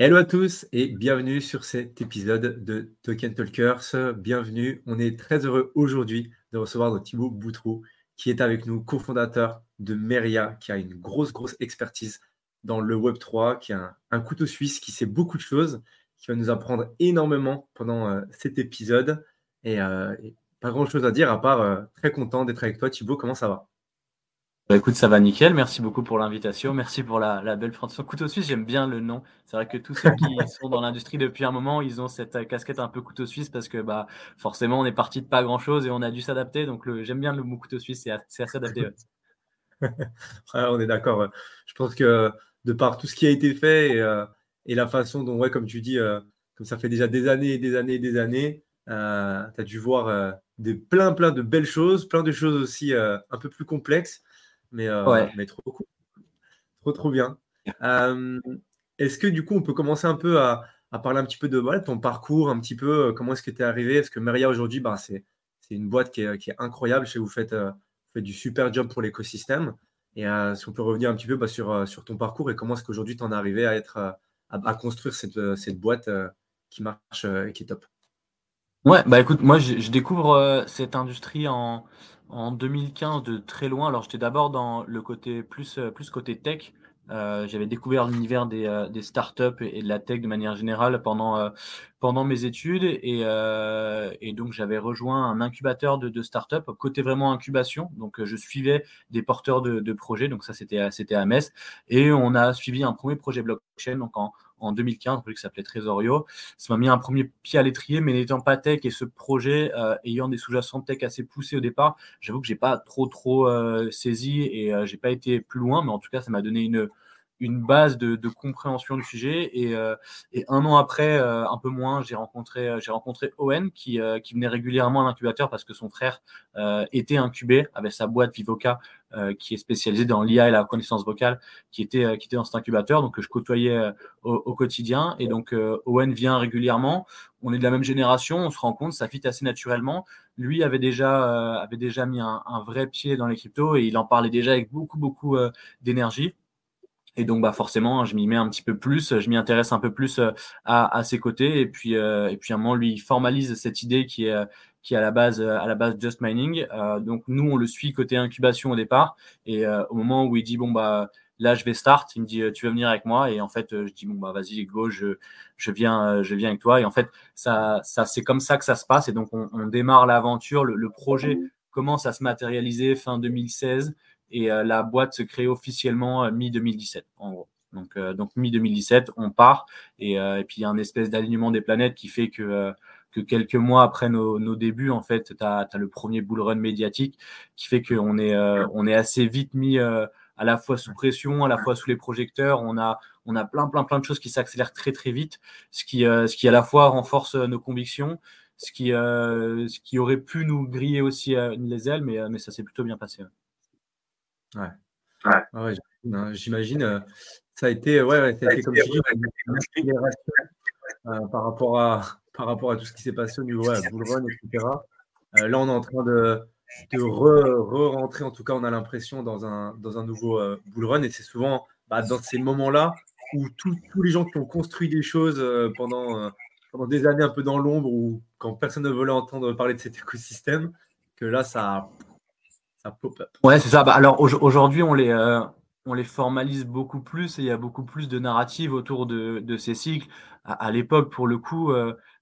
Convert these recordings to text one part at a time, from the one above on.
Hello à tous et bienvenue sur cet épisode de Token Talkers. Bienvenue, on est très heureux aujourd'hui de recevoir notre Thibaut Boutrou qui est avec nous, cofondateur de Meria, qui a une grosse, grosse expertise dans le Web3, qui a un, couteau suisse, qui sait beaucoup de choses, qui va nous apprendre énormément pendant euh, cet épisode. Euh, et, pas grand-chose à dire à part euh, très content d'être avec toi. Thibaut, comment ça va? Bah, écoute, ça va nickel. Merci beaucoup pour l'invitation. Merci pour la, belle présentation. Couteau suisse, j'aime bien le nom. C'est vrai que tous ceux qui sont dans l'industrie depuis un moment, ils ont cette euh, casquette un peu couteau suisse parce que bah, forcément, on est parti de pas grand chose et on a dû s'adapter. Donc, j'aime bien le mot couteau suisse. C'est assez adapté. on est d'accord. Je pense que de par tout ce qui a été fait et, euh, la façon dont, ouais, comme tu dis, euh, comme ça fait déjà des années et des années et des années, tu as dû voir des, plein, plein de belles choses, plein de choses aussi un peu plus complexes. Mais, euh, mais trop cool. Trop, trop bien. Euh, est-ce que du coup, on peut commencer un peu à, parler un petit peu de ton parcours, un petit peu, euh, comment est-ce que tu es arrivé? Est-ce que Meria aujourd'hui, bah, c'est une boîte qui est, incroyable. Chez vous faites, vous faites du super job pour l'écosystème. Et si on peut revenir un petit peu bah, sur, sur ton parcours et comment est-ce qu'aujourd'hui tu en es arrivé à, être, à, construire cette, cette boîte qui marche et qui est top? Ouais, bah écoute, moi je découvre cette industrie en, en 2015 de très loin. Alors j'étais d'abord dans le côté plus, euh, plus côté tech. Euh, j'avais découvert l'univers des, euh, des startups et, de la tech de manière générale pendant, pendant mes études et, et donc j'avais rejoint un incubateur de, de startups côté vraiment incubation. Donc je suivais des porteurs de, de projets. Donc ça c'était à Metz et on a suivi un premier projet blockchain donc en, en 2015, un projet qui s'appelait Tresorio. Ça m'a mis un premier pied à l'étrier, mais n'étant pas tech et ce projet euh, ayant des sous-jacents tech assez poussés au départ, j'avoue que j'ai pas trop trop euh, saisi et euh, j'ai pas été plus loin, mais en tout cas, ça m'a donné une une base de, de, compréhension du sujet. Et, euh, et un an après, euh, un peu moins, j'ai rencontré, euh, j'ai rencontré Owen qui, qui venait régulièrement à l'incubateur parce que son frère était incubé avec sa boîte Vivoca qui est spécialisée dans l'IA et la reconnaissance vocale, qui était, qui était dans cet incubateur, donc que je côtoyais au, au, quotidien. Et donc Owen vient régulièrement. On est de la même génération, on se rend compte, ça fit assez naturellement. Lui avait déjà, avait déjà mis un, un, vrai pied dans les cryptos et il en parlait déjà avec beaucoup, beaucoup d'énergie. Et donc, bah, forcément, je m'y mets un petit peu plus, je m'y intéresse un peu plus euh, à, à ses côtés. Et puis, euh, et puis, à un moment, lui, il formalise cette idée qui est, qui est à la base, à la base Just Mining. Euh, donc, nous, on le suit côté incubation au départ. Et au moment où il dit, bon, bah, là, je vais start, il me dit, tu veux venir avec moi? Et en fait, je dis, bon, bah, vas-y, go, je, je, viens, je viens avec toi. Et en fait, ça, ça, c'est comme ça que ça se passe. Et donc, on, on démarre l'aventure. Le, le projet commence à se matérialiser fin 2016 et euh, la boîte se crée officiellement euh, mi-2017 en gros. Donc, euh, donc mi-2017, on part et, et puis il y a un espèce d'alignement des planètes qui fait que que quelques mois après nos, nos débuts, en fait, tu as, le premier bull run médiatique qui fait qu'on est, on est assez vite mis à la fois sous pression, à la fois sous les projecteurs. On a, on a plein, plein, plein de choses qui s'accélèrent très, très vite, ce qui, ce qui à la fois renforce nos convictions, ce qui, ce qui aurait pu nous griller aussi les ailes, mais, mais ça s'est plutôt bien passé. Ouais. Hein, j'imagine. Euh, ça a été, ouais, ça a été comme tu dis, une accélération euh, par, rapport à, par rapport à tout ce qui s'est passé au niveau bull run, etc. Euh, là, on est en train de, de re-rentrer, en tout cas, on a l'impression, dans un, dans un nouveau bull run. Et c'est souvent bah, dans ces moments-là où tous les gens qui ont construit des choses pendant, pendant des années un peu dans l'ombre ou quand personne ne voulait entendre parler de cet écosystème, que là, ça, Ouais, c'est ça. Bah, alors aujourd'hui, on les, euh, on les formalise beaucoup plus et il y a beaucoup plus de narratives autour de, de ces cycles. À, l'époque, pour le coup,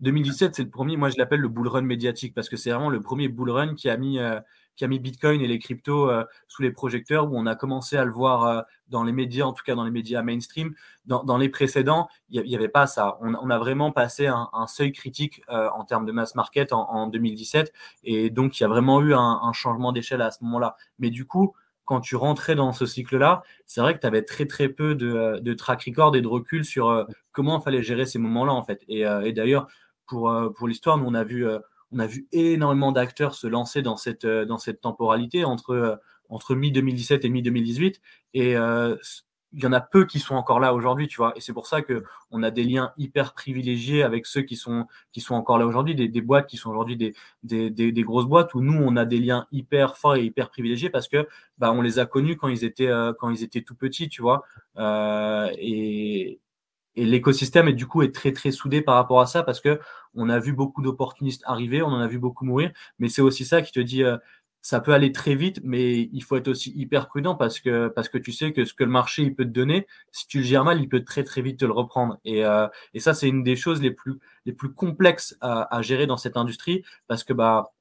2017, euh, c'est le premier, moi je l'appelle le bull run médiatique parce que c'est vraiment le premier bull run qui a mis, euh, qui a mis Bitcoin et les cryptos sous les projecteurs où on a commencé à le voir dans les médias, en tout cas dans les médias mainstream. Dans, dans les précédents, il n'y avait pas ça. On, on, a vraiment passé un, un seuil critique en termes de mass market en, en, 2017 et donc il y a vraiment eu un, un changement d'échelle à ce moment-là. Mais du coup, quand tu rentrais dans ce cycle-là, c'est vrai que tu avais très très peu de, de, track record et de recul sur euh, comment il fallait gérer ces moments-là en fait. Et, euh, et d'ailleurs, pour, euh, pour l'histoire, nous on a vu, on a vu énormément d'acteurs se lancer dans cette, dans cette temporalité entre, entre mi-2017 et mi-2018. Et il y en a peu qui sont encore là aujourd'hui, tu vois. Et c'est pour ça que on a des liens hyper privilégiés avec ceux qui sont qui sont encore là aujourd'hui, des, des, boîtes qui sont aujourd'hui des, des, des, grosses boîtes où nous on a des liens hyper forts et hyper privilégiés parce que bah on les a connus quand ils étaient euh, quand ils étaient tout petits, tu vois. Euh, et l'écosystème est du coup est très très soudé par rapport à ça parce que on a vu beaucoup d'opportunistes arriver, on en a vu beaucoup mourir, mais c'est aussi ça qui te dit euh, ça peut aller très vite, mais il faut être aussi hyper prudent parce que parce que tu sais que ce que le marché il peut te donner, si tu le gères mal, il peut très très vite te le reprendre. Et, euh, et ça c'est une des choses les plus les plus complexes à, gérer dans cette industrie parce que bah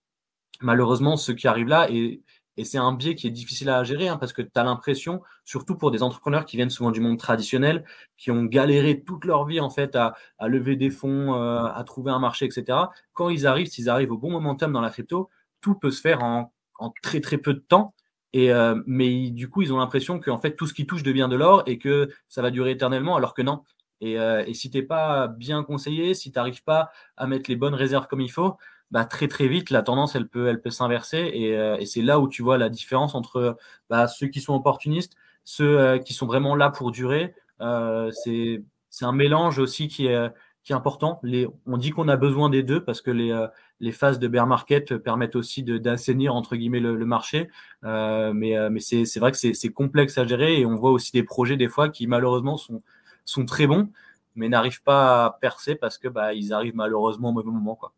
malheureusement ce qui arrive là et et c'est un biais qui est difficile à gérer hein, parce que tu as l'impression, surtout pour des entrepreneurs qui viennent souvent du monde traditionnel, qui ont galéré toute leur vie en fait à, lever des fonds, euh, à trouver un marché, etc. Quand ils arrivent, s'ils arrivent au bon momentum dans la crypto, tout peut se faire en, en très très peu de temps. Et euh, mais du coup, ils ont l'impression que en fait tout ce qui touche devient de l'or et que ça va durer éternellement, alors que non. Et, euh, et si t'es pas bien conseillé, si tu n'arrives pas à mettre les bonnes réserves comme il faut, bah, très très vite, la tendance, elle peut, elle peut s'inverser. Et, euh, et c'est là où tu vois la différence entre bah, ceux qui sont opportunistes, ceux euh, qui sont vraiment là pour durer. Euh, c'est un mélange aussi qui est, qui est important. Les, on dit qu'on a besoin des deux parce que les, euh, les phases de bear market permettent aussi d'assainir entre guillemets le, le marché. Euh, mais mais c'est vrai que c'est complexe à gérer et on voit aussi des projets des fois qui malheureusement sont, sont très bons mais n'arrivent pas à percer parce que bah, ils arrivent malheureusement au mauvais moment. Quoi.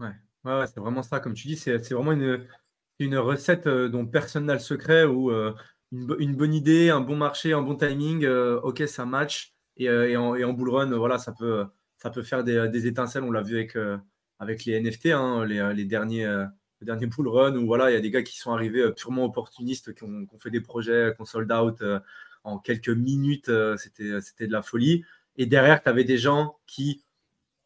Ouais, ouais, c'est vraiment ça. Comme tu dis, c'est vraiment une, une recette euh, dont personne n'a le secret ou euh, une, bonne idée, un bon marché, un bon timing. Euh, ok, ça match. Et, en, et, en, bull run, voilà, ça peut, ça peut faire des, étincelles. On l'a vu avec, avec les NFT, hein, les, les derniers bull run où voilà, il y a des gars qui sont arrivés purement opportunistes, qui ont, qui ont fait des projets, qui ont sold out en quelques minutes. C'était de la folie. Et derrière, tu avais des gens qui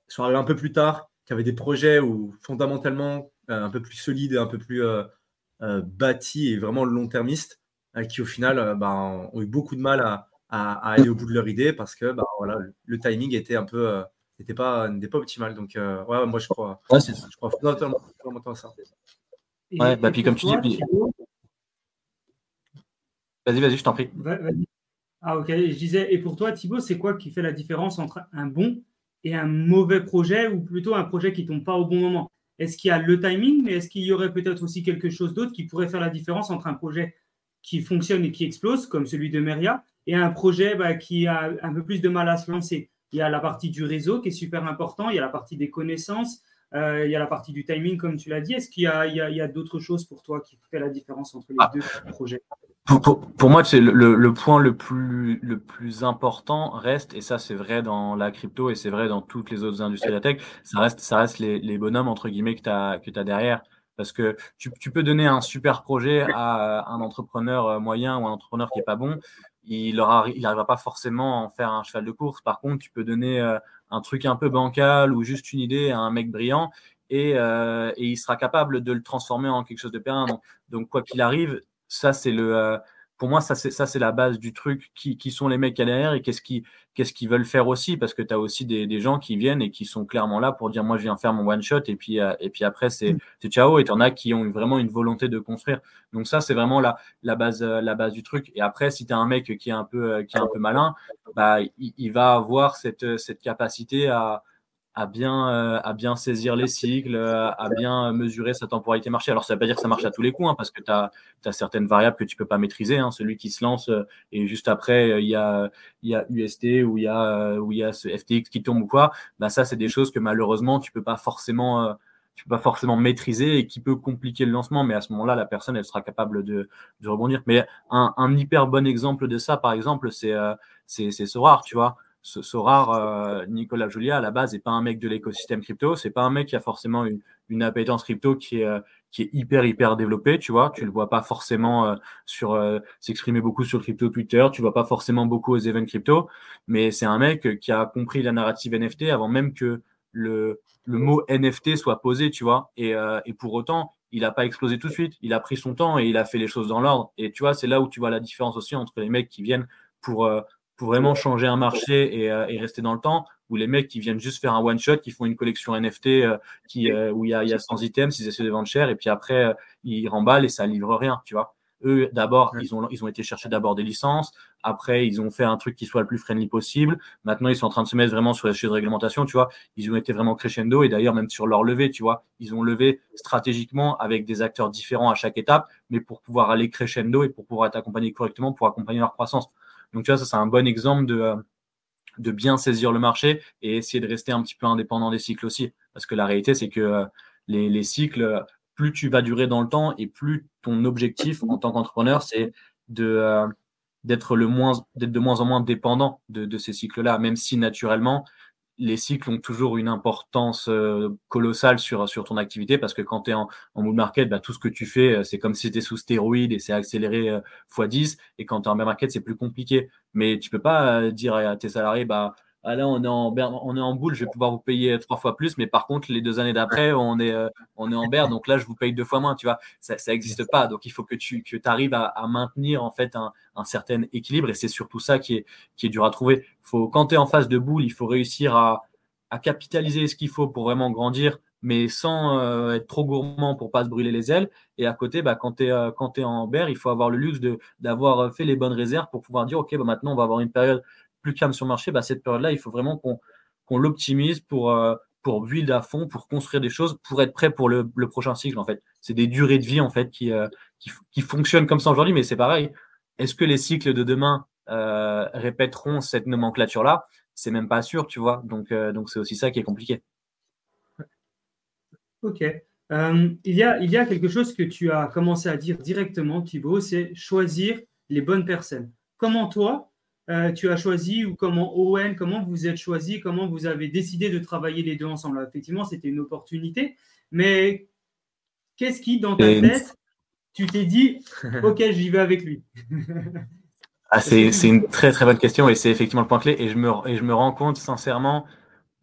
sont arrivés un peu plus tard, qui avaient des projets où fondamentalement euh, un peu plus solides, un peu plus euh, euh, bâtis et vraiment long-termistes, qui au final bah, ont eu beaucoup de mal à, aller au bout de leur idée parce que bah, voilà, le timing était un peu n'était pas, pas optimal. Donc, ouais, moi, je crois, ouais, je crois fondamentalement, à ça. ouais, bah, puis comme tu dis. Vas-y, vas-y, je t'en prie. Ah, ok. Je disais, et pour toi, Thibaut, c'est quoi qui fait la différence entre un bon et un mauvais projet ou plutôt un projet qui tombe pas au bon moment Est-ce qu'il y a le timing, mais est-ce qu'il y aurait peut-être aussi quelque chose d'autre qui pourrait faire la différence entre un projet qui fonctionne et qui explose, comme celui de Meria, et un projet bah, qui a un peu plus de mal à se lancer? Il y a la partie du réseau qui est super important, il y a la partie des connaissances, euh, il y a la partie du timing, comme tu l'as dit. Est-ce qu'il y a, a, d'autres choses pour toi qui fait la différence entre les ah. deux projets? Pour, moi, c'est le, le, point le plus, le plus important reste, et ça c'est vrai dans la crypto et c'est vrai dans toutes les autres industries de la tech, ça reste, ça reste les, les bonhommes entre guillemets que tu as, que as derrière. Parce que tu, tu, peux donner un super projet à un entrepreneur moyen ou un entrepreneur qui est pas bon, il n'arrivera pas forcément à en faire un cheval de course. Par contre, tu peux donner euh, un truc un peu bancal ou juste une idée à un mec brillant et, euh, et il sera capable de le transformer en quelque chose de pérenne. Donc quoi qu'il arrive, ça, c'est le. Euh, pour moi, ça, c'est, ça, c'est la base du truc. Qui, qui sont les mecs à derrière et qu'est-ce qu'ils, qu'est-ce qu'ils veulent faire aussi? Parce que tu as aussi des, des, gens qui viennent et qui sont clairement là pour dire Moi, je viens faire mon one-shot et puis, euh, et puis après, c'est, mm. c'est ciao. Et tu en as qui ont vraiment une volonté de construire. Donc, ça, c'est vraiment la, la, base, euh, la base du truc. Et après, si tu as un mec qui est un peu, qui est un peu malin, bah, il, il va avoir cette, cette capacité à à bien, euh, à bien saisir les cycles, euh, à bien mesurer sa temporalité marché. Alors, ça ne veut pas dire que ça marche à tous les coups, hein, parce que tu as, certaines variables que tu peux pas maîtriser. Hein. Celui qui se lance euh, et juste après, il y a, y a UST ou il y a, où il y a ce FTX qui tombe ou quoi, bah, ça, c'est des choses que malheureusement, tu peux pas forcément tu peux pas forcément maîtriser et qui peut compliquer le lancement, mais à ce moment-là, la personne, elle sera capable de, de rebondir. Mais un, un, hyper bon exemple de ça, par exemple, c'est euh, c'est Sorar, tu vois ce, ce rare euh, Nicolas Julia à la base n'est pas un mec de l'écosystème crypto, c'est pas un mec qui a forcément une, une appétence crypto qui est, euh, qui est hyper hyper développée, tu vois, tu le vois pas forcément euh, sur s'exprimer beaucoup sur crypto Twitter, tu vois pas forcément beaucoup aux events crypto, mais c'est un mec qui a compris la narrative NFT avant même que le, le mot NFT soit posé, tu vois, et, et pour autant il n'a pas explosé tout de suite, il a pris son temps et il a fait les choses dans l'ordre. Et tu vois, c'est là où tu vois la différence aussi entre les mecs qui viennent pour, pour vraiment changer un marché et, euh, et, rester dans le temps, ou les mecs qui viennent juste faire un one shot, qui font une collection NFT euh, qui, euh, où il y, a, y a 100 items, ils essaient de vendre cher, et puis après ils remballent et ça livre rien, tu vois. Eux, d'abord, ils, ont, ils ont été chercher d'abord des licences. Après, ils ont fait un truc qui soit le plus friendly possible. Maintenant, ils sont en train de se mettre vraiment sur les sujets de réglementation, tu vois. Ils ont été vraiment crescendo et d'ailleurs, même sur leur levée, tu vois, ils ont levé stratégiquement avec des acteurs différents à chaque étape, mais pour pouvoir aller crescendo et pour pouvoir être accompagné correctement, pour accompagner leur croissance. Donc, tu vois, ça, c'est un bon exemple de, euh, de bien saisir le marché et essayer de rester un petit peu indépendant des cycles aussi. Parce que la réalité, c'est que les, les, cycles, plus tu vas durer dans le temps et plus ton objectif en tant qu'entrepreneur, c'est de d'être le moins d'être de moins en moins dépendant de, de ces cycles-là, même si naturellement les cycles ont toujours une importance euh, colossale sur, sur ton activité parce que quand tu es en, en bull market, bah, tout ce que tu fais, euh, c'est comme si tu sous stéroïdes et c'est accéléré euh, x10. Et quand tu es en bear market, c'est plus compliqué. Mais tu peux pas dire à tes salariés, bah, ah là, on est, en on est en boule, je vais pouvoir vous payer trois fois plus, mais par contre, les deux années d'après, on est, on est en bear, donc là, je vous paye deux fois moins, tu vois. Ça n'existe pas. Donc, il faut que tu que arrives à, à, maintenir en fait un, un certain équilibre et c'est surtout ça qui est, qui est dur à trouver. Faut, quand tu es en phase de boule, il faut réussir à, à capitaliser ce qu'il faut pour vraiment grandir, mais sans euh, être trop gourmand pour pas se brûler les ailes. Et à côté, bah, quand tu es, euh, es, en bear, il faut avoir le luxe d'avoir euh, fait les bonnes réserves pour pouvoir dire, OK, bah, maintenant, on va avoir une période plus calme sur le marché. Bah, cette période-là, il faut vraiment qu'on l'optimise pour, pour build à fond, pour construire des choses, pour être prêt pour le, le prochain cycle. En fait, c'est des durées de vie en fait qui, qui, qui fonctionnent comme ça aujourd'hui, mais c'est pareil. Est-ce que les cycles de demain euh, répéteront cette nomenclature-là? C'est même pas sûr, tu vois. Donc, euh, donc c'est aussi ça qui est compliqué. Ok. Euh, il, y a, il y a quelque chose que tu as commencé à dire directement, Thibaut, c'est choisir les bonnes personnes. Comment toi, tu as choisi ou comment Owen, comment vous êtes choisi, comment vous avez décidé de travailler les deux ensemble? Effectivement, c'était une opportunité, mais qu'est-ce qui, dans ta tête, tu t'es dit, OK, j'y vais avec lui? Ah, c'est, une très très bonne question et c'est effectivement le point clé. Et je me, et je me rends compte sincèrement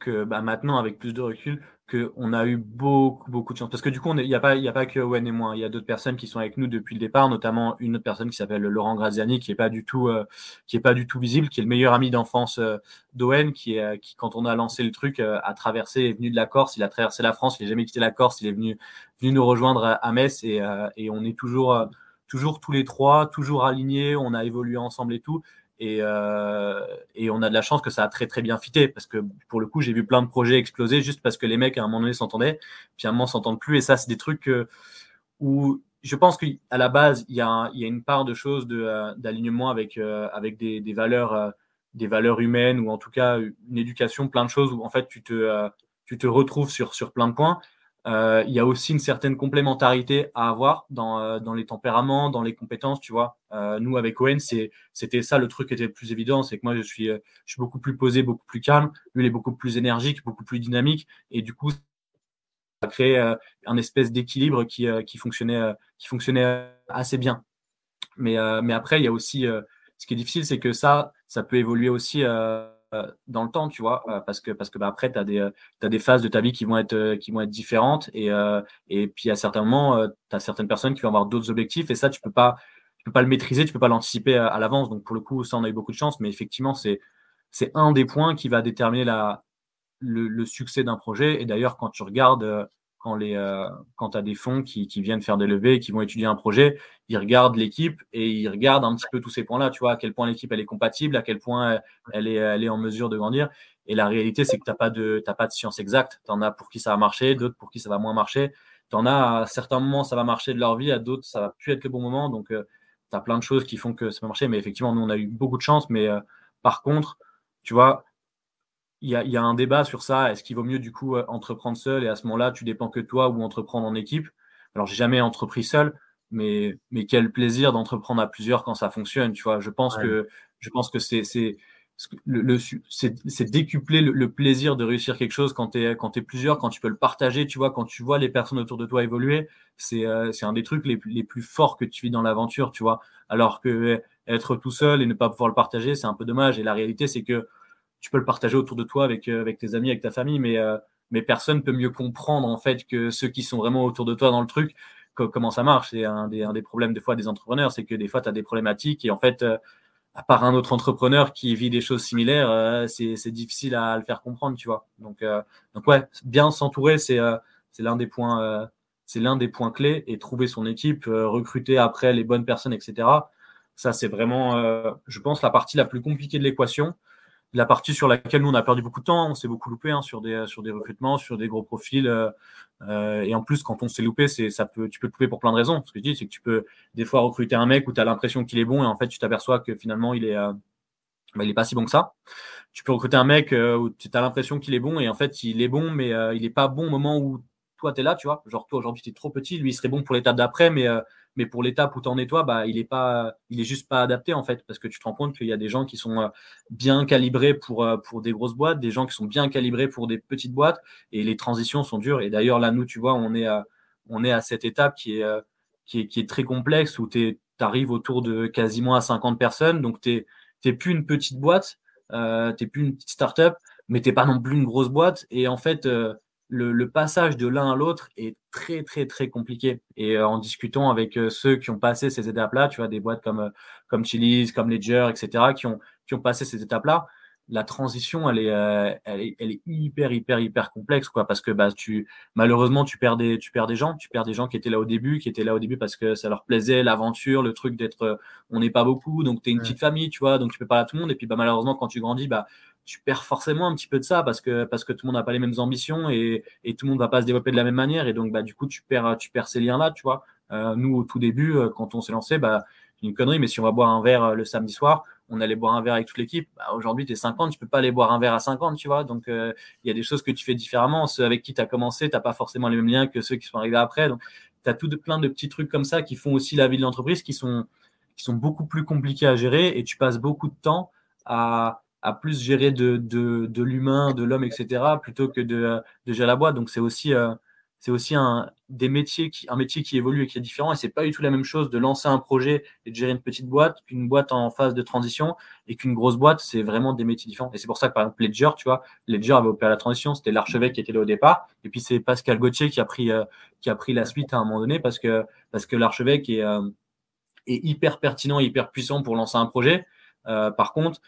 que bah, maintenant, avec plus de recul, qu'on a eu beaucoup, beaucoup de chance. Parce que du coup, il n'y a, pas, a pas que Owen et moi. Il y a d'autres personnes qui sont avec nous depuis le départ, notamment une autre personne qui s'appelle Laurent Graziani, qui n'est pas, du tout, euh, qui pas du tout visible, qui est le meilleur ami d'enfance euh, d'Owen, qui, est, qui, quand on a lancé le truc, euh, a traversé, est venu de la Corse, il a traversé la France, il n'a jamais quitté la Corse, il est venu, venu nous rejoindre à Metz et, et on est toujours, toujours tous les trois, toujours alignés, on a évolué ensemble et tout. Euh, et, on a de la chance que ça a très très bien fité parce que pour le coup j'ai vu plein de projets exploser juste parce que les mecs à un moment donné s'entendaient. Puis à un moment s'entendent plus. Et ça c'est des trucs où je pense qu'à la base il y, a il y a une part de choses euh, d'alignement avec, euh, avec des, des valeurs des valeurs humaines ou en tout cas une éducation plein de choses où en fait tu te, tu te retrouves sur, sur plein de points euh, il y a aussi une certaine complémentarité à avoir dans, euh, dans les tempéraments, dans les compétences, tu vois. Euh, nous, avec Owen, c'était ça le truc qui était le plus évident, c'est que moi, je suis, je suis beaucoup plus posé, beaucoup plus calme. Lui, il est beaucoup plus énergique, beaucoup plus dynamique. Et du coup, ça a créé un espèce d'équilibre qui, qui, fonctionnait, qui fonctionnait assez bien. Mais, mais après, il y a aussi, ce qui est difficile, c'est que ça, ça peut évoluer aussi euh, dans le temps, tu vois, euh, parce que, parce que bah, après, tu as, euh, as, des phases de ta vie qui vont être, qui vont être différentes. Et, et puis, à certains moments, tu as certaines personnes qui vont avoir d'autres objectifs. Et ça, tu peux pas, tu peux pas le maîtriser, tu peux pas l'anticiper à, l'avance. Donc, pour le coup, ça, on a eu beaucoup de chance. Mais effectivement, c'est un des points qui va déterminer la, le, le succès d'un projet. Et d'ailleurs, quand tu regardes quand, les, euh, quand tu as des fonds qui, qui, viennent faire des levées, qui vont étudier un projet, ils regardent l'équipe et ils regardent un petit peu tous ces points-là, tu vois, à quel point l'équipe elle est compatible, à quel point elle est, elle est en mesure de grandir. Et la réalité, c'est que tu pas, de, pas de science exacte. Tu en as pour qui ça va marcher, d'autres pour qui ça va moins marcher. Tu en as à certains moments, ça va marcher de leur vie, à d'autres, ça va plus être le bon moment. Donc, euh, tu as plein de choses qui font que ça va marcher. Mais effectivement, nous, on a eu beaucoup de chance. Mais euh, par contre, tu vois, il y, a, un débat sur ça. Est-ce qu'il vaut mieux du coup euh, entreprendre seul et à ce moment-là, tu dépends que de toi ou entreprendre en équipe? Alors, j'ai jamais entrepris seul, mais, mais quel plaisir d'entreprendre à plusieurs quand ça fonctionne. Tu vois, je pense que je pense que c'est c'est le, c'est décupler le, plaisir de réussir quelque chose quand tu es, quand es plusieurs, quand tu peux le partager, tu vois, quand tu vois les personnes autour de toi évoluer, c'est euh, un des trucs les, les, plus forts que tu vis dans l'aventure, tu vois. Alors que être tout seul et ne pas pouvoir le partager, c'est un peu dommage. Et la réalité, c'est que tu peux le partager autour de toi avec, euh, avec tes amis, avec ta famille, mais, euh, mais personne peut mieux comprendre en fait que ceux qui sont vraiment autour de toi dans le truc, comment ça marche? C'est un des, un des problèmes des fois des entrepreneurs, c'est que des fois tu as des problématiques et en fait, euh, à part un autre entrepreneur qui vit des choses similaires, c'est difficile à, le faire comprendre, tu vois. Donc, donc ouais, bien s'entourer, c'est c'est l'un des points, c'est l'un des points clés et trouver son équipe, recruter après les bonnes personnes, etc. Ça, c'est vraiment, je pense, la partie la plus compliquée de l'équation la partie sur laquelle nous on a perdu beaucoup de temps, on s'est beaucoup loupé hein, sur des sur des recrutements, sur des gros profils. Euh, euh, et en plus, quand on s'est loupé, c'est ça peut tu peux te louper pour plein de raisons. Ce que je dis, c'est que tu peux des fois recruter un mec où tu as l'impression qu'il est bon et en fait tu t'aperçois que finalement il est euh, bah, il n'est pas si bon que ça. Tu peux recruter un mec euh, où tu as l'impression qu'il est bon et en fait, il est bon, mais euh, il n'est pas bon au moment où toi, tu es là, tu vois. Genre, toi, aujourd'hui, tu es trop petit, lui, il serait bon pour l'étape d'après, mais, euh, mais pour l'étape où tu en es toi, bah, il est pas, il est juste pas adapté, en fait, parce que tu te rends compte qu'il y a des gens qui sont bien calibrés pour, pour des grosses boîtes, des gens qui sont bien calibrés pour des petites boîtes, et les transitions sont dures. Et d'ailleurs, là, nous, tu vois, on est on est à cette étape qui est, qui est, qui est très complexe, où tu arrives autour de quasiment à 50 personnes, donc tu n'es plus une petite boîte, euh, tu n'es plus une petite startup, mais tu n'es pas non plus une grosse boîte. Et en fait, euh, le, passage de l'un à l'autre est très, très, très compliqué. Et euh, en discutant avec ceux qui ont passé ces étapes-là, tu vois, des boîtes comme, comme Chili's, comme Ledger, etc., qui ont, qui ont passé ces étapes-là, la transition, elle est, elle est, elle est, hyper, hyper, hyper complexe, quoi, parce que bah, tu, malheureusement, tu perds, des, tu perds des gens, tu perds des gens qui étaient là au début, qui étaient là au début parce que ça leur plaisait, l'aventure, le truc d'être, on n'est pas beaucoup, donc tu es une petite famille, tu vois, donc tu peux pas à tout le monde, et puis bah, malheureusement, quand tu grandis, bah, tu perds forcément un petit peu de ça parce que, parce que tout le monde n'a pas les mêmes ambitions et, et, tout le monde va pas se développer de la même manière, et donc bah, du coup, tu perds, tu perds ces liens-là, tu vois. Euh, nous, au tout début, quand on s'est lancé, bah, une connerie, mais si on va boire un verre le samedi soir, on allait boire un verre avec toute l'équipe. Bah, aujourd'hui, tu es 50, tu peux pas aller boire un verre à 50, tu vois. Donc, euh, il y a des choses que tu fais différemment. Ceux avec qui tu as commencé, tu pas forcément les mêmes liens que ceux qui sont arrivés après. Donc, tu as tout de, plein de petits trucs comme ça qui font aussi la vie de l'entreprise, qui sont, qui sont beaucoup plus compliqués à gérer et tu passes beaucoup de temps à, à plus gérer de, de, l'humain, de l'homme, etc., plutôt que de, de gérer la boîte. Donc, c'est aussi. Euh, c'est aussi un, des métiers qui, un métier qui évolue et qui est différent. Et c'est pas du tout la même chose de lancer un projet et de gérer une petite boîte qu'une boîte en phase de transition et qu'une grosse boîte. C'est vraiment des métiers différents. Et c'est pour ça que par exemple Ledger, tu vois, Ledger avait opéré la transition. C'était l'archevêque qui était là au départ. Et puis c'est Pascal Gauthier qui a pris, euh, qui a pris la suite à un moment donné parce que, parce que l'archevêque est, euh, est hyper pertinent, hyper puissant pour lancer un projet. Euh, par contre,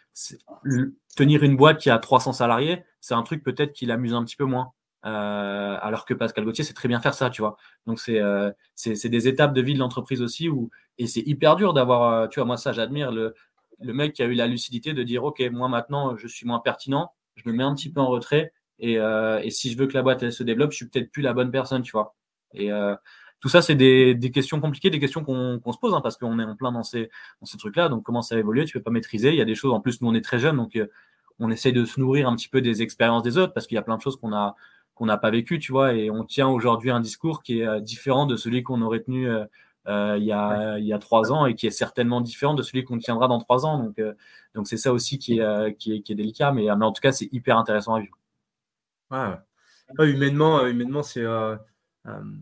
tenir une boîte qui a 300 salariés, c'est un truc peut-être qui l'amuse un petit peu moins. Euh, alors que Pascal Gauthier sait très bien faire ça, tu vois. Donc euh, c'est c'est des étapes de vie de l'entreprise aussi où et c'est hyper dur d'avoir, euh, tu vois, moi ça j'admire le, le mec qui a eu la lucidité de dire ok moi maintenant je suis moins pertinent, je me mets un petit peu en retrait et, et si je veux que la boîte elle se développe, je suis peut-être plus la bonne personne, tu vois. Et tout ça, c'est des, des, questions compliquées, des questions qu'on se pose, hein, parce qu'on est en plein dans ces, dans ces trucs-là. Donc, comment ça évolue Tu peux pas maîtriser. Il y a des choses, en plus, nous, on est très jeunes, donc on essaye de se nourrir un petit peu des expériences des autres, parce qu'il y a plein de choses qu'on a, qu'on n'a pas vécu, tu vois, et on tient aujourd'hui un discours qui est euh, différent de celui qu'on aurait tenu euh, euh, il, y a, il y a trois ans et qui est certainement différent de celui qu'on tiendra dans trois ans. Donc, donc c'est ça aussi qui est, qui est, qui est délicat, mais, mais, en tout cas, c'est hyper intéressant à vivre. Ouais. humainement, humainement c'est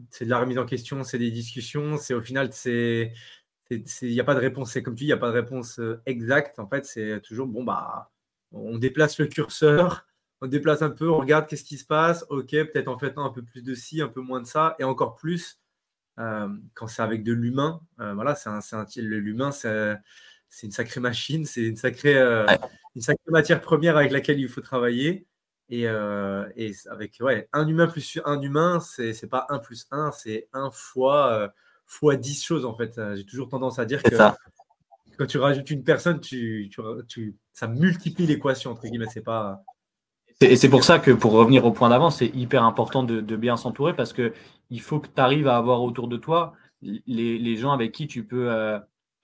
c'est de la remise en question, c'est des discussions, c'est au final, c'est il n'y a pas de réponse, c'est comme tu dis, il n'y a pas de réponse exacte. En fait, c'est toujours bon, bah, on déplace le curseur, on déplace un peu, on regarde qu'est-ce qui se passe. Ok, peut-être en fait un peu plus de ci, un peu moins de ça, et encore plus euh, quand c'est avec de l'humain. Euh, voilà, c'est un, un, l'humain, c'est, une sacrée machine, c'est une sacrée, euh, une sacrée matière première avec laquelle il faut travailler. Et, et avec ouais, un humain plus un humain, c'est, c'est pas un plus un, c'est un fois fois dix choses en fait. J'ai toujours tendance à dire que quand tu rajoutes une personne, tu, tu, tu ça multiplie l'équation entre guillemets. C'est pas et c'est pour ça que, pour revenir au point d'avant, c'est hyper important de, bien s'entourer parce que il faut que tu arrives à avoir autour de toi les, gens avec qui tu peux, euh,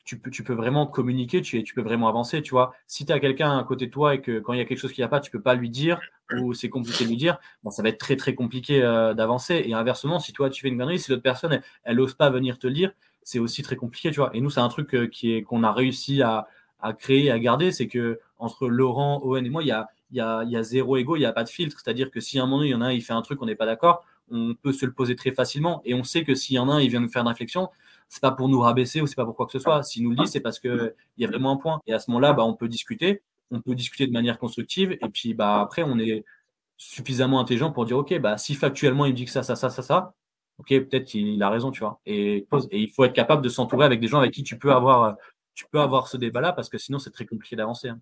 tu peux, tu peux vraiment communiquer, tu, tu peux vraiment avancer. Tu vois, si tu as quelqu'un à côté de toi et que quand il y a quelque chose qui va pas, tu peux pas lui dire ou c'est compliqué de lui dire, bon, ça va être très très compliqué euh, d'avancer. Et inversement, si toi tu fais une connerie, si l'autre personne elle, n'ose pas venir te dire, c'est aussi très compliqué. Tu vois. Et nous, c'est un truc euh, qui est qu'on a réussi à, à créer, à garder, c'est que entre Laurent, Owen et moi, il y a il y a, zéro ego, il n'y a pas de filtre. C'est-à-dire que si un moment il y en a un, il fait un truc, on n'est pas d'accord, on peut se le poser très facilement. Et on sait que s'il y en a un, il vient nous faire une réflexion, c'est pas pour nous rabaisser ou c'est pas pour quoi que ce soit. S'il nous le dit, c'est parce qu'il y a vraiment un point. Et à ce moment-là, bah, on peut discuter, on peut discuter de manière constructive. Et puis bah, après, on est suffisamment intelligent pour dire, OK, bah, si factuellement il me dit que ça, ça, ça, ça, ça, OK, peut-être qu'il a raison, tu vois. Et, et il faut être capable de s'entourer avec des gens avec qui tu peux avoir, tu peux avoir ce débat-là parce que sinon, c'est très compliqué d'avancer. Hein.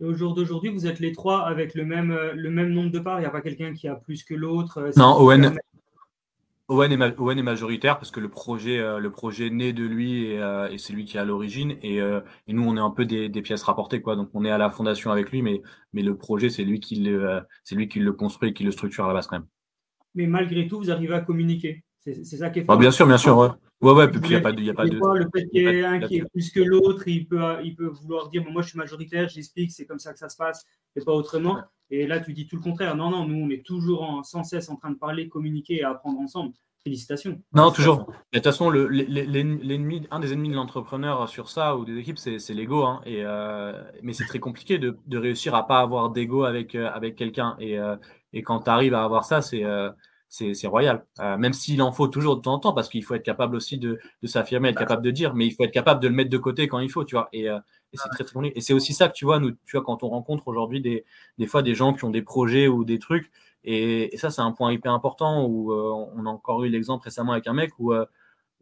Et au jour d'aujourd'hui, vous êtes les trois avec le même, le même nombre de parts? Il n'y a pas quelqu'un qui a plus que l'autre. Euh, non, Owen, Owen, est, majoritaire parce que le projet, euh, le projet naît de lui et, c'est lui qui est à l'origine. Et, et, nous, on est un peu des, pièces rapportées. Quoi. Donc, on est à la fondation avec lui, mais, le projet, c'est lui, qui le, c'est lui qui le construit et qui le structure à la base quand même. Mais malgré tout, vous arrivez à communiquer. C'est ça qui est ah, bien sûr, bien sûr, ouais. Ouais, ouais, puis il n'y a pas de. Y a pas de le fait qu'il y ait un qui est plus que l'autre, il peut, il peut vouloir dire Moi, je suis majoritaire, j'explique, c'est comme ça que ça se passe, et pas autrement. Et là, tu dis tout le contraire. Non, non, nous, on est toujours sans cesse en train de parler, communiquer et apprendre ensemble. Félicitations. Non, toujours. De toute façon, l'ennemi, un des ennemis de l'entrepreneur sur ça ou des équipes, c'est l'ego. Hein. Et euh, mais c'est très compliqué de, réussir à pas avoir d'ego avec, euh, avec quelqu'un. Et, euh, et, quand tu arrives à avoir ça, c'est c'est royal. même s'il en faut toujours de temps en temps, parce qu'il faut être capable aussi de, de s'affirmer, être capable de dire, mais il faut être capable de le mettre de côté quand il faut, tu vois. Et, et c'est très très bon. Et c'est aussi ça que tu vois, nous, tu vois, quand on rencontre aujourd'hui des, des fois des gens qui ont des projets ou des trucs, et, ça, c'est un point hyper important où euh, on a encore eu l'exemple récemment avec un mec où, euh,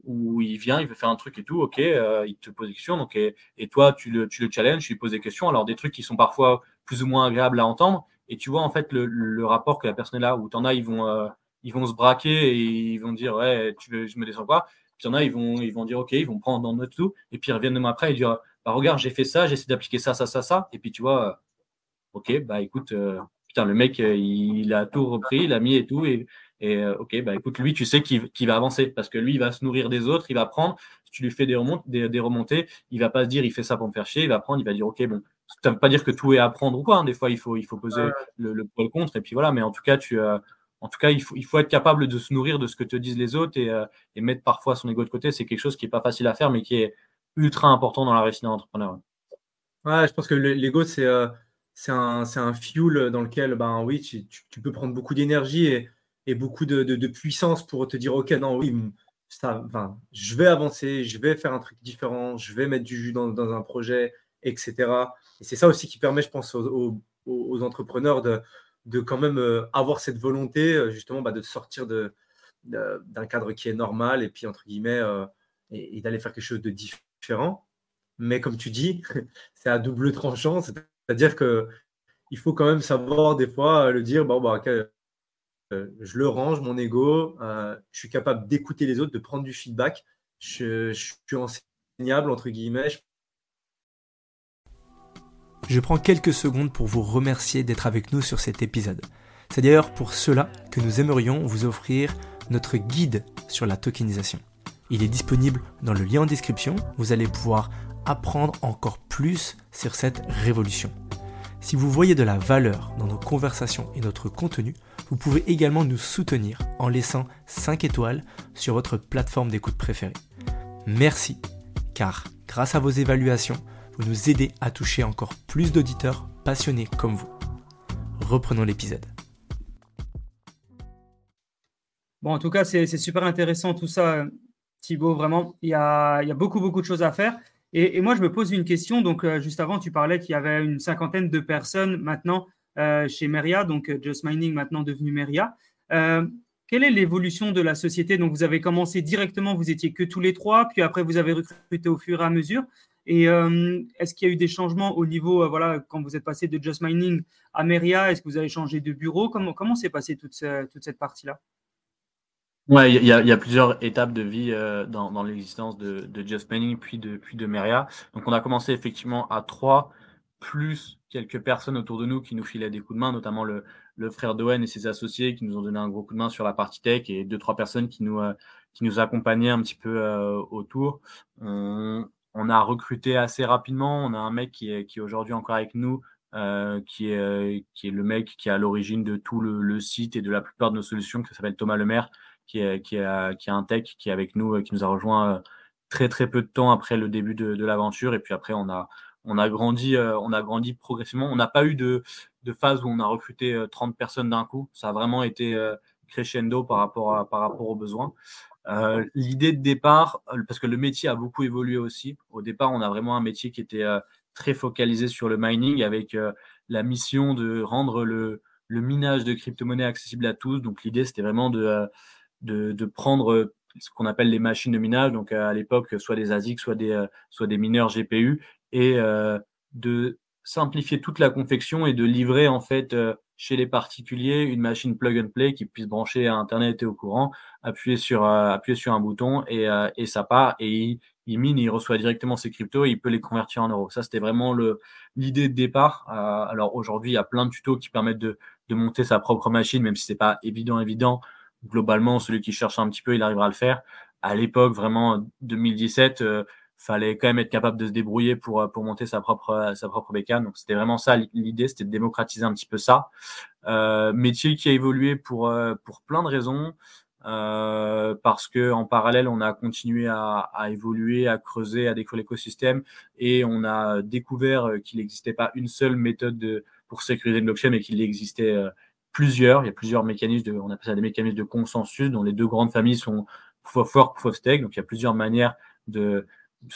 où il vient, il veut faire un truc et tout, ok, euh, il te pose des questions, donc, et, toi, tu le, tu le challenges, tu lui poses des questions, alors des trucs qui sont parfois plus ou moins agréables à entendre, et tu vois en fait le, le rapport que la personne est là, où tu en as, ils vont, ils vont se braquer et ils vont dire, ouais, tu veux, je me descends pas. Puis il y en a, ils vont, ils vont dire, ok, ils vont prendre dans notre tout, et puis ils reviennent de moi après et dire, bah regarde, j'ai fait ça, j'essaie d'appliquer ça, ça, ça, ça, et puis tu vois, ok, bah écoute, le mec, euh, il, a tout repris, il a mis et tout. Et, euh, ok, bah écoute, lui, tu sais qu'il va avancer parce que lui, il va se nourrir des autres, il va prendre. Si tu lui fais des, remontées, des, remontées, il va pas se dire, il fait ça pour me faire chier. Il va prendre, il va dire, ok, bon, ça veut pas dire que tout est à prendre ou quoi. Hein. Des fois, il faut, il faut poser le, le le contre. Et puis voilà, mais en tout cas, tu, euh, en tout cas, il faut, être capable de se nourrir de ce que te disent les autres et, et mettre parfois son ego de côté. C'est quelque chose qui est pas facile à faire, mais qui est ultra important dans la réussite d'un entrepreneur. Ouais, je pense que l'ego, c'est c'est un, un, fuel dans lequel, ben oui, tu, peux prendre beaucoup d'énergie et, beaucoup de, puissance pour te dire, OK, non, oui, je vais avancer, je vais faire un truc différent, je vais mettre du jus dans, un projet, etc. Et c'est ça aussi qui permet, je pense, aux, entrepreneurs de, de, quand même euh, avoir cette volonté, euh, justement, bah, de sortir de, d'un cadre qui est normal et puis, entre guillemets, euh, et, d'aller faire quelque chose de différent. Mais comme tu dis, c'est à double tranchant, c'est-à-dire qu'il faut quand même savoir des fois le dire, bon, bah, je le range, mon ego, je suis capable d'écouter les autres, de prendre du feedback, je, suis enseignable, entre guillemets. Je prends quelques secondes pour vous remercier d'être avec nous sur cet épisode. C'est d'ailleurs pour cela que nous aimerions vous offrir notre guide sur la tokenisation. Il est disponible dans le lien en description. Vous allez pouvoir apprendre encore plus sur cette révolution. Si vous voyez de la valeur dans nos conversations et notre contenu, vous pouvez également nous soutenir en laissant 5 étoiles sur votre plateforme d'écoute préférée. Merci, car grâce à vos évaluations, vous nous aidez à toucher encore plus d'auditeurs passionnés comme vous. Reprenons l'épisode. Bon, en tout cas, c'est super intéressant tout ça, Thibaut, vraiment. Il y, a, il y a beaucoup, beaucoup de choses à faire. Et, moi, je me pose une question. Donc, euh, juste avant, tu parlais qu'il y avait une cinquantaine de personnes maintenant euh, chez Meria, donc euh, Just Mining maintenant devenu Meria. quelle est l'évolution de la société? Donc, vous avez commencé directement, vous étiez que tous les trois, puis après, vous avez recruté au fur et à mesure. Et est-ce qu'il y a eu des changements au niveau, voilà, quand vous êtes passé de Just Mining à Meria Est-ce que vous avez changé de bureau? Comment, comment s'est passée toute, toute cette partie-là? Ouais, il y, y, a plusieurs étapes de vie euh, dans, dans l'existence de, de Just Mining puis de, puis de Meria. Donc, on a commencé effectivement à trois, plus quelques personnes autour de nous qui nous filaient des coups de main, notamment le, le frère d'Owen et ses associés qui nous ont donné un gros coup de main sur la partie tech et deux, trois personnes qui nous, euh, qui nous accompagnaient un petit peu euh, autour. On, a recruté assez rapidement. On a un mec qui est, aujourd'hui encore avec nous, euh, qui, est, qui est le mec qui est à l'origine de tout le, site et de la plupart de nos solutions, qui s'appelle Thomas Lemaire, qui est, est un tech qui est avec nous, euh, qui nous a rejoint euh, très très peu de temps après le début de, l'aventure. Et puis après, on a, on a grandi, euh, on a grandi progressivement. On n'a pas eu de, de, phase où on a recruté 30 personnes d'un coup. Ça a vraiment été crescendo par rapport, à, par rapport aux besoins. Euh, L'idée de départ, parce que le métier a beaucoup évolué aussi. Au départ, on a vraiment un métier qui était très focalisé sur le mining avec la mission de rendre le, le minage de crypto-monnaies accessible à tous. Donc l'idée, c'était vraiment de, de, prendre euh, ce qu'on appelle les machines de minage, donc euh, à l'époque, soit des ASIC, soit des, euh, soit des mineurs GPU, et de simplifier toute la confection et de livrer en fait chez les particuliers une machine plug and play qui puisse brancher à Internet et au courant, appuyer sur, appuyer sur un bouton et, et ça part et il, il, mine, il reçoit directement ses cryptos et il peut les convertir en euros. Ça, c'était vraiment l'idée de départ. alors aujourd'hui, il y a plein de tutos qui permettent de, de monter sa propre machine, même si c'est pas évident, évident globalement, celui qui cherche un petit peu, il arrivera à le faire. À l'époque, vraiment, 2017, euh, fallait quand même être capable de se débrouiller pour, euh, pour monter sa propre, euh, sa propre bécane. Donc, c'était vraiment ça l'idée, c'était de démocratiser un petit peu ça. Euh, métier qui a évolué pour, pour plein de raisons. Euh, parce que en parallèle, on a continué à, à, évoluer, à creuser, à découvrir l'écosystème, et on a découvert qu'il n'existait pas une seule méthode de, pour sécuriser une blockchain, mais qu'il existait plusieurs. Il y a plusieurs mécanismes, de, on appelle ça des mécanismes de consensus, dont les deux grandes familles sont Proof of Work, Proof of Stake. Donc, il y a plusieurs manières de,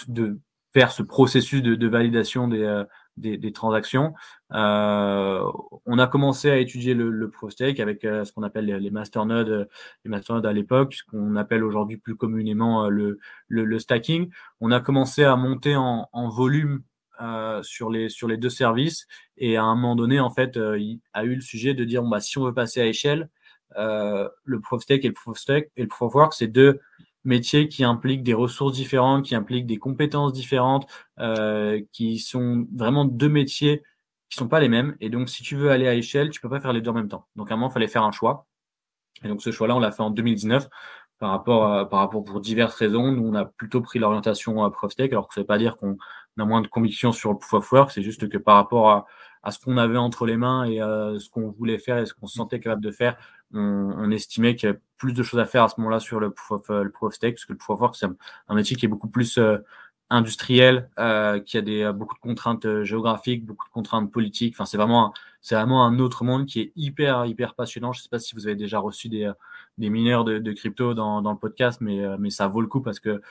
de faire ce processus de, de validation des, euh, des, des, transactions. Euh, on a commencé à étudier le, le proof of stake avec euh, ce qu'on appelle les, les masternodes, les masternodes à l'époque, ce qu'on appelle aujourd'hui plus communément le, le, le, stacking. On a commencé à monter en, en volume euh, sur, les, sur les deux services et à un moment donné, en fait, il a eu le sujet de dire bah, si on veut passer à échelle, le proof of stake et le proof of stake et le proof of work, c'est deux métiers qui impliquent des ressources différentes, qui impliquent des compétences différentes, euh, qui sont vraiment deux métiers qui sont pas les mêmes. Et donc, si tu veux aller à échelle, tu peux pas faire les deux en même temps. Donc, à un moment, il fallait faire un choix. Et donc, ce choix-là, on l'a fait en 2019 par rapport, par rapport pour diverses raisons. Nous, on a plutôt pris l'orientation à ProfTech, alors que ça veut pas dire qu'on a moins de conviction sur le proof of work. C'est juste que par rapport à, à ce qu'on avait entre les mains et à ce qu'on voulait faire et ce qu'on se sentait capable de faire, on, on estimait qu'il y avait plus de choses à faire à ce moment-là sur le proof of, euh, le proof of stake, parce que le proof of work, c'est un, métier qui est beaucoup plus euh, industriel, euh, qui a des, euh, beaucoup de contraintes géographiques, beaucoup de contraintes politiques. Enfin, c'est vraiment, c'est vraiment un autre monde qui est hyper, hyper passionnant. Je sais pas si vous avez déjà reçu des, des mineurs de, de crypto dans, dans le podcast, mais, mais ça vaut le coup parce que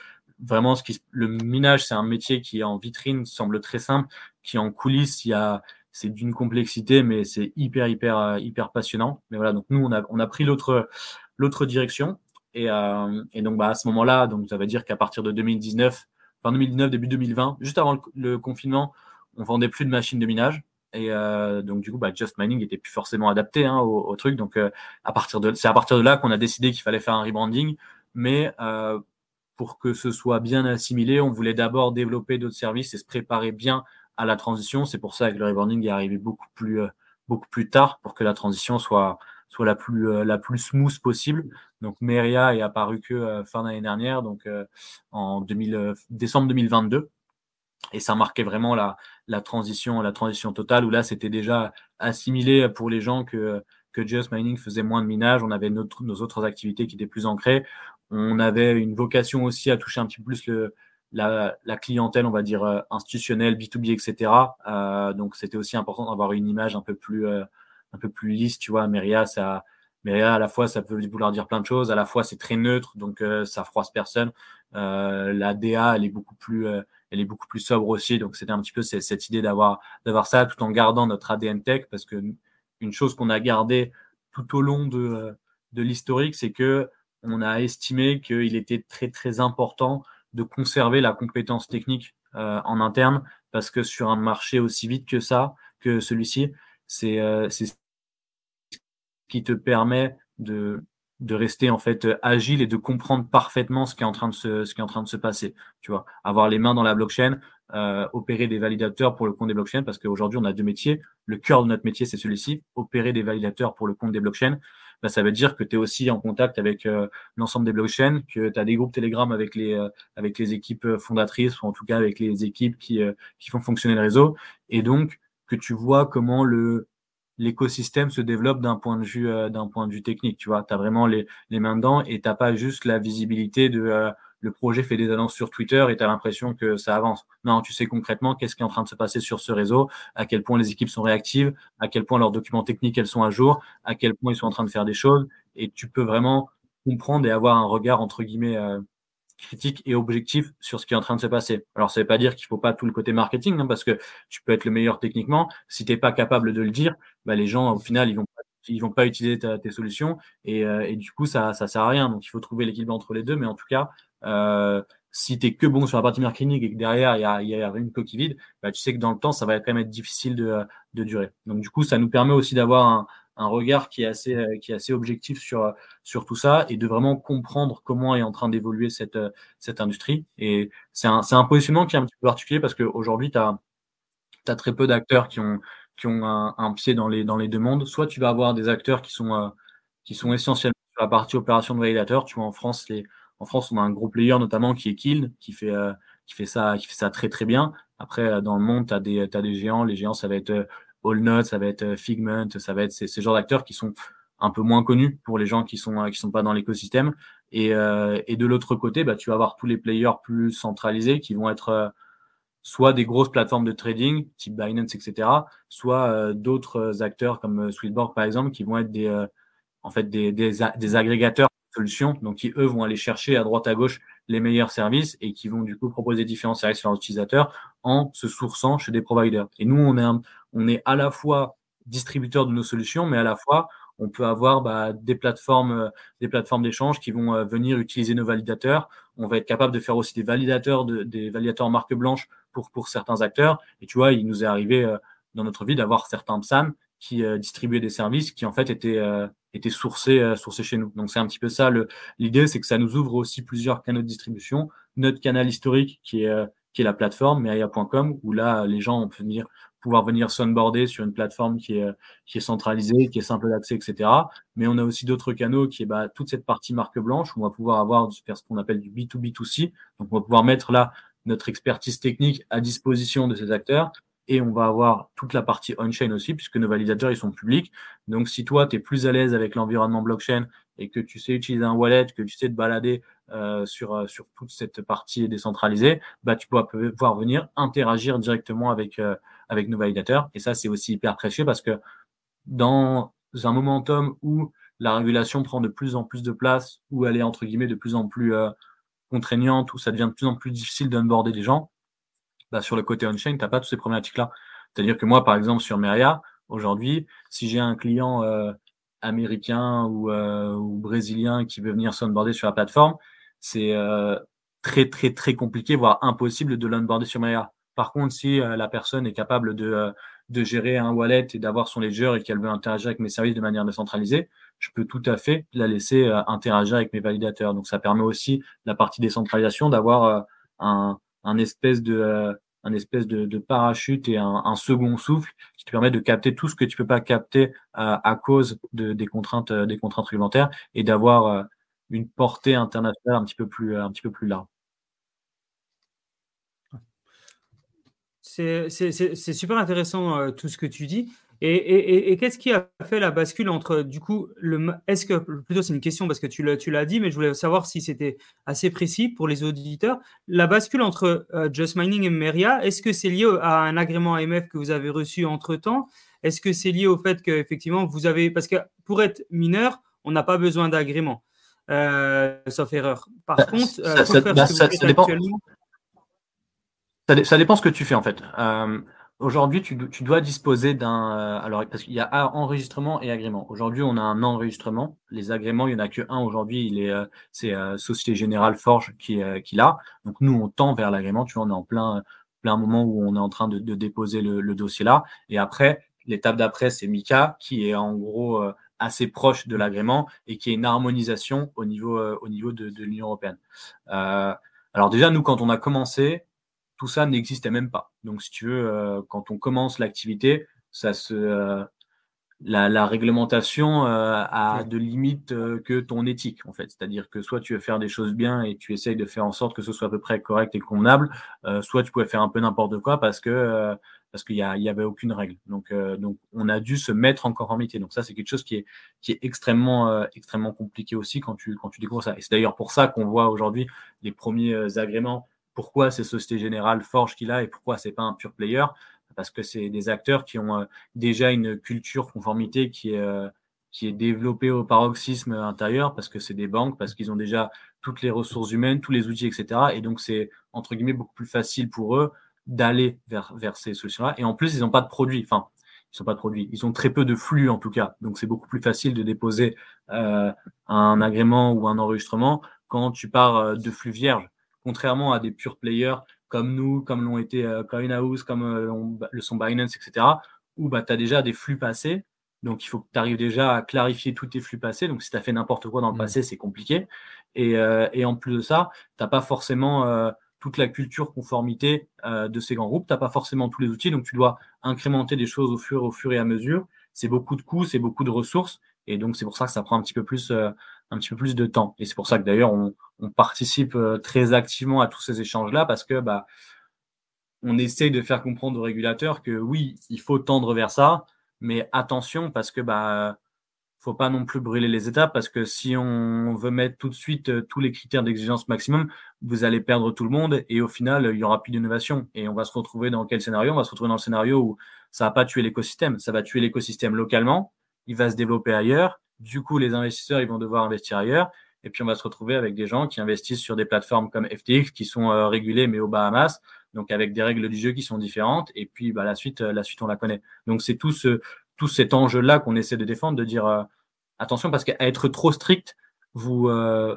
vraiment, ce qui, le minage, c'est un métier qui en vitrine semble très simple, qui en coulisses, il y a, c'est d'une complexité, mais c'est hyper, hyper, euh, hyper passionnant. Mais voilà, donc nous, on a, on a pris l'autre, l'autre direction. Et, euh, et, donc, bah, à ce moment-là, donc ça veut dire qu'à partir de 2019, fin 2019, début 2020, juste avant le, confinement, on vendait plus de machines de minage. Et euh, donc, du coup, bah, Just Mining était plus forcément adapté hein, au, au, truc. Donc, euh, à partir de, c'est à partir de là qu'on a décidé qu'il fallait faire un rebranding. Mais euh, pour que ce soit bien assimilé, on voulait d'abord développer d'autres services et se préparer bien à la transition. C'est pour ça que le rebranding est arrivé beaucoup plus, euh, beaucoup plus tard pour que la transition soit, soit la, plus, euh, la plus smooth possible. Donc Meria est apparu que euh, fin d'année dernière, donc en 2000, décembre 2022. Et ça marquait vraiment la, la transition, la transition totale, où là, c'était déjà assimilé pour les gens que, que Just Mining faisait moins de minage. On avait notre, nos autres activités qui étaient plus ancrées. On avait une vocation aussi à toucher un petit peu plus le, la, la, clientèle, on va dire, euh, institutionnelle, B2B, etc. Euh, donc, c'était aussi important d'avoir une image un peu plus, euh, un peu plus lisse, tu vois. Meria, ça, Meria, à la fois, ça peut vouloir dire plein de choses. À la fois, c'est très neutre, donc euh, ça froisse personne. la DA, elle est beaucoup plus, elle est beaucoup plus sobre aussi. Donc, c'était un petit peu cette, idée d'avoir, d'avoir ça tout en gardant notre ADN tech, parce que une chose qu'on a gardé tout au long de, de l'historique, c'est que on a estimé qu'il était très, très important de conserver la compétence technique euh, en interne parce que sur un marché aussi vite que ça, que celui-ci, c'est euh, ce qui te permet de, de rester en fait agile et de comprendre parfaitement ce qui est en train de se, ce qui est en train de se passer. Tu vois, avoir les mains dans la blockchain, euh, opérer des validateurs pour le compte des blockchains parce qu'aujourd'hui on a deux métiers. Le cœur de notre métier c'est celui-ci, opérer des validateurs pour le compte des blockchains bah, ça veut dire que tu es aussi en contact avec euh, l'ensemble des blockchains, que tu as des groupes Telegram avec les, euh, avec les équipes euh, fondatrices, ou en tout cas avec les équipes qui, qui font fonctionner le réseau, et donc que tu vois comment le l'écosystème se développe d'un point de vue d'un point de vue technique tu vois. Tu as vraiment les, les mains dedans et t'as pas juste la visibilité de le projet fait des annonces sur Twitter et tu as l'impression que ça avance. Non, tu sais concrètement qu'est-ce qui est en train de se passer sur ce réseau, à quel point les équipes sont réactives, à quel point leurs documents techniques elles sont à jour, à quel point ils sont en train de faire des choses. Et tu peux vraiment comprendre et avoir un regard entre guillemets euh, critique et objectif sur ce qui est en train de se passer. Alors ça veut pas dire qu'il faut pas tout le côté marketing hein, parce que tu peux être le meilleur techniquement, si tu n'es pas capable de le dire, bah, les gens au final ils vont ils vont pas utiliser tes solutions. Et, euh, et, du coup ça ça sert à rien. Donc il faut trouver l'équilibre entre les deux. Mais en tout cas si tu es que bon sur la partie marketing et que derrière il y a, y a, une coquille vide, bah, tu sais que dans le temps, ça va quand même être difficile de, de durer. Donc du coup, ça nous permet aussi d'avoir un, un, regard qui est assez, qui est assez objectif sur, sur tout ça et de vraiment comprendre comment est en train d'évoluer cette, cette industrie. Et c'est un, un positionnement qui est un petit peu particulier parce qu'aujourd'hui, tu as, as, très peu d'acteurs qui ont, qui ont un, un, pied dans les, dans les deux mondes. Soit tu vas avoir des acteurs qui sont, qui sont essentiellement la partie opération de validateur, tu vois, en France, les, en France, on a un gros player notamment qui est Kill, qui fait, qui fait, ça, qui fait ça très très bien. Après, dans le monde, tu as, des, as des géants. Les géants, ça va être Allnut, ça va être Figment, ça va être ces, ces genres d'acteurs qui sont un peu moins connus pour les gens qui sont qui sont pas dans l'écosystème. Et, euh, et de l'autre côté, bah, tu vas avoir tous les players plus centralisés qui vont être euh, soit des grosses plateformes de trading, type Binance, etc., soit euh, d'autres acteurs comme Sweetboard, par exemple, qui vont être des, en fait, des, des, des, agrégateurs solutions, donc qui, eux, vont aller chercher à droite à gauche les meilleurs services et qui vont du coup proposer différents services à leurs utilisateurs en se sourçant chez des providers. Et nous, on est, on est à la fois distributeur de nos solutions, mais à la fois, on peut avoir bah, des plateformes, euh, des plateformes d'échange qui vont euh, venir utiliser nos validateurs. On va être capable de faire aussi des validateurs, de, des validateurs en marque blanche pour, pour certains acteurs. Et tu vois, il nous est arrivé euh, dans notre vie d'avoir certains PSAM qui distribuaient des services qui en fait étaient, étaient sourcés, sourcés chez nous. Donc c'est un petit peu ça. L'idée, c'est que ça nous ouvre aussi plusieurs canaux de distribution. Notre canal historique qui est, qui est la plateforme, meria.com, où là, les gens peuvent venir pouvoir venir sunboarder sur une plateforme qui est, qui est centralisée, qui est simple d'accès, etc. Mais on a aussi d'autres canaux qui est bah, toute cette partie marque blanche où on va pouvoir avoir faire ce qu'on appelle du B2B2C. Donc on va pouvoir mettre là notre expertise technique à disposition de ces acteurs et on va avoir toute la partie on-chain aussi, puisque nos validateurs, ils sont publics. Donc, si toi, tu es plus à l'aise avec l'environnement blockchain et que tu sais utiliser un wallet, que tu sais te balader euh, sur, euh, sur toute cette partie décentralisée, bah, tu pourras pouvoir venir interagir directement avec, euh, avec nos validateurs. Et ça, c'est aussi hyper précieux parce que dans un momentum où la régulation prend de plus en plus de place, où elle est entre guillemets de plus en plus contraignante, où ça devient de plus en plus difficile d'onboarder des gens, bah, sur le côté on-chain, tu n'as pas toutes ces problématiques-là. C'est-à-dire que moi, par exemple, sur Meria, aujourd'hui, si j'ai un client euh, américain ou, euh, ou, brésilien qui veut venir s'onboarder sur la plateforme, c'est euh, très, très, très compliqué, voire impossible de l'onboarder sur Meria. Par contre, si la personne est capable de, de gérer un wallet et d'avoir son ledger et qu'elle veut interagir avec mes services de manière décentralisée, je peux tout à fait la laisser interagir avec mes validateurs. Donc, ça permet aussi la partie décentralisation d'avoir un, un espèce de, euh, un espèce de, parachute et un, second souffle qui te permet de capter tout ce que tu peux pas capter euh, à cause de, des contraintes, euh, des contraintes réglementaires et d'avoir une portée internationale un petit peu plus, un petit peu plus large. C'est super intéressant tout ce que tu dis. Et, qu'est-ce qui a fait la bascule entre, du coup, le, est-ce que, plutôt c'est une question parce que tu l'as, tu l'as dit, mais je voulais savoir si c'était assez précis pour les auditeurs. La bascule entre euh, Just Mining et Meria, est-ce que c'est lié à un agrément AMF que vous avez reçu entre-temps? Est-ce que c'est lié au fait qu'effectivement, vous avez, parce que pour être mineur, on n'a pas besoin d'agrément, euh, sauf erreur. Par bah, contre, ça, ça, bah, ça, dépend. Ça, dépend ce que tu fais en fait. Euh, Aujourd'hui, tu, dois disposer d'un. Euh, alors, parce qu'il y a enregistrement et agrément. Aujourd'hui, on a un enregistrement. Les agréments, il n'y en a que un aujourd'hui. Il est, euh, c'est euh, Société Générale Forge qui, qui l'a. Donc, nous, on tend vers l'agrément. Tu vois, on est en plein, plein moment où on est en train de, déposer le, dossier là. Et après, l'étape d'après, c'est Mika qui est en gros assez proche de l'agrément et qui est une harmonisation au niveau, au niveau de, de l'Union européenne. alors déjà, nous, quand on a commencé, tout ça n'existait même pas. Donc, si tu veux, euh, quand on commence l'activité, ça se, euh, la, réglementation euh, a de limites que ton éthique, en fait. C'est-à-dire que soit tu veux faire des choses bien et tu essayes de faire en sorte que ce soit à peu près correct et convenable, soit tu pouvais faire un peu n'importe quoi parce que parce qu'il n'y avait aucune règle. Donc, donc, on a dû se mettre en conformité. Donc, ça, c'est quelque chose qui est, qui est extrêmement, extrêmement compliqué aussi quand tu, quand tu découvres ça. Et c'est d'ailleurs pour ça qu'on voit aujourd'hui les premiers agréments pourquoi c'est Société Générale Forge qu'il a et pourquoi c'est pas un pure player Parce que c'est des acteurs qui ont euh, déjà une culture conformité qui est, euh, qui est développée au paroxysme intérieur, parce que c'est des banques, parce qu'ils ont déjà toutes les ressources humaines, tous les outils, etc. Et donc, c'est entre guillemets beaucoup plus facile pour eux d'aller vers, vers ces solutions-là. Et en plus, ils n'ont pas de produits. Enfin, ils sont pas de produits. Ils ont très peu de flux en tout cas. Donc, c'est beaucoup plus facile de déposer euh, un agrément ou un enregistrement quand tu pars de flux vierges contrairement à des pure players comme nous, comme l'ont été euh, CoinHouse, comme euh, le son Binance, etc., où bah, tu as déjà des flux passés. Donc, il faut que tu arrives déjà à clarifier tous tes flux passés. Donc, si tu as fait n'importe quoi dans le mmh. passé, c'est compliqué. Et, euh, et, en plus de ça, tu n'as pas forcément euh, toute la culture conformité de ces grands groupes. Tu n'as pas forcément tous les outils. Donc, tu dois incrémenter des choses au fur, au fur et à mesure. c'est beaucoup de coûts, c'est beaucoup de ressources. Et donc, c'est pour ça que ça prend un petit peu plus, euh, un petit peu plus de temps. Et c'est pour ça que d'ailleurs, on, on, participe euh, très activement à tous ces échanges-là parce que bah, on essaye de faire comprendre aux régulateurs que oui, il faut tendre vers ça, mais attention parce que bah, faut pas non plus brûler les étapes parce que si on veut mettre tout de suite euh, tous les critères d'exigence maximum, vous allez perdre tout le monde et au final, il y aura plus d'innovation. Et on va se retrouver dans quel scénario? On va se retrouver dans le scénario où ça va pas tuer l'écosystème, ça va tuer l'écosystème localement, il va se développer ailleurs. Du coup, les investisseurs, ils vont devoir investir ailleurs. Et puis, on va se retrouver avec des gens qui investissent sur des plateformes comme FTX qui sont euh, régulées, mais aux Bahamas, donc avec des règles du jeu qui sont différentes. Et puis, bah, la suite, euh, la suite, on la connaît. Donc, c'est tout ce, tout cet enjeu-là qu'on essaie de défendre, de dire euh, attention, parce qu'à être trop strict, vous, euh,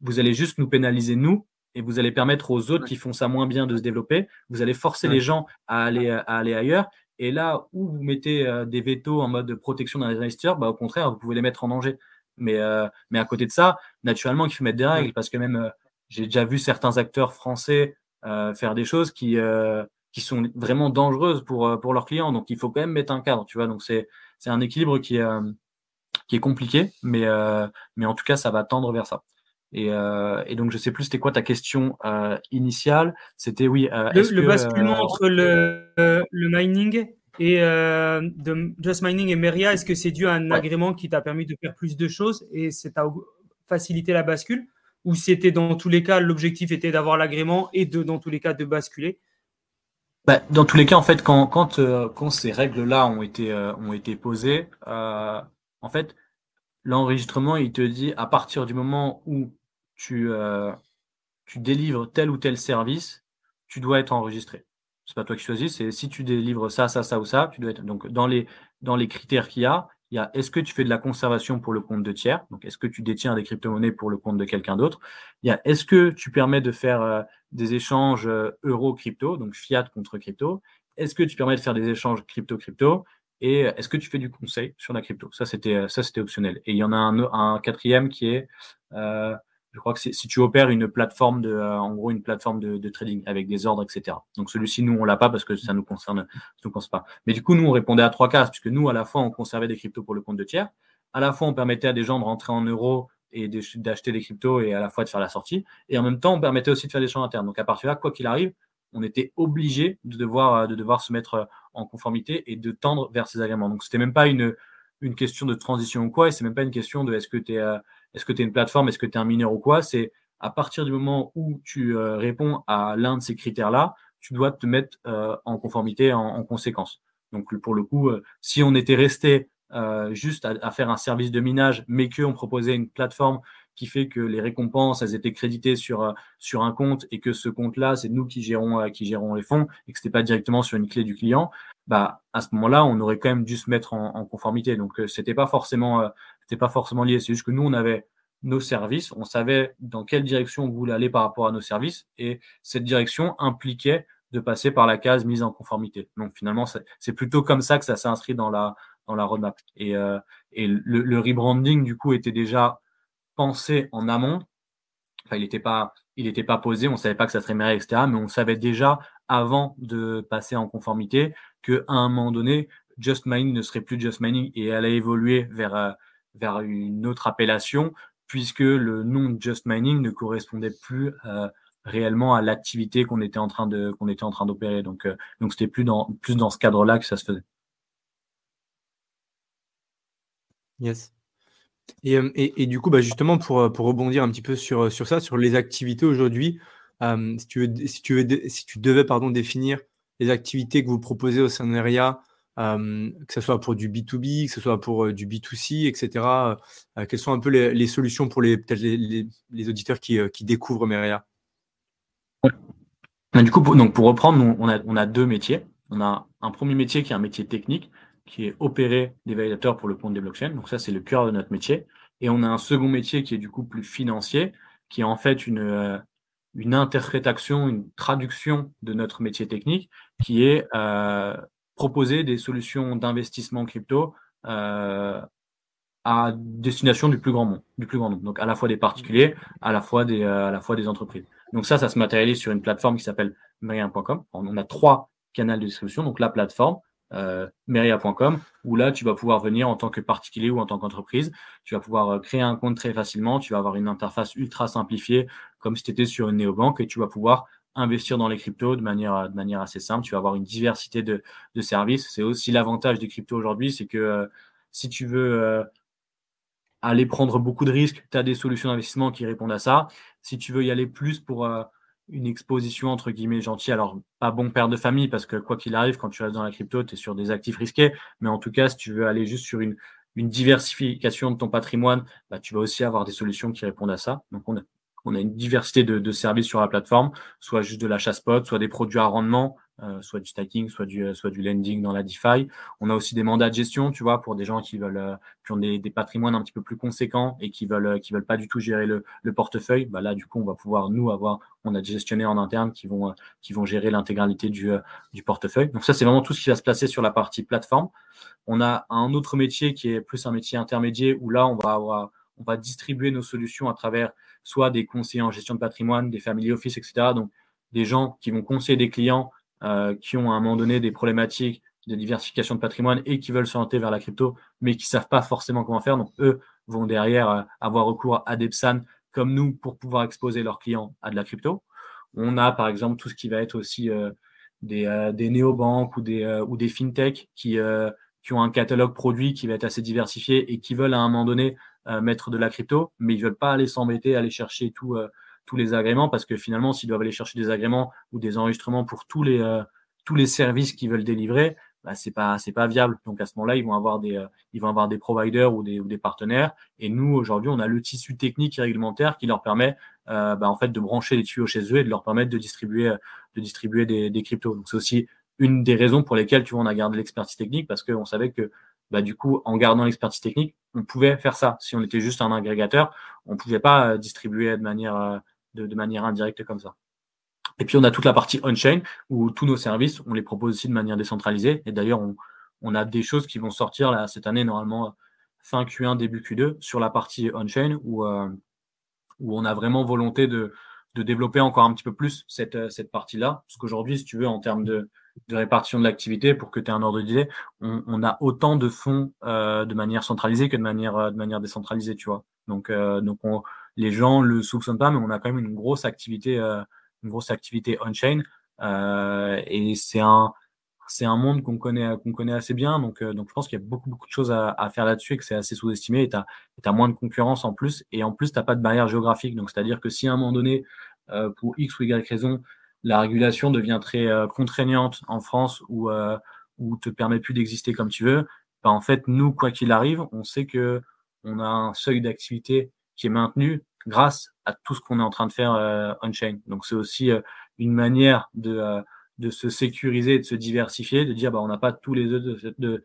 vous allez juste nous pénaliser, nous, et vous allez permettre aux autres qui font ça moins bien de se développer. Vous allez forcer les gens à aller, à aller ailleurs. Et là où vous mettez euh, des vétos en mode de protection d'un investisseurs, bah, au contraire, vous pouvez les mettre en danger. Mais, mais à côté de ça, naturellement, il faut mettre des règles parce que même j'ai déjà vu certains acteurs français faire des choses qui, qui sont vraiment dangereuses pour, euh, pour leurs clients. Donc, il faut quand même mettre un cadre, tu vois. Donc, c'est, c'est un équilibre qui est, euh, qui est compliqué, mais, euh, mais en tout cas, ça va tendre vers ça. Et, et donc, je sais plus, c'était quoi ta question initiale? C'était oui. le, le basculement entre le, le mining et de Just Mining et Meria, est-ce que c'est dû à un agrément qui t'a permis de faire plus de choses et c'est à faciliter la bascule? Ou c'était dans tous les cas, l'objectif était d'avoir l'agrément et de, dans tous les cas, de basculer? Bah, dans tous les cas, en fait, quand, quand, euh, quand ces règles-là ont été, euh, ont été posées, euh, en fait, l'enregistrement, il te dit à partir du moment où tu, tu délivres tel ou tel service, tu dois être enregistré. C'est pas toi qui choisis, c'est si tu délivres ça, ça, ça ou ça, tu dois être. Donc, dans les, dans les critères qu'il y a, il y a est-ce que tu fais de la conservation pour le compte de tiers Donc, est-ce que tu détiens des crypto-monnaies pour le compte de quelqu'un d'autre Il y a est-ce que tu permets de faire euh, des échanges euh, euro-crypto, donc fiat contre crypto Est-ce que tu permets de faire des échanges crypto-crypto Et est-ce que tu fais du conseil sur la crypto? Ça, c'était euh, ça, c'était optionnel. Et il y en a un, un quatrième qui est je crois que si tu opères une plateforme de, euh, en gros, une plateforme de, trading avec des ordres, etc. Donc celui-ci, nous, on l'a pas parce que ça nous concerne, ça nous concerne pas. Mais du coup, nous, on répondait à trois cases puisque nous, à la fois, on conservait des cryptos pour le compte de tiers, à la fois, on permettait à des gens de rentrer en euros et d'acheter des cryptos et à la fois de faire la sortie. Et en même temps, on permettait aussi de faire des champs internes. Donc à partir de là, quoi qu'il arrive, on était obligé de devoir, de devoir se mettre en conformité et de tendre vers ces agréments. Donc c'était même pas une, une question de transition ou quoi, et c'est même pas une question de est-ce que tu es euh, est-ce que tu es une plateforme, est-ce que tu es un mineur ou quoi? C'est à partir du moment où tu euh, réponds à l'un de ces critères-là, tu dois te mettre euh, en conformité en, conséquence. Donc pour le coup, euh, si on était resté juste à, faire un service de minage, mais qu'on proposait une plateforme qui fait que les récompenses, elles étaient créditées sur, sur un compte et que ce compte-là, c'est nous qui gérons, qui gérons les fonds et que ce n'était pas directement sur une clé du client, bah, à ce moment-là, on aurait quand même dû se mettre en, en conformité. Donc, c'était pas forcément, c'était pas forcément lié. C'est juste que nous, on avait nos services, on savait dans quelle direction on voulait aller par rapport à nos services, et cette direction impliquait de passer par la case mise en conformité. Donc finalement, c'est plutôt comme ça que ça s'est inscrit dans la, dans la roadmap. Et, euh, et le, le, rebranding, du coup, était déjà pensé en amont. Enfin, il n'était pas, il pas posé, on savait pas que ça serait mérité, etc. Mais on savait déjà, avant de passer en conformité, qu'à un moment donné, Just Mining ne serait plus Just Mining et allait évoluer vers, euh, vers une autre appellation, puisque le nom Just Mining ne correspondait plus euh, réellement à l'activité qu'on était en train de qu'on était en train d'opérer. Donc euh, donc c'était plus dans plus dans ce cadre-là que ça se faisait. Yes. Et, et, du coup, bah justement, pour, pour rebondir un petit peu sur, sur ça, sur les activités aujourd'hui, si, tu veux, si, tu veux, si tu devais pardon, définir les activités que vous proposez au Que ce soit pour du B2B, que ce soit pour du B2C, etc. quelles sont un peu les, solutions pour les, les, les, auditeurs qui, découvrent Meria? Du coup, pour, donc pour reprendre, on, a, on a deux métiers. On a un premier métier qui est un métier technique, qui est opérer des validateurs pour le compte des blockchains. Donc ça, c'est le cœur de notre métier. Et on a un second métier qui est du coup plus financier, qui est en fait une, une interprétation, une traduction de notre métier technique, qui est proposer des solutions d'investissement crypto euh, à destination du plus grand monde, du plus grand nombre. Donc à la fois des particuliers, à la fois des, euh, à la fois des entreprises. Donc ça, ça se matérialise sur une plateforme qui s'appelle Merian.com. On a trois canaux de distribution. Donc la plateforme, euh, Meria.com, où là, tu vas pouvoir venir en tant que particulier ou en tant qu'entreprise. Tu vas pouvoir euh, créer un compte très facilement. Tu vas avoir une interface ultra simplifiée, comme si tu étais sur une néobanque, et tu vas pouvoir investir dans les cryptos de manière, de manière assez simple. Tu vas avoir une diversité de, de services. C'est aussi l'avantage des cryptos aujourd'hui, c'est que euh, si tu veux euh, aller prendre beaucoup de risques, tu as des solutions d'investissement qui répondent à ça. Si tu veux y aller plus pour euh, une exposition entre guillemets gentille, alors pas bon père de famille, parce que quoi qu'il arrive, quand tu restes dans la crypto, tu es sur des actifs risqués. Mais en tout cas, si tu veux aller juste sur une, une diversification de ton patrimoine, bah, tu vas aussi avoir des solutions qui répondent à ça. Donc on on a une diversité de, services sur la plateforme, soit juste de l'achat spot, soit des produits à rendement, euh, soit du stacking, soit du, soit du lending dans la DeFi. On a aussi des mandats de gestion, tu vois, pour des gens qui veulent, euh, qui ont des, patrimoines un petit peu plus conséquents et qui veulent, qui veulent pas du tout gérer le, portefeuille. Bah là, du coup, on va pouvoir nous avoir, on a des gestionnaires en interne qui vont, euh, qui vont gérer l'intégralité du, du portefeuille. Donc ça, c'est vraiment tout ce qui va se placer sur la partie plateforme. On a un autre métier qui est plus un métier intermédiaire où là, on va avoir, on va distribuer nos solutions à travers soit des conseillers en gestion de patrimoine, des family office, etc. Donc, des gens qui vont conseiller des clients euh, qui ont à un moment donné des problématiques de diversification de patrimoine et qui veulent s'orienter vers la crypto, mais qui ne savent pas forcément comment faire. Donc, eux vont derrière euh, avoir recours à des PSAN comme nous pour pouvoir exposer leurs clients à de la crypto. On a, par exemple, tout ce qui va être aussi euh, des, des néobanques ou des, ou des fintech qui, qui ont un catalogue produit qui va être assez diversifié et qui veulent à un moment donné mettre de la crypto, mais ils veulent pas aller s'embêter, aller chercher tout, euh, tous les agréments, parce que finalement, s'ils doivent aller chercher des agréments ou des enregistrements pour tous les, euh, tous les services qu'ils veulent délivrer, bah, c'est pas c'est pas viable. Donc à ce moment-là, ils vont avoir des ils vont avoir des providers ou des, ou des partenaires. Et nous aujourd'hui, on a le tissu technique et réglementaire qui leur permet bah, en fait de brancher les tuyaux chez eux et de leur permettre de distribuer de distribuer des, des cryptos. Donc c'est aussi une des raisons pour lesquelles tu vois on a gardé l'expertise technique parce qu'on savait que bah, du coup, en gardant l'expertise technique, on pouvait faire ça. Si on était juste un agrégateur, on pouvait pas euh, distribuer de manière, euh, de, manière indirecte comme ça. Et puis, on a toute la partie on-chain où tous nos services, on les propose aussi de manière décentralisée. Et d'ailleurs, on, a des choses qui vont sortir là, cette année, normalement, fin Q1, début Q2, sur la partie on-chain où, euh, où on a vraiment volonté de, de développer encore un petit peu plus cette, cette partie-là. Parce qu'aujourd'hui, si tu veux, en termes de, de répartition de l'activité pour que tu aies un ordre d'idée. On, on, a autant de fonds euh, de manière centralisée que de manière, euh, de manière décentralisée, tu vois. Donc, euh, donc on, les gens le soupçonnent pas, mais on a quand même une grosse activité, euh, une grosse activité on-chain. Euh, et c'est un, c'est un monde qu'on connaît, qu'on connaît assez bien. Donc, donc je pense qu'il y a beaucoup, beaucoup de choses à, à faire là-dessus et que c'est assez sous-estimé. Et tu as, moins de concurrence en plus. Et en plus, tu n'as pas de barrière géographique. Donc, c'est-à-dire que si à un moment donné, pour X ou Y raison, la régulation devient très euh, contraignante en France ou euh, ou te permet plus d'exister comme tu veux, bah, en fait, nous, quoi qu'il arrive, on sait que on a un seuil d'activité qui est maintenu grâce à tout ce qu'on est en train de faire euh, on-chain. Donc, c'est aussi euh, une manière de, de se sécuriser, de se diversifier, de dire, bah, on n'a pas tous les œufs de, de,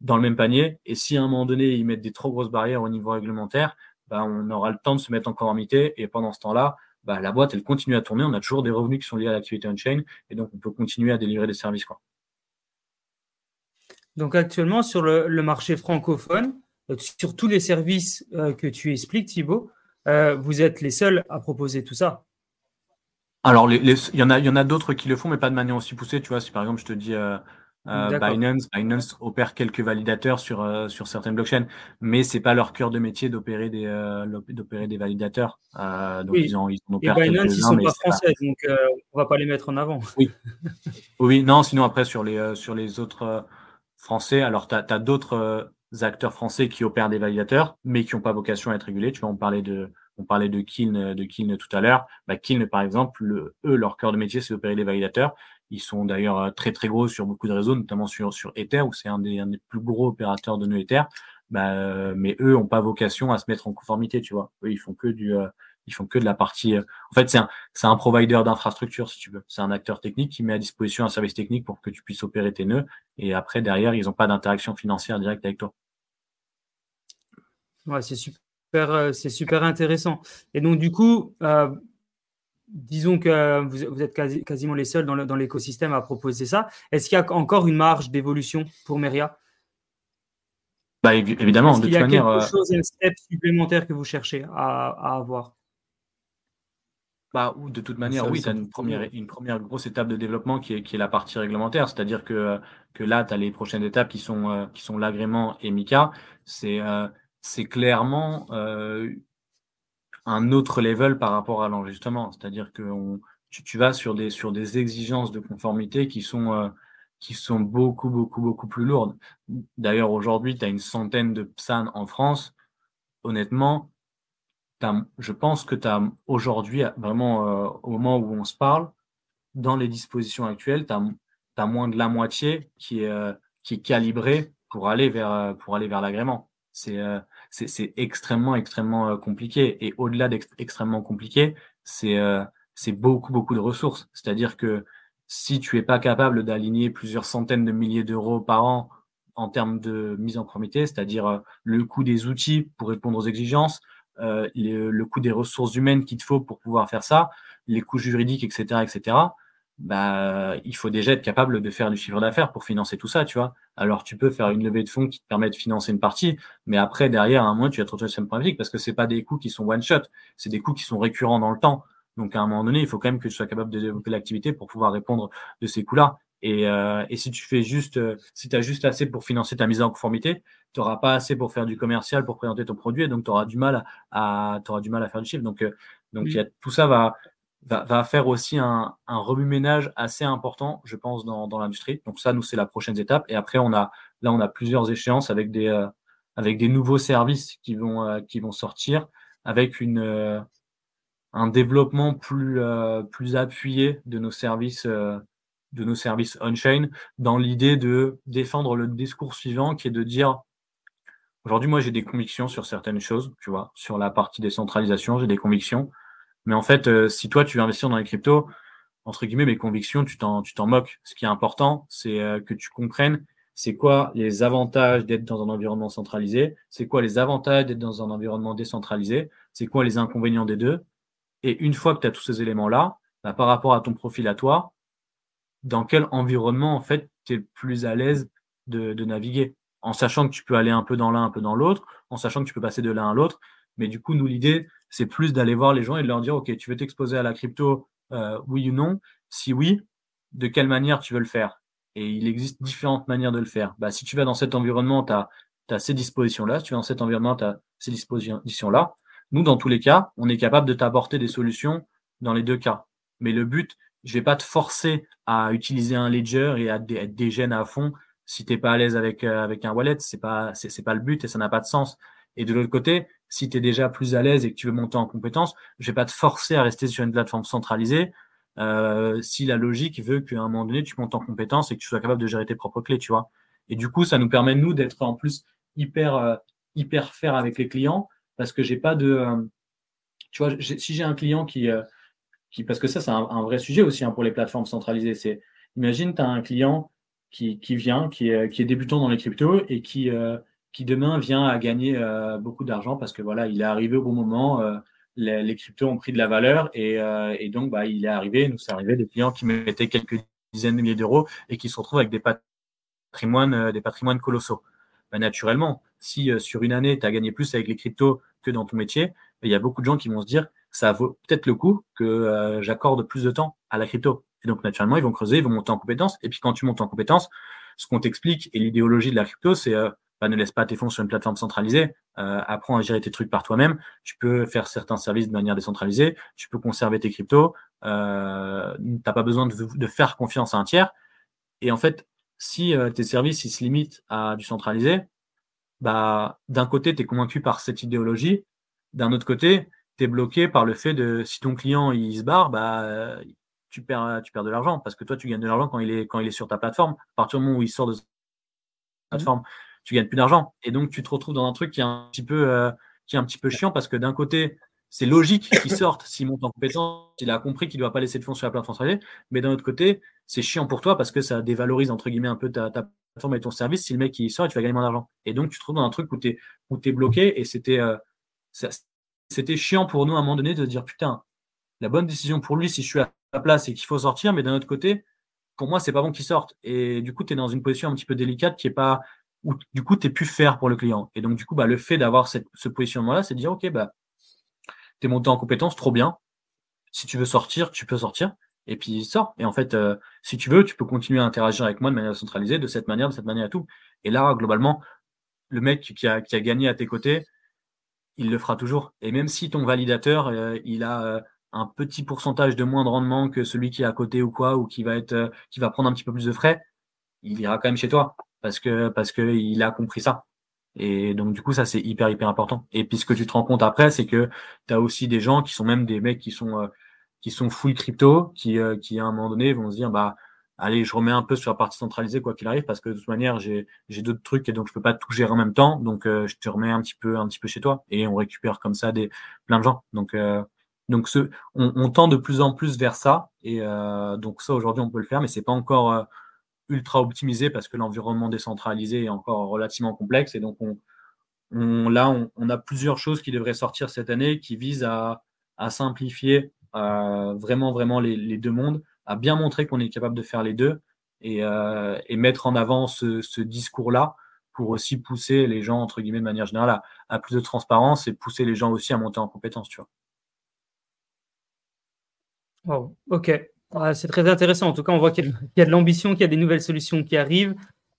dans le même panier. Et si à un moment donné, ils mettent des trop grosses barrières au niveau réglementaire, bah, on aura le temps de se mettre en conformité. Et pendant ce temps-là, bah, la boîte, elle continue à tourner. On a toujours des revenus qui sont liés à l'activité on-chain. Et donc, on peut continuer à délivrer des services. Quoi. Donc, actuellement, sur le, marché francophone, euh, sur tous les services euh, que tu expliques, Thibaut, euh, vous êtes les seuls à proposer tout ça Alors, il y en a, y en a d'autres qui le font, mais pas de manière aussi poussée. Tu vois, si par exemple, je te dis euh, Binance, Binance opère quelques validateurs sur, euh, sur certaines blockchains, mais c'est pas leur cœur de métier d'opérer des, euh, d'opérer des validateurs. donc ils ont, ils Et Binance, ils sont pas français, donc on va pas les mettre en avant. Oui. oui, non, sinon après sur les, sur les autres français, alors tu as, d'autres acteurs français qui opèrent des validateurs, mais qui n'ont pas vocation à être régulés. Tu vois, on parlait de, on parlait de Kiln, de Kiln tout à l'heure. Bah, Kiln, par exemple, eux, leur cœur de métier, c'est d'opérer des validateurs. Ils sont d'ailleurs euh, très très gros sur beaucoup de réseaux, notamment sur, sur Ether, où c'est un des, un des plus gros opérateurs de nœuds Ether. Bah, euh, mais eux n'ont pas vocation à se mettre en conformité, tu vois. Ils font que du, euh, ils font que de la partie. en fait, c'est un, c'est un provider d'infrastructure, si tu veux. C'est un acteur technique qui met à disposition un service technique pour que tu puisses opérer tes nœuds. Et après, derrière, ils n'ont pas d'interaction financière directe avec toi. Ouais, c'est super, c'est super intéressant. Et donc, du coup, disons que vous, êtes quasiment les seuls dans l'écosystème à proposer ça. Est-ce qu'il y a encore une marge d'évolution pour Meria? Bah, Évidemment, Est-ce qu'il y a quelque euh, chose, un step supplémentaire que vous cherchez à, avoir? Bah, ou de toute manière, oui, tu as une première, une première grosse étape de développement qui est, qui est la partie réglementaire. C'est-à-dire que, que là, tu as les prochaines étapes qui sont, euh, qui sont l'agrément et MICA. C'est euh, c'est clairement euh, un autre level par rapport à l'enregistrement. C'est-à-dire que tu, vas sur des, sur des exigences de conformité qui sont, qui sont beaucoup, beaucoup, beaucoup plus lourdes. D'ailleurs, aujourd'hui, tu as une centaine de PSAN en France. Honnêtement, je pense que tu as aujourd'hui, vraiment euh, au moment où on se parle, dans les dispositions actuelles, tu as, moins de la moitié qui est, euh, qui est calibrée pour aller vers, euh, pour aller vers l'agrément. C'est c'est extrêmement, extrêmement compliqué. Et au-delà d'extrêmement compliqué, c'est c'est beaucoup, beaucoup de ressources. C'est-à-dire que si tu es pas capable d'aligner plusieurs centaines de milliers d'euros par an en termes de mise en conformité, c'est-à-dire le coût des outils pour répondre aux exigences, euh, le, coût des ressources humaines qu'il te faut pour pouvoir faire ça, les coûts juridiques, etc., etc., bah, il faut déjà être capable de faire du chiffre d'affaires pour financer tout ça, tu vois. Alors, tu peux faire une levée de fonds qui te permet de financer une partie, mais après, derrière, à un moment, tu vas te retrouver sur une problématique parce que c'est pas des coûts qui sont one shot, c'est des coûts qui sont récurrents dans le temps. Donc, à un moment donné, il faut quand même que tu sois capable de développer l'activité pour pouvoir répondre de ces coûts-là. Et, euh, et, si tu fais juste, euh, si tu as juste assez pour financer ta mise en conformité, tu n'auras pas assez pour faire du commercial, pour présenter ton produit, et donc tu auras du mal à, auras du mal à faire du chiffre. Donc, euh, donc y a, tout ça va, va, va, faire aussi un, un remue-ménage assez important, je pense, dans, dans l'industrie. Donc ça, nous, c'est la prochaine étape. Et après, on a, là, on a plusieurs échéances avec des, avec des nouveaux services qui vont, qui vont sortir, avec une, un développement plus, plus appuyé de nos services de nos services on-chain dans l'idée de défendre le discours suivant qui est de dire aujourd'hui moi j'ai des convictions sur certaines choses, tu vois, sur la partie décentralisation, j'ai des convictions. Mais en fait, euh, si toi tu veux investir dans les cryptos, entre guillemets, mes convictions, tu t'en, moques. Ce qui est important, c'est euh, que tu comprennes c'est quoi les avantages d'être dans un environnement centralisé, c'est quoi les avantages d'être dans un environnement décentralisé, c'est quoi les inconvénients des deux. Et une fois que tu as tous ces éléments-là, bah, par rapport à ton profil à toi, dans quel environnement en fait tu es plus à l'aise de, naviguer, en sachant que tu peux aller un peu dans l'un, un peu dans l'autre, en sachant que tu peux passer de l'un à l'autre. Mais du coup, nous, l'idée, c'est plus d'aller voir les gens et de leur dire, OK, tu veux t'exposer à la crypto, euh, oui ou non? Si oui, de quelle manière tu veux le faire? Et il existe différentes manières de le faire. Bah, si tu vas dans cet environnement, tu as, ces dispositions-là. Si tu vas dans cet environnement, tu as ces dispositions-là. Nous, dans tous les cas, on est capable de t'apporter des solutions dans les deux cas. Mais le but, je vais pas te forcer à utiliser un ledger et à être dégène à fond si tu n'es pas à l'aise avec, euh, avec un wallet. C'est pas, c'est, pas le but et ça n'a pas de sens. Et de l'autre côté, si tu es déjà plus à l'aise et que tu veux monter en compétence, je vais pas te forcer à rester sur une plateforme centralisée euh, si la logique veut qu'à un moment donné, tu montes en compétence et que tu sois capable de gérer tes propres clés, tu vois. Et du coup, ça nous permet, nous, d'être en plus hyper, euh, hyper faire avec les clients parce que j'ai pas de. tu vois, si j'ai un client qui, parce que ça, c'est un, vrai sujet aussi hein, pour les plateformes centralisées. C'est, imagine, tu as un client qui, vient, qui est, qui est, débutant dans les cryptos et qui, euh, qui demain vient à gagner euh, beaucoup d'argent parce que voilà, il est arrivé au bon moment, euh, les, cryptos ont pris de la valeur et, donc bah, il est arrivé, nous c'est arrivé des clients qui mettaient quelques dizaines de milliers d'euros et qui se retrouvent avec des patrimoines, des patrimoines colossaux. Bah, naturellement, si sur une année, tu as gagné plus avec les cryptos que dans ton métier, il y a beaucoup de gens qui vont se dire ça vaut peut-être le coup que euh, j'accorde plus de temps à la crypto. Et donc, naturellement, ils vont creuser, ils vont monter en compétences. Et puis, quand tu montes en compétences, ce qu'on t'explique et l'idéologie de la crypto, c'est euh, bah, ne laisse pas tes fonds sur une plateforme centralisée. Euh, apprends à gérer tes trucs par toi-même. Tu peux faire certains services de manière décentralisée. Tu peux conserver tes cryptos. Euh, tu n'as pas besoin de, de, faire confiance à un tiers. Et en fait, si tes services ils se limitent à du centralisé, bah, d'un côté, tu es convaincu par cette idéologie. D'un autre côté, tu es bloqué par le fait de si ton client il se barre, bah, tu, perds, tu perds de l'argent parce que toi, tu gagnes de l'argent quand, il est, quand il est sur ta plateforme. À partir du moment où il sort de ta plateforme, tu gagnes plus d'argent. Et donc, tu te retrouves dans un truc qui est un petit peu, euh, qui est un petit peu chiant parce que d'un côté, c'est logique qu'il sorte s'il monte en compétence, il a compris qu'il ne doit pas laisser de fonds sur la plateforme mais d'un autre côté, c'est chiant pour toi parce que ça dévalorise entre guillemets un peu ta, plateforme et ton service si le mec il sort et tu vas gagner moins d'argent. Et donc tu te retrouves dans un truc où tu es, où es bloqué et c'était euh, c'était chiant pour nous à un moment donné de dire putain, la bonne décision pour lui si je suis à la place et qu'il faut sortir, mais d'un autre côté, pour moi, c'est pas bon qu'il sorte. Et du coup, tu es dans une position un petit peu délicate qui est pas où du coup, tu es plus faire pour le client. Et donc, du coup, bah, le fait d'avoir ce positionnement-là, c'est de dire ok, bah, tu es monté en compétence, trop bien. si tu veux sortir, tu peux sortir et puis sort. Et en fait, euh, si tu veux, tu peux continuer à interagir avec moi de manière centralisée, de cette manière, de cette manière et tout. Et là, globalement, le mec qui a, qui a gagné à tes côtés, il le fera toujours. Et même si ton validateur, euh, il a euh, un petit pourcentage de moins de rendement que celui qui est à côté ou quoi, ou qui va être, qui va prendre un petit peu plus de frais, il ira quand même chez toi parce que parce que il a compris ça. Et donc du coup, ça c'est hyper hyper important. Et puis ce que tu te rends compte après, c'est que tu as aussi des gens qui sont même des mecs qui sont qui sont full crypto, qui, euh, qui à un moment donné vont se dire bah allez, je remets un peu sur la partie centralisée quoi qu'il arrive parce que de toute manière j'ai d'autres trucs et donc je peux pas tout gérer en même temps, donc euh, je te remets un petit peu un petit peu chez toi et on récupère comme ça des plein de gens. Donc euh, donc ce, on, on, tend de plus en plus vers ça et donc ça aujourd'hui on peut le faire, mais c'est pas encore ultra optimisé parce que l'environnement décentralisé est encore relativement complexe et donc on, on là on, on, a plusieurs choses qui devraient sortir cette année qui visent à, à simplifier vraiment, vraiment les, deux mondes, à bien montrer qu'on est capable de faire les deux et, euh, mettre en avant ce, discours-là pour aussi pousser les gens, entre guillemets, de manière générale, à, plus de transparence et pousser les gens aussi à monter en compétence, tu vois. ok. C'est très intéressant. En tout cas, on voit qu'il y a de l'ambition, qu'il y a des nouvelles solutions qui arrivent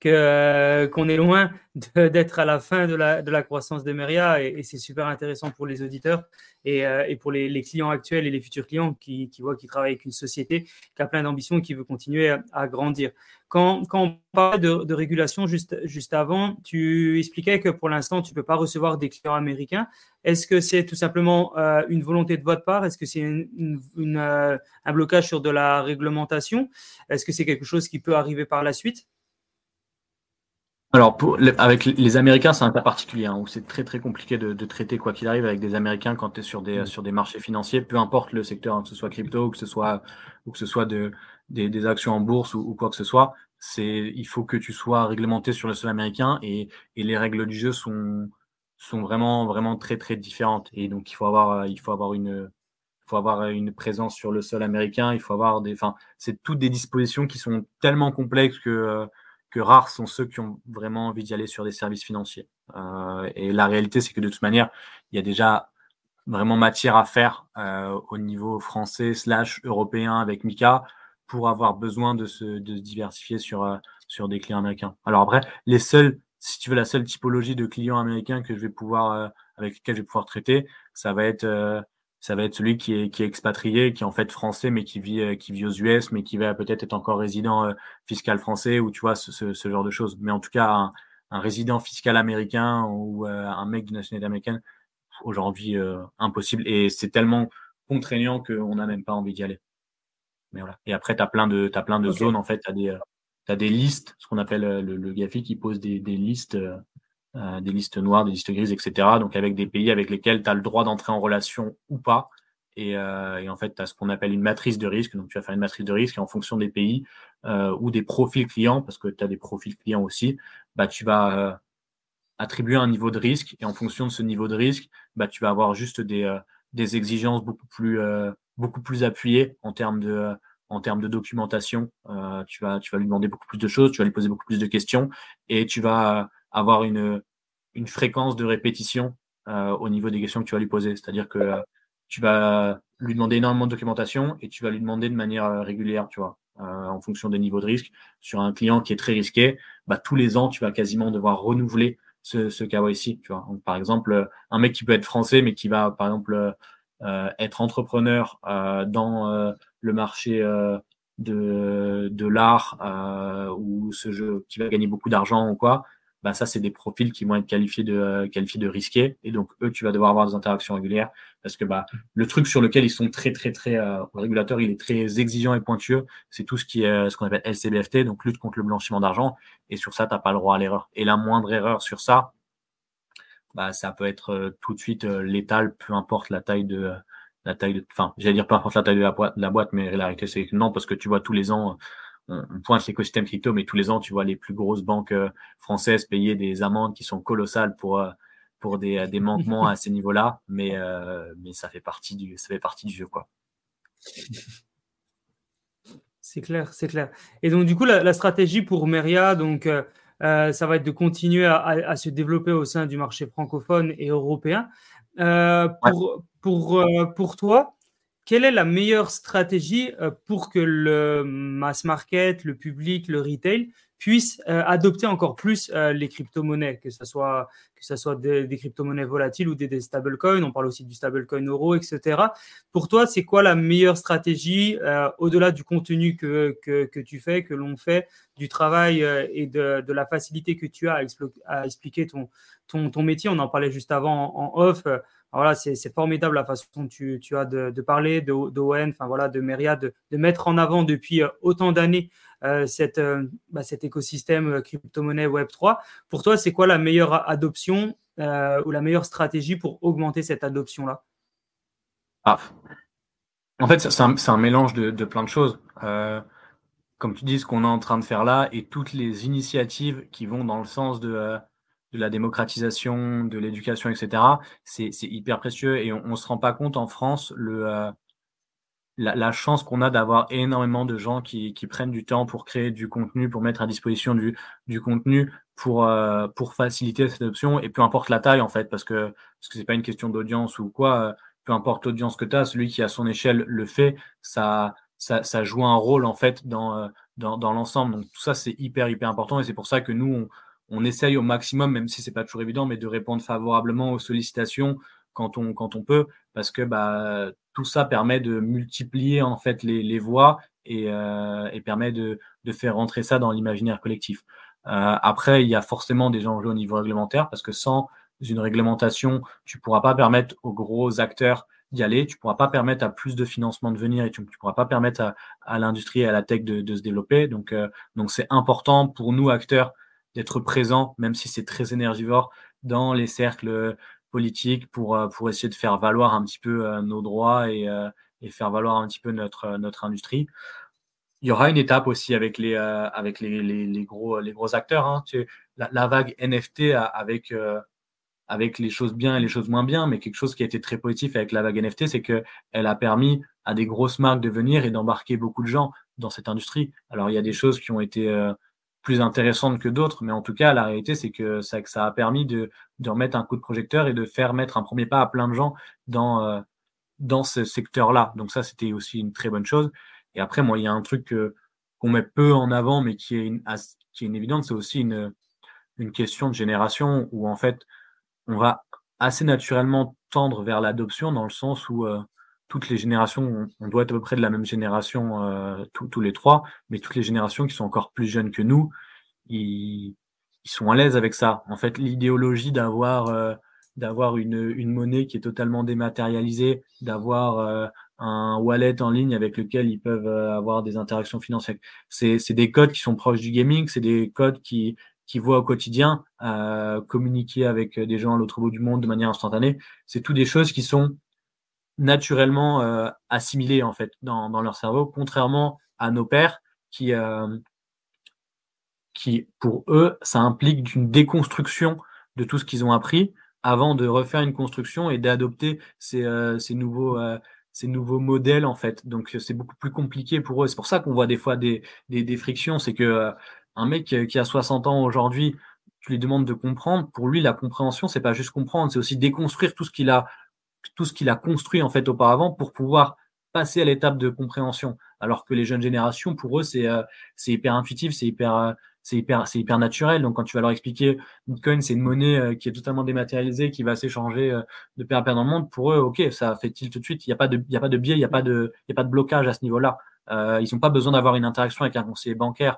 euh, qu'on est loin d'être à la fin de la, de la croissance de Meria et, c'est super intéressant pour les auditeurs et, euh, et pour les, les, clients actuels et les futurs clients qui, qui voient qu'ils travaillent avec une société qui a plein d'ambition et qui veut continuer à, grandir. Quand, quand, on parle de, régulation juste, juste avant, tu expliquais que pour l'instant, tu ne peux pas recevoir des clients américains. Est-ce que c'est tout simplement euh, une volonté de votre part? Est-ce que c'est une, un blocage sur de la réglementation? Est-ce que c'est quelque chose qui peut arriver par la suite? Alors, pour, avec les Américains, c'est un cas particulier hein, où c'est très très compliqué de, de traiter quoi qu'il arrive avec des Américains quand tu es sur des, mm. sur des marchés financiers, peu importe le secteur, hein, que ce soit crypto ou que ce soit, ou que ce soit de, des, des actions en bourse ou, quoi que ce soit. C'est, il faut que tu sois réglementé sur le sol américain et, et les règles du jeu sont, sont vraiment vraiment très très différentes. Et donc il faut avoir, il faut avoir une, faut avoir une présence sur le sol américain. Il faut avoir des, enfin, c'est toutes des dispositions qui sont tellement complexes que euh, rares sont ceux qui ont vraiment envie d'y aller sur des services financiers. Euh, et la réalité, c'est que de toute manière, il y a déjà vraiment matière à faire euh, au niveau français slash européen avec Mika pour avoir besoin de se, diversifier sur, euh, sur des clients américains. Alors après, les seuls, si tu veux, la seule typologie de clients américains que je vais pouvoir, avec lesquels je vais pouvoir traiter, ça va être ça va être celui qui est, qui est expatrié, qui est en fait français, mais qui vit, euh, qui vit aux US, mais qui va peut-être être encore résident euh, fiscal français, ou tu vois, ce, ce, genre de choses. Mais en tout cas, un, un résident fiscal américain ou euh, un mec de nationalité américaine, aujourd'hui, impossible. Et c'est tellement contraignant qu'on n'a même pas envie d'y aller. Mais voilà. Et après, tu as plein de, as plein de zones, en fait, tu as des, as des listes, ce qu'on appelle le, le GAFI qui pose des, des listes euh, des listes noires, des listes grises, etc. Donc avec des pays avec lesquels tu as le droit d'entrer en relation ou pas. Et, euh, et en fait, tu as ce qu'on appelle une matrice de risque. Donc tu vas faire une matrice de risque et en fonction des pays euh, ou des profils clients, parce que tu as des profils clients aussi, bah, tu vas attribuer un niveau de risque. Et en fonction de ce niveau de risque, bah, tu vas avoir juste des, des exigences beaucoup plus, beaucoup plus appuyées en termes de, en termes de documentation. tu, vas, tu vas lui demander beaucoup plus de choses, tu vas lui poser beaucoup plus de questions et tu vas avoir une, une fréquence de répétition euh, au niveau des questions que tu vas lui poser. C'est-à-dire que euh, tu vas lui demander énormément de documentation et tu vas lui demander de manière euh, régulière, tu vois, en fonction des niveaux de risque. Sur un client qui est très risqué, bah, tous les ans, tu vas quasiment devoir renouveler ce, ce KYC, tu vois. Par exemple, un mec qui peut être français, mais qui va, par exemple, être entrepreneur dans le marché de, de l'art ou ce jeu qui va gagner beaucoup d'argent ou quoi, bah, ça, c'est des profils qui vont être qualifiés de, euh, qualifiés de risqués. Et donc, eux, tu vas devoir avoir des interactions régulières parce que bah, le truc sur lequel ils sont très, très, très, euh, il est très exigeant et pointueux. C'est tout ce qui est euh, ce qu'on appelle LCBFT, donc lutte contre le blanchiment d'argent. Et sur ça, tu n'as pas le droit à l'erreur. Et la moindre erreur sur ça, bah, ça peut être tout de suite létal, peu importe la taille de, la taille de, enfin, j'allais dire peu importe la taille de la boîte, de la boîte mais la réalité, c'est que non, parce que tu vois tous les ans, on, pointe l'écosystème crypto, mais tous les ans, tu vois les plus grosses banques euh, françaises payer des amendes qui sont colossales pour, euh, pour des, des manquements à ces niveaux-là, mais, euh, mais ça, fait partie du, ça fait partie du jeu. Quoi. C'est clair, c'est clair. Et donc, du coup, la, stratégie pour Meria, donc, ça va être de continuer à, à, se développer au sein du marché francophone et européen. pour, pour, pour toi, quelle est la meilleure stratégie pour que le mass market, le public, le retail puissent euh, adopter encore plus euh, les crypto-monnaies, que ce soit, des, crypto-monnaies volatiles ou des, stablecoins? On parle aussi du stablecoin euro, etc. Pour toi, c'est quoi la meilleure stratégie euh, au-delà du contenu que, tu fais, que l'on fait, du travail et de, la facilité que tu as à, expliquer ton, métier? On en parlait juste avant en, off. Voilà, c'est formidable la façon dont tu, as de, parler d'ON, enfin voilà, de Myriad, de, mettre en avant depuis autant d'années euh, euh, bah, cet écosystème euh, crypto-monnaie Web3. Pour toi, c'est quoi la meilleure adoption ou la meilleure stratégie pour augmenter cette adoption-là? Ah. En fait, c'est un, mélange de, plein de choses. comme tu dis, ce qu'on est en train de faire là et toutes les initiatives qui vont dans le sens de, de la démocratisation, de l'éducation, etc., c'est hyper précieux et on ne se rend pas compte en France le, la, chance qu'on a d'avoir énormément de gens qui, qui, prennent du temps pour créer du contenu, pour mettre à disposition du, du contenu, pour, euh, pour faciliter cette option, et peu importe la taille en fait, parce que parce que c'est pas une question d'audience ou quoi, euh, peu importe l'audience que tu as, celui qui à son échelle le fait, ça, ça, ça joue un rôle en fait dans, euh, dans, dans l'ensemble. Donc tout ça c'est hyper hyper important, et c'est pour ça que nous on, on essaye au maximum, même si c'est pas toujours évident, mais de répondre favorablement aux sollicitations quand on, quand on peut, parce que bah, tout ça permet de multiplier en fait les, les voix et, euh, et, permet de, de, faire rentrer ça dans l'imaginaire collectif. Euh, après, il y a forcément des enjeux au niveau réglementaire parce que sans une réglementation, tu pourras pas permettre aux gros acteurs d'y aller, tu pourras pas permettre à plus de financement de venir et tu, tu pourras pas permettre à, l'industrie et à la tech de, de se développer. Donc, euh, donc c'est important pour nous acteurs d'être présents, même si c'est très énergivore, dans les cercles politique pour, euh, pour essayer de faire valoir un petit peu euh, nos droits et, euh, et faire valoir un petit peu notre, notre industrie. Il y aura une étape aussi avec les, avec les, les, gros, les gros acteurs. Hein. La, vague NFT avec, avec les choses bien et les choses moins bien, mais quelque chose qui a été très positif avec la vague NFT, c'est qu'elle a permis à des grosses marques de venir et d'embarquer beaucoup de gens dans cette industrie. Alors, il y a des choses qui ont été plus intéressantes que d'autres, mais en tout cas, la réalité, c'est que ça, que ça a permis de, de, remettre un coup de projecteur et de faire mettre un premier pas à plein de gens dans, euh, dans ce secteur-là. Donc ça, c'était aussi une très bonne chose. Et après, moi, il y a un truc qu'on met peu en avant, mais qui est une, qui est une évidente, c'est aussi une, une question de génération où, en fait, on va assez naturellement tendre vers l'adoption dans le sens où euh, toutes les générations, on doit être à peu près de la même génération euh, tous les trois, mais toutes les générations qui sont encore plus jeunes que nous, ils, sont à l'aise avec ça. En fait, l'idéologie d'avoir euh, d'avoir une, une monnaie qui est totalement dématérialisée, d'avoir euh, un wallet en ligne avec lequel ils peuvent avoir des interactions financières. C'est des codes qui sont proches du gaming, c'est des codes qui, qui voient au quotidien communiquer avec des gens à l'autre bout du monde de manière instantanée. C'est tout des choses qui sont naturellement euh, assimilés en fait dans, dans, leur cerveau, contrairement à nos pères qui, euh, qui pour eux, ça implique une déconstruction de tout ce qu'ils ont appris avant de refaire une construction et d'adopter ces, euh, ces nouveaux euh, ces nouveaux modèles en fait. Donc c'est beaucoup plus compliqué pour eux. C'est pour ça qu'on voit des fois des, des, des frictions. C'est que euh, un mec qui a 60 ans aujourd'hui, tu lui demandes de comprendre. Pour lui, la compréhension, c'est pas juste comprendre, c'est aussi déconstruire tout ce qu'il a tout ce qu'il a construit en fait auparavant pour pouvoir passer à l'étape de compréhension. Alors que les jeunes générations, pour eux, c'est euh, hyper intuitif, c'est hyper euh, c'est hyper c'est hyper naturel. Donc quand tu vas leur expliquer Bitcoin, c'est une monnaie euh, qui est totalement dématérialisée, qui va s'échanger de pair à pair dans le monde, pour eux, ok, ça fait tilt tout de suite? Il n'y a pas de il y a pas de biais, il n'y a pas de il y a pas de blocage à ce niveau-là. ils n'ont pas besoin d'avoir une interaction avec un conseiller bancaire.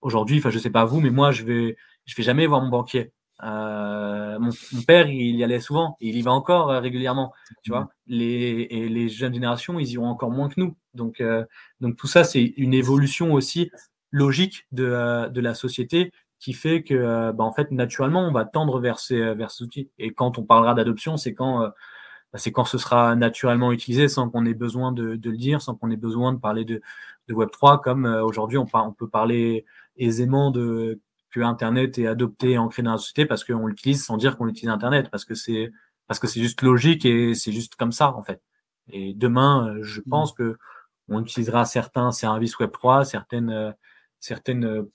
Aujourd'hui, enfin je sais pas vous, mais moi je vais je vais jamais voir mon banquier. Euh, mon, père, il y allait souvent, il y va encore euh, régulièrement. Tu vois, les, et les jeunes générations, ils iront encore moins que nous. Donc, euh, donc tout ça, c'est une évolution aussi logique de, de la société qui fait que, bah, en fait, naturellement, on va tendre vers ces, vers ces outils. Et quand on parlera d'adoption, c'est quand, bah, c'est quand ce sera naturellement utilisé, sans qu'on ait besoin de, de, le dire, sans qu'on ait besoin de parler de, de Web 3, comme aujourd'hui, on, on peut parler aisément de que Internet est adopté et ancré dans la société parce qu'on l'utilise sans dire qu'on utilise Internet, parce que c'est parce que c'est juste logique et c'est juste comme ça en fait. Et demain, euh, je mmh. pense que on utilisera certains services Web 3, certaines euh, certaines euh,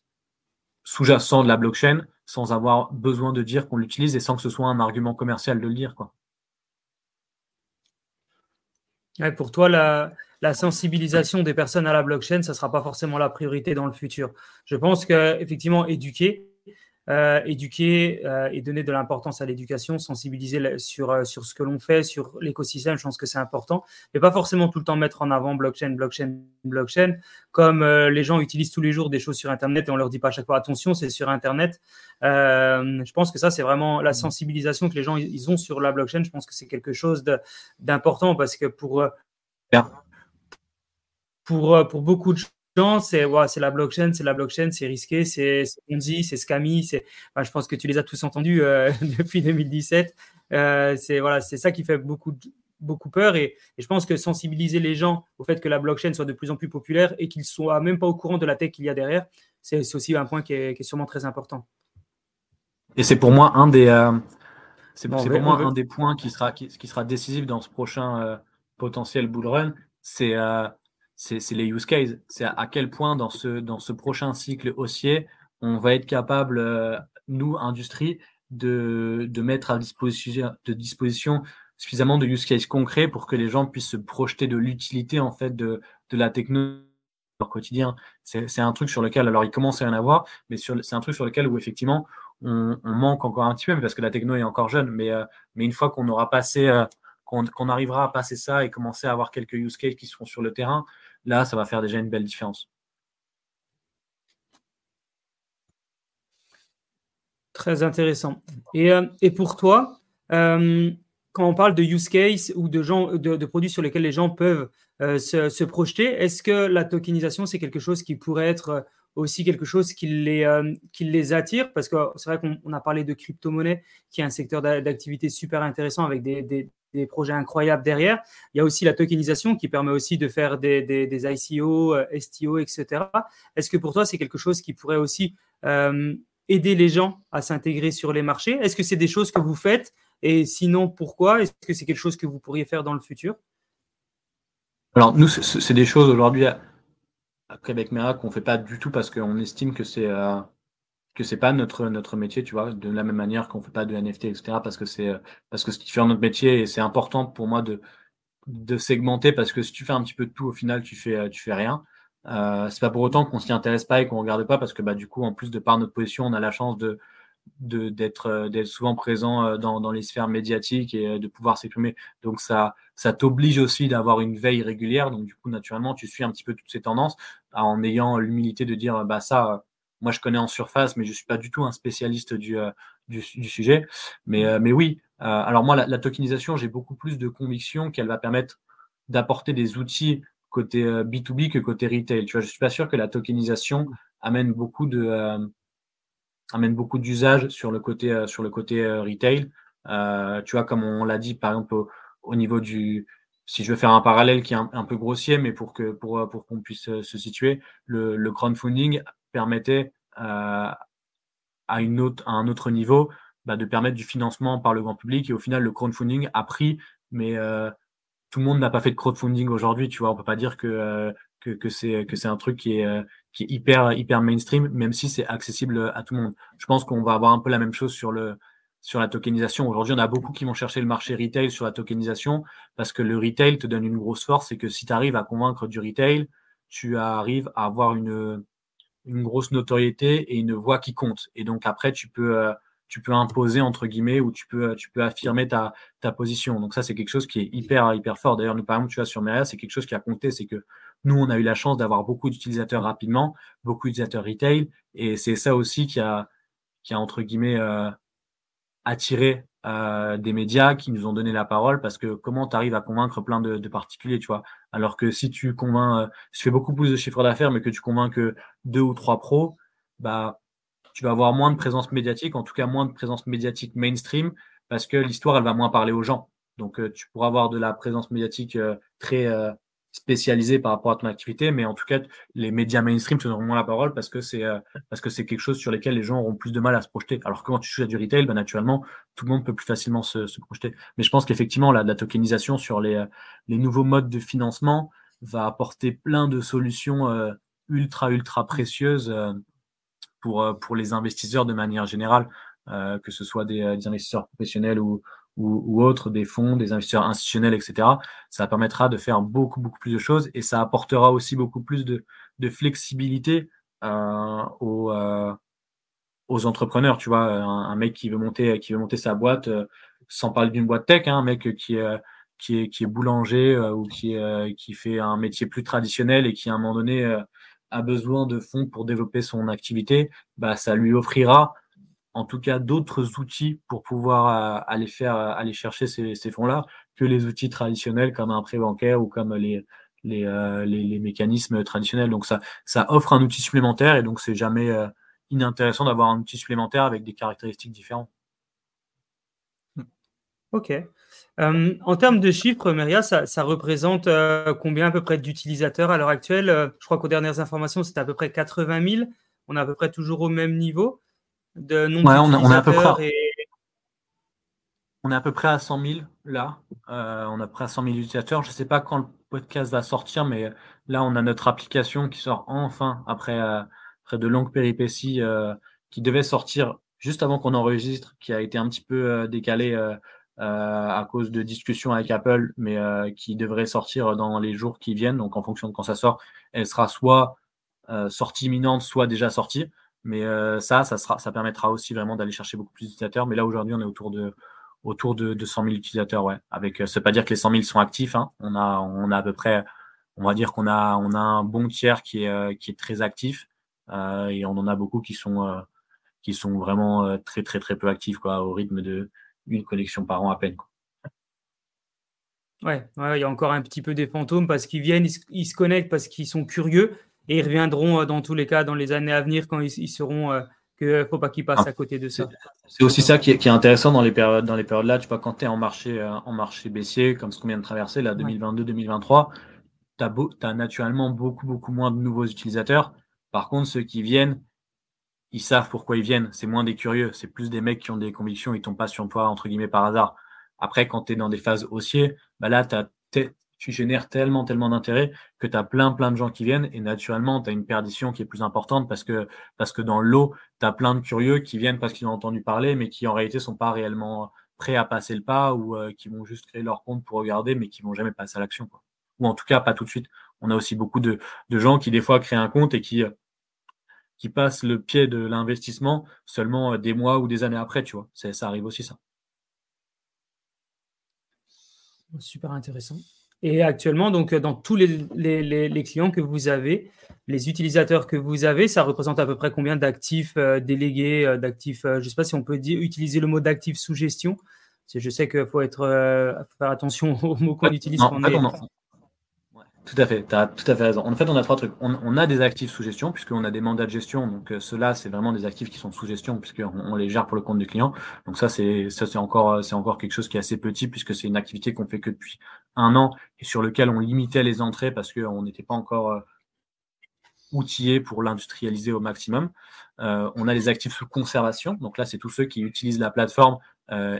sous-jacents de la blockchain sans avoir besoin de dire qu'on l'utilise et sans que ce soit un argument commercial de le dire quoi. Pour toi, la, sensibilisation des personnes à la blockchain, ça ne sera pas forcément la priorité dans le futur. Je pense qu'effectivement, éduquer, éduquer euh, et donner de l'importance à l'éducation, sensibiliser sur, euh, sur ce que l'on fait, sur l'écosystème, je pense que c'est important. Mais pas forcément tout le temps mettre en avant blockchain, blockchain, blockchain. Comme les gens utilisent tous les jours des choses sur Internet et on leur dit pas à chaque fois attention, c'est sur Internet. je pense que ça, c'est vraiment la sensibilisation que les gens ils ont sur la blockchain. Je pense que c'est quelque chose d'important parce que pour, pour, pour beaucoup de c'est ouais, la blockchain, c'est la blockchain, c'est risqué, c'est Ponzi, c'est scammy. Enfin, je pense que tu les as tous entendus euh, depuis 2017. Euh, c'est voilà, c'est ça qui fait beaucoup beaucoup peur et, je pense que sensibiliser les gens au fait que la blockchain soit de plus en plus populaire et qu'ils soient même pas au courant de la tech qu'il y a derrière, c'est aussi un point qui est, qui est, sûrement très important. Et c'est pour moi un des euh, c'est pour moi un des points qui sera qui, qui, sera décisif dans ce prochain potentiel bull run, c'est c'est les use cases. C'est à, quel point dans ce, dans ce prochain cycle haussier, on va être capable, euh, nous, industrie, de, de mettre à disposition, de disposition suffisamment de use cases concrets pour que les gens puissent se projeter de l'utilité en fait de, de la technologie leur quotidien. C'est un truc sur lequel, alors il commence à y en avoir, mais c'est un truc sur lequel où effectivement on, manque encore un petit peu, parce que la techno est encore jeune, mais, euh, mais une fois qu'on aura passé, euh, qu'on arrivera à passer ça et commencer à avoir quelques use cases qui seront sur le terrain, là, ça va faire déjà une belle différence. Très intéressant. Et, euh, pour toi, euh, quand on parle de use case ou de, gens, de, produits sur lesquels les gens peuvent euh, se, projeter, est-ce que la tokenisation, c'est quelque chose qui pourrait être aussi quelque chose qui les, qui les attire Parce que c'est vrai qu'on a parlé de crypto-monnaie, qui est un secteur d'activité super intéressant avec des, projets incroyables derrière. Il y a aussi la tokenisation qui permet aussi de faire des, ICO, euh, STO, etc. Est-ce que pour toi, c'est quelque chose qui pourrait aussi euh, aider les gens à s'intégrer sur les marchés? Est-ce que c'est des choses que vous faites? Et sinon, pourquoi? Est-ce que c'est quelque chose que vous pourriez faire dans le futur? Alors, nous, c'est des choses aujourd'hui à Québec Mera qu'on fait pas du tout parce qu'on estime que c'est... Euh, que c'est pas notre notre métier, tu vois, de la même manière qu'on fait pas de NFT, etc. Parce que c'est parce que ce qui fait notre métier et c'est important pour moi de de segmenter parce que si tu fais un petit peu de tout, au final, tu fais tu fais rien. Euh, c'est pas pour autant qu'on s'y intéresse pas et qu'on regarde pas parce que bah du coup, en plus de par notre position, on a la chance de d'être d'être souvent présent euh, dans, dans les sphères médiatiques et euh, de pouvoir s'exprimer. Donc ça ça t'oblige aussi d'avoir une veille régulière. Donc du coup, naturellement, tu suis un petit peu toutes ces tendances en ayant l'humilité de dire bah ça moi, je connais en surface, mais je suis pas du tout un spécialiste du, euh, du, sujet. Mais, euh, mais oui, euh, alors moi, la, tokenisation, j'ai beaucoup plus de conviction qu'elle va permettre d'apporter des outils côté B2B que côté retail. Tu vois, je suis pas sûr que la tokenisation amène beaucoup de amène beaucoup d'usages sur le côté sur le côté retail. tu vois, comme on l'a dit par exemple au, niveau du si je veux faire un parallèle qui est un, peu grossier, mais pour que pour, pour qu'on puisse se situer, le, le crowdfunding permettait euh, à, une autre, à un autre niveau bah, de permettre du financement par le grand public. Et au final, le crowdfunding a pris, mais euh, tout le monde n'a pas fait de crowdfunding aujourd'hui. Tu vois, on peut pas dire que, euh, que, que c'est que c'est un truc qui est, qui est hyper hyper mainstream, même si c'est accessible à tout le monde. Je pense qu'on va avoir un peu la même chose sur le sur la tokenisation. Aujourd'hui, on a beaucoup qui vont chercher le marché retail sur la tokenisation parce que le retail te donne une grosse force, c'est que si tu arrives à convaincre du retail, tu arrives à avoir une, une grosse notoriété et une voix qui compte. Et donc après, tu peux, euh, tu peux imposer entre guillemets ou tu peux, tu peux affirmer ta, ta position. Donc ça, c'est quelque chose qui est hyper, hyper fort. D'ailleurs, nous, par exemple, tu vois, sur Meria, c'est quelque chose qui a compté. C'est que nous, on a eu la chance d'avoir beaucoup d'utilisateurs rapidement, beaucoup d'utilisateurs retail. Et c'est ça aussi qui a, qui a entre guillemets, euh, attiré euh, des médias qui nous ont donné la parole parce que comment tu arrives à convaincre plein de, particuliers, tu vois? Alors que si tu convaincs, euh, tu fais beaucoup plus de chiffres d'affaires, mais que tu convaincs que deux ou trois pros, bah, tu vas avoir moins de présence médiatique, en tout cas moins de présence médiatique mainstream, parce que l'histoire, elle va moins parler aux gens. Donc, euh, tu pourras avoir de la présence médiatique très spécialisé par rapport à ton activité, mais en tout cas, les médias mainstream te donneront moins la parole parce que c'est euh, parce que c'est quelque chose sur lequel les gens auront plus de mal à se projeter. Alors que quand tu touches à du retail, bah, naturellement, tout le monde peut plus facilement se, se projeter. Mais je pense qu'effectivement, la, la, tokenisation sur les, euh, les nouveaux modes de financement va apporter plein de solutions euh, ultra, ultra précieuses pour, pour les investisseurs de manière générale, que ce soit des, des investisseurs professionnels ou, ou, autres, des fonds, des investisseurs institutionnels, etc., ça permettra de faire beaucoup, beaucoup plus de choses et ça apportera aussi beaucoup plus de, flexibilité euh, aux, euh, aux, entrepreneurs. Tu vois, un, mec qui veut monter, qui veut monter sa boîte, euh, sans parler d'une boîte tech, hein, un mec qui est, qui est, qui est boulanger ou qui, qui fait un métier plus traditionnel et qui, à un moment donné, a besoin de fonds pour développer son activité, bah, ça lui offrira en tout cas d'autres outils pour pouvoir euh, aller faire euh, aller chercher ces, fonds-là que les outils traditionnels comme un prêt bancaire ou comme les les, euh, les, mécanismes traditionnels. Donc ça ça offre un outil supplémentaire et donc c'est jamais inintéressant d'avoir un outil supplémentaire avec des caractéristiques différentes. Ok. en termes de chiffres, Meria, ça, ça représente combien à peu près d'utilisateurs à l'heure actuelle? Je crois qu'aux dernières informations, c'était à peu près 80 000. On est à peu près toujours au même niveau de on, est à peu près, on est à peu près à 100 000 là. Euh, on est à peu près à 100 000 utilisateurs. Je ne sais pas quand le podcast va sortir, mais là, on a notre application qui sort enfin après, euh, de longues péripéties euh, qui devait sortir juste avant qu'on enregistre, qui a été un petit peu décalé à cause de discussions avec Apple, mais qui devrait sortir dans les jours qui viennent. Donc, en fonction de quand ça sort, elle sera soit sortie imminente, soit déjà sortie. Mais euh, ça, ça, sera, ça permettra aussi vraiment d'aller chercher beaucoup plus d'utilisateurs. Mais là, aujourd'hui, on est autour de, autour de, de 100 000 utilisateurs. Ouais. Avec, euh, pas dire que les 100 000 sont actifs. Hein. On, a, on a à peu près, on va dire qu'on a, on a un bon tiers qui est, euh, qui est très actif. Euh, et on en a beaucoup qui sont, euh, qui sont vraiment très, très, très peu actifs, quoi, au rythme de connexion par an à peine. Quoi. Ouais, il y a encore un petit peu des fantômes parce qu'ils viennent, ils se connectent parce qu'ils sont curieux et ils reviendront euh, dans tous les cas dans les années à venir quand ils, seront euh, qu'il ne faut pas qu'ils passent ah. à côté de ça. C'est aussi ça qui est, intéressant dans les périodes, dans les périodes là. Tu vois, quand tu es en marché, euh, en marché baissier, comme ce qu'on vient de traverser, là, 2022-2023, tu as, naturellement beaucoup, beaucoup moins de nouveaux utilisateurs. Par contre, ceux qui viennent, ils savent pourquoi ils viennent. C'est moins des curieux. C'est plus des mecs qui ont des convictions. Ils tombent pas sur toi, entre guillemets, par hasard. Après, quand tu es dans des phases haussiers, bah là, tu as tu génères tellement, tellement d'intérêt que tu as plein, plein de gens qui viennent et naturellement, tu as une perdition qui est plus importante parce que, parce que dans l'eau, tu as plein de curieux qui viennent parce qu'ils ont entendu parler, mais qui en réalité sont pas réellement prêts à passer le pas ou euh, qui vont juste créer leur compte pour regarder, mais qui vont jamais passer à l'action. Ou en tout cas, pas tout de suite. On a aussi beaucoup de, de gens qui, des fois, créent un compte et qui, euh, qui passent le pied de l'investissement seulement euh, des mois ou des années après, tu vois. Ça arrive aussi, ça. Super intéressant. Et actuellement, donc, dans tous les, les, clients que vous avez, les utilisateurs que vous avez, ça représente à peu près combien d'actifs euh, délégués, euh, d'actifs, euh, je ne sais pas si on peut dire, utiliser le mot d'actifs sous gestion. je sais qu'il faut être, faire attention aux mots qu'on utilise. Non, tout à fait, tu as tout à fait raison. En fait, on a trois trucs. On, a des actifs sous gestion, puisqu'on a des mandats de gestion. Donc, euh, ceux-là, c'est vraiment des actifs qui sont sous gestion, puisqu'on on les gère pour le compte du client. Donc, ça, c'est encore, c'est encore quelque chose qui est assez petit, puisque c'est une activité qu'on fait que depuis un an et sur lequel on limitait les entrées parce qu'on n'était pas encore euh, outillé pour l'industrialiser au maximum. Euh, on a les actifs sous conservation. Donc là, c'est tous ceux qui utilisent la plateforme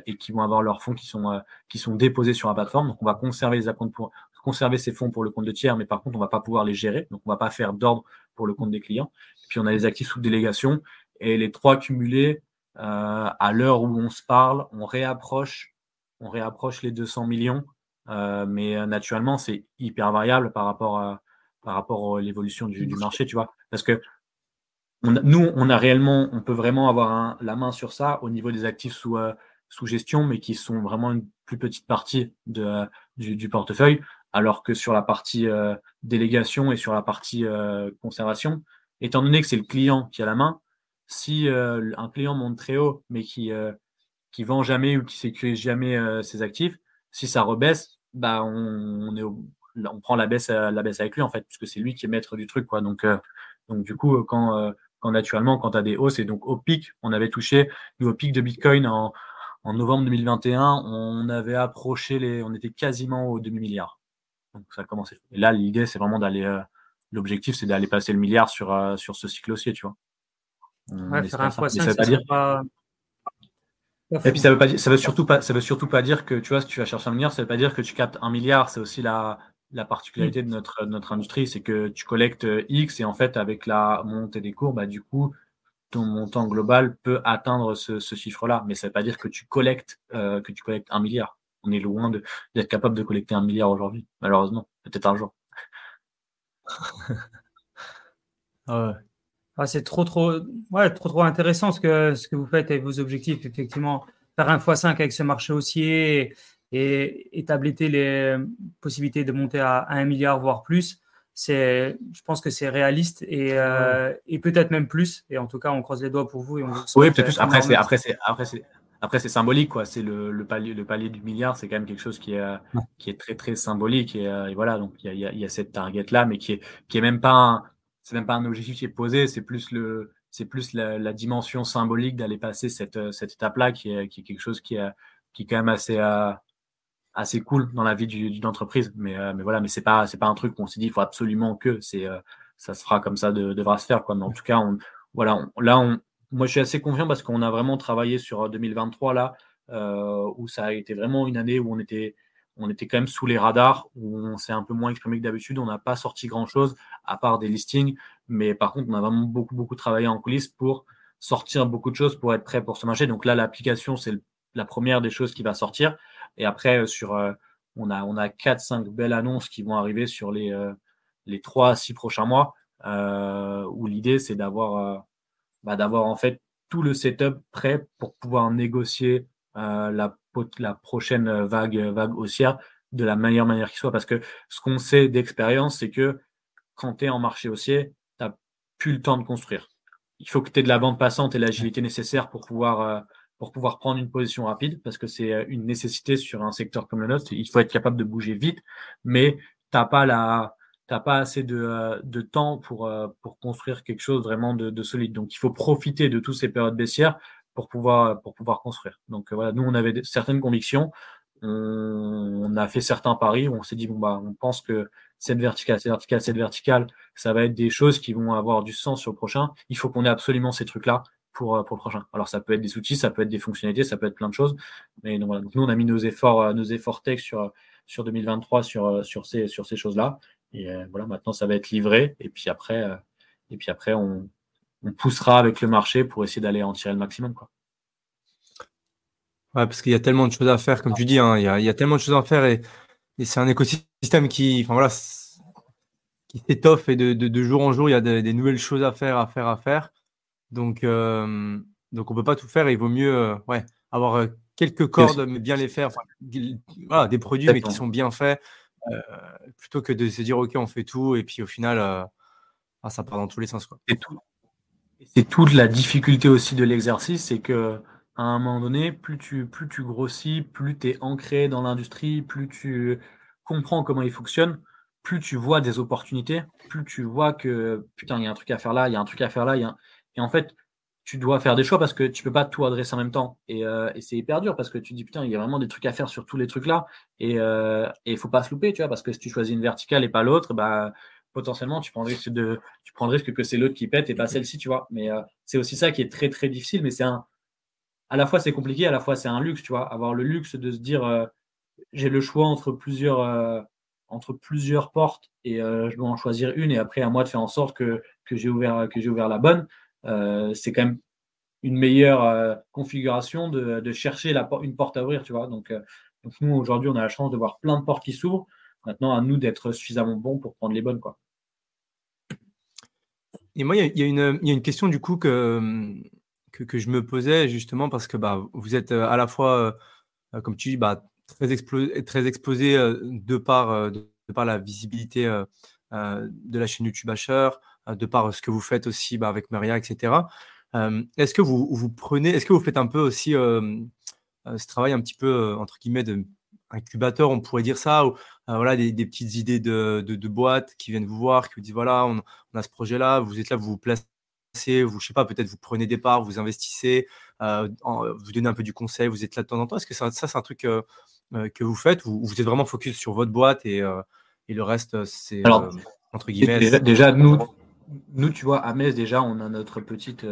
et qui vont avoir leurs fonds qui sont, qui sont déposés sur la plateforme. Donc, on va conserver les pour, conserver ces fonds pour le compte de tiers, mais par contre, on ne va pas pouvoir les gérer. Donc, on ne va pas faire d'ordre pour le compte des clients. puis, on a les actifs sous délégation. Et les trois cumulés, euh, à l'heure où on se parle, on réapproche, on réapproche les 200 millions. Euh, mais euh, naturellement, c'est hyper variable par rapport à, par rapport à l'évolution du, marché, tu vois. Parce que nous, on a réellement, on peut vraiment avoir la main sur ça au niveau des actifs sous, sous gestion, mais qui sont vraiment une plus petite partie de, du, portefeuille alors que sur la partie euh, délégation et sur la partie euh, conservation, étant donné que c'est le client qui a la main, si euh, un client monte très haut mais qui qui vend jamais ou qui sécurise jamais ses actifs, si ça rebaisse, bah on, est on prend la baisse la baisse avec lui en fait puisque c'est lui qui est maître du truc quoi. Donc donc du coup quand quand naturellement quand tu as des hausses et donc au pic, on avait touché au pic de Bitcoin en en novembre 2021, on avait approché les on était quasiment au demi milliard. Donc ça a commencé. Et là, l'idée, c'est vraiment d'aller. Euh, l'objectif, c'est d'aller passer le milliard sur, euh, sur ce cycle haussier, tu vois. Ouais, faire un fois ça, veut pas dire. Et puis ça veut pas dire, ça veut surtout pas, ça veut surtout pas dire que tu vois, si tu vas chercher un milliard, ça veut pas dire que tu captes un milliard. C'est aussi la, la particularité de notre, notre industrie, c'est que tu collectes X et en fait avec la montée des cours, bah du coup, ton montant global peut atteindre ce, chiffre-là. Mais ça ne veut pas dire que tu collectes, que tu collectes un milliard. On est loin d'être capable de collecter un milliard aujourd'hui, malheureusement. Peut-être un jour. ah ah, c'est trop, trop, ouais, trop, trop intéressant ce que, ce que vous faites et vos objectifs. Effectivement, faire un x5 avec ce marché haussier et, établir les possibilités de monter à, 1 milliard, voire plus, c'est, je pense que c'est réaliste et, euh, et peut-être même plus. Et en tout cas, on croise les doigts pour vous. Et on oui, peut-être plus. Après, c'est, après, c'est, après, c'est, après, c'est symbolique, quoi. C'est le, le, palier, le palier du milliard, c'est quand même quelque chose qui est, qui est très, très symbolique. Et, euh, voilà, donc il y a, y a, cette target-là, mais qui est, qui est même pas un, c'est même pas un objectif qui est posé, c'est plus le, c'est plus la, dimension symbolique d'aller passer cette, cette étape-là qui est, qui est quelque chose qui est, qui est quand même assez, euh, assez cool dans la vie d'une entreprise. Mais, euh, mais voilà, mais c'est pas, c'est pas un truc qu'on s'est dit, il faut absolument que c'est, euh, ça se fera comme ça, de, devra se faire, quoi. Mais en tout cas, on, voilà, là, on, moi, je suis assez confiant parce qu'on a vraiment travaillé sur 2023 là, où ça a été vraiment une année où on était, on était quand même sous les radars, où on s'est un peu moins exprimé que d'habitude. On n'a pas sorti grand-chose, à part des listings. Mais par contre, on a vraiment beaucoup, beaucoup travaillé en coulisses pour sortir beaucoup de choses pour être prêt pour ce marché. Donc là, l'application, c'est la première des choses qui va sortir. Et après, euh, sur, euh, on a, on a 4-5 belles annonces qui vont arriver sur les, euh, les 3 à 6 prochains mois, où l'idée, c'est d'avoir bah, d'avoir en fait tout le setup prêt pour pouvoir négocier la la prochaine vague, vague haussière de la meilleure manière qui soit. Parce que ce qu'on sait d'expérience, c'est que quand tu es en marché haussier, tu n'as plus le temps de construire. Il faut que tu aies de la bande passante et l'agilité nécessaire pour pouvoir, euh, pour pouvoir prendre une position rapide, parce que c'est euh, une nécessité sur un secteur comme le nôtre. Il faut être capable de bouger vite, mais tu n'as pas la, pas assez de, euh, de temps pour, pour construire quelque chose vraiment de, de, solide. Donc, il faut profiter de toutes ces périodes baissières pour pouvoir, pour pouvoir construire. Donc euh, voilà, nous, on avait certaines convictions. On, a fait certains paris. On s'est dit, bon, bah, on pense que cette verticale, cette verticale, cette verticale, ça va être des choses qui vont avoir du sens sur le prochain. Il faut qu'on ait absolument ces trucs-là pour, euh, pour le prochain. Alors, ça peut être des outils, ça peut être des fonctionnalités, ça peut être plein de choses. Mais donc, voilà. nous, on a mis nos efforts, euh, nos efforts tech sur, sur 2023 sur, sur ces, sur ces choses-là. Et voilà, maintenant, ça va être livré. Et puis après, et puis après on, on poussera avec le marché pour essayer d'aller en tirer le maximum. Quoi. Ouais, parce qu'il y a tellement de choses à faire, comme tu dis, hein, il, y a, tellement de choses à faire et, c'est un écosystème qui, enfin voilà, qui s'étoffe et de, jour en jour, il y a des nouvelles choses à faire, à faire, à faire. Donc, euh, donc on ne peut pas tout faire et il vaut mieux euh, ouais, avoir euh, quelques cordes, mais bien les faire. voilà, des produits, mais qui sont bien faits, plutôt que de se dire, OK, on fait tout et puis au final, ah, ça part dans tous les sens. Quoi. Et tout, c'est toute la difficulté aussi de l'exercice, c'est que à un moment donné, plus tu, plus tu grossis, plus tu es ancré dans l'industrie, plus tu comprends comment il fonctionne, plus tu vois des opportunités, plus tu vois que putain, il y a un truc à faire là, il y a un truc à faire là, et en fait, tu dois faire des choix parce que tu peux pas tout adresser en même temps. Et, euh, c'est hyper dur parce que tu dis putain, il y a vraiment des trucs à faire sur tous les trucs là. Et euh, il faut pas se louper, tu vois, parce que si tu choisis une verticale et pas l'autre, bah potentiellement, tu prends le risque, de, tu prends le risque que c'est l'autre qui pète et pas celle-ci, tu vois. Mais euh, c'est aussi ça qui est très, très difficile. Mais c'est un. À la fois, c'est compliqué, à la fois, c'est un luxe, tu vois. Avoir le luxe de se dire, euh, j'ai le choix entre plusieurs, euh, entre plusieurs portes et je dois en choisir une. Et après, à moi de faire en sorte que, que j'ai ouvert, ouvert la bonne. c'est quand même une meilleure configuration de, de chercher la, une porte à ouvrir, tu vois. Donc, donc nous, aujourd'hui, on a la chance de voir plein de portes qui s'ouvrent. Maintenant, à nous d'être suffisamment bons pour prendre les bonnes. Quoi. Et moi, il y, a une question du coup que, que, je me posais justement parce que bah, vous êtes euh, à la fois, euh, comme tu dis, bah, très, exposé euh, de, par, de, par la visibilité de la chaîne YouTube Asher, de par ce que vous faites aussi bah, avec Maria, etc. est-ce que vous, vous prenez, est-ce que vous faites un peu aussi ce travail un petit peu entre guillemets de incubateur, on pourrait dire ça, ou euh, voilà, des, petites idées de, de, boîtes qui viennent vous voir, qui vous disent voilà, on, a ce projet-là, vous êtes là, vous vous placez, vous, je sais pas, peut-être vous prenez des parts, vous investissez, euh, vous donnez un peu du conseil, vous êtes là de temps en temps. Est-ce que ça, ça c'est un truc euh, que vous faites ou vous êtes vraiment focus sur votre boîte et, et le reste, c'est entre guillemets déjà, déjà, nous, nous, tu vois, à Metz, déjà, on a notre petite,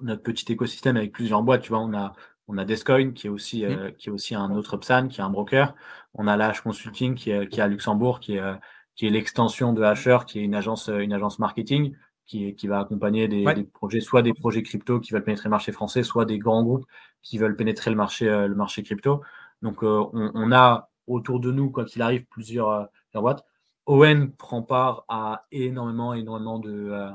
notre petit écosystème avec plusieurs boîtes. Tu vois, on a on a Descoin qui est aussi, euh, qui est aussi un autre PSAN, qui est un broker. On a l'H Consulting qui est, qui est à Luxembourg, qui est, qui est l'extension de Hasher, qui est une agence, une agence marketing. qui, qui va accompagner des, projets, soit des projets crypto qui veulent pénétrer le marché français, soit des grands groupes qui veulent pénétrer le marché, le marché crypto. Donc, on, a autour de nous, quoi qu'il arrive, plusieurs, boîtes. Owen prend part à énormément, énormément de,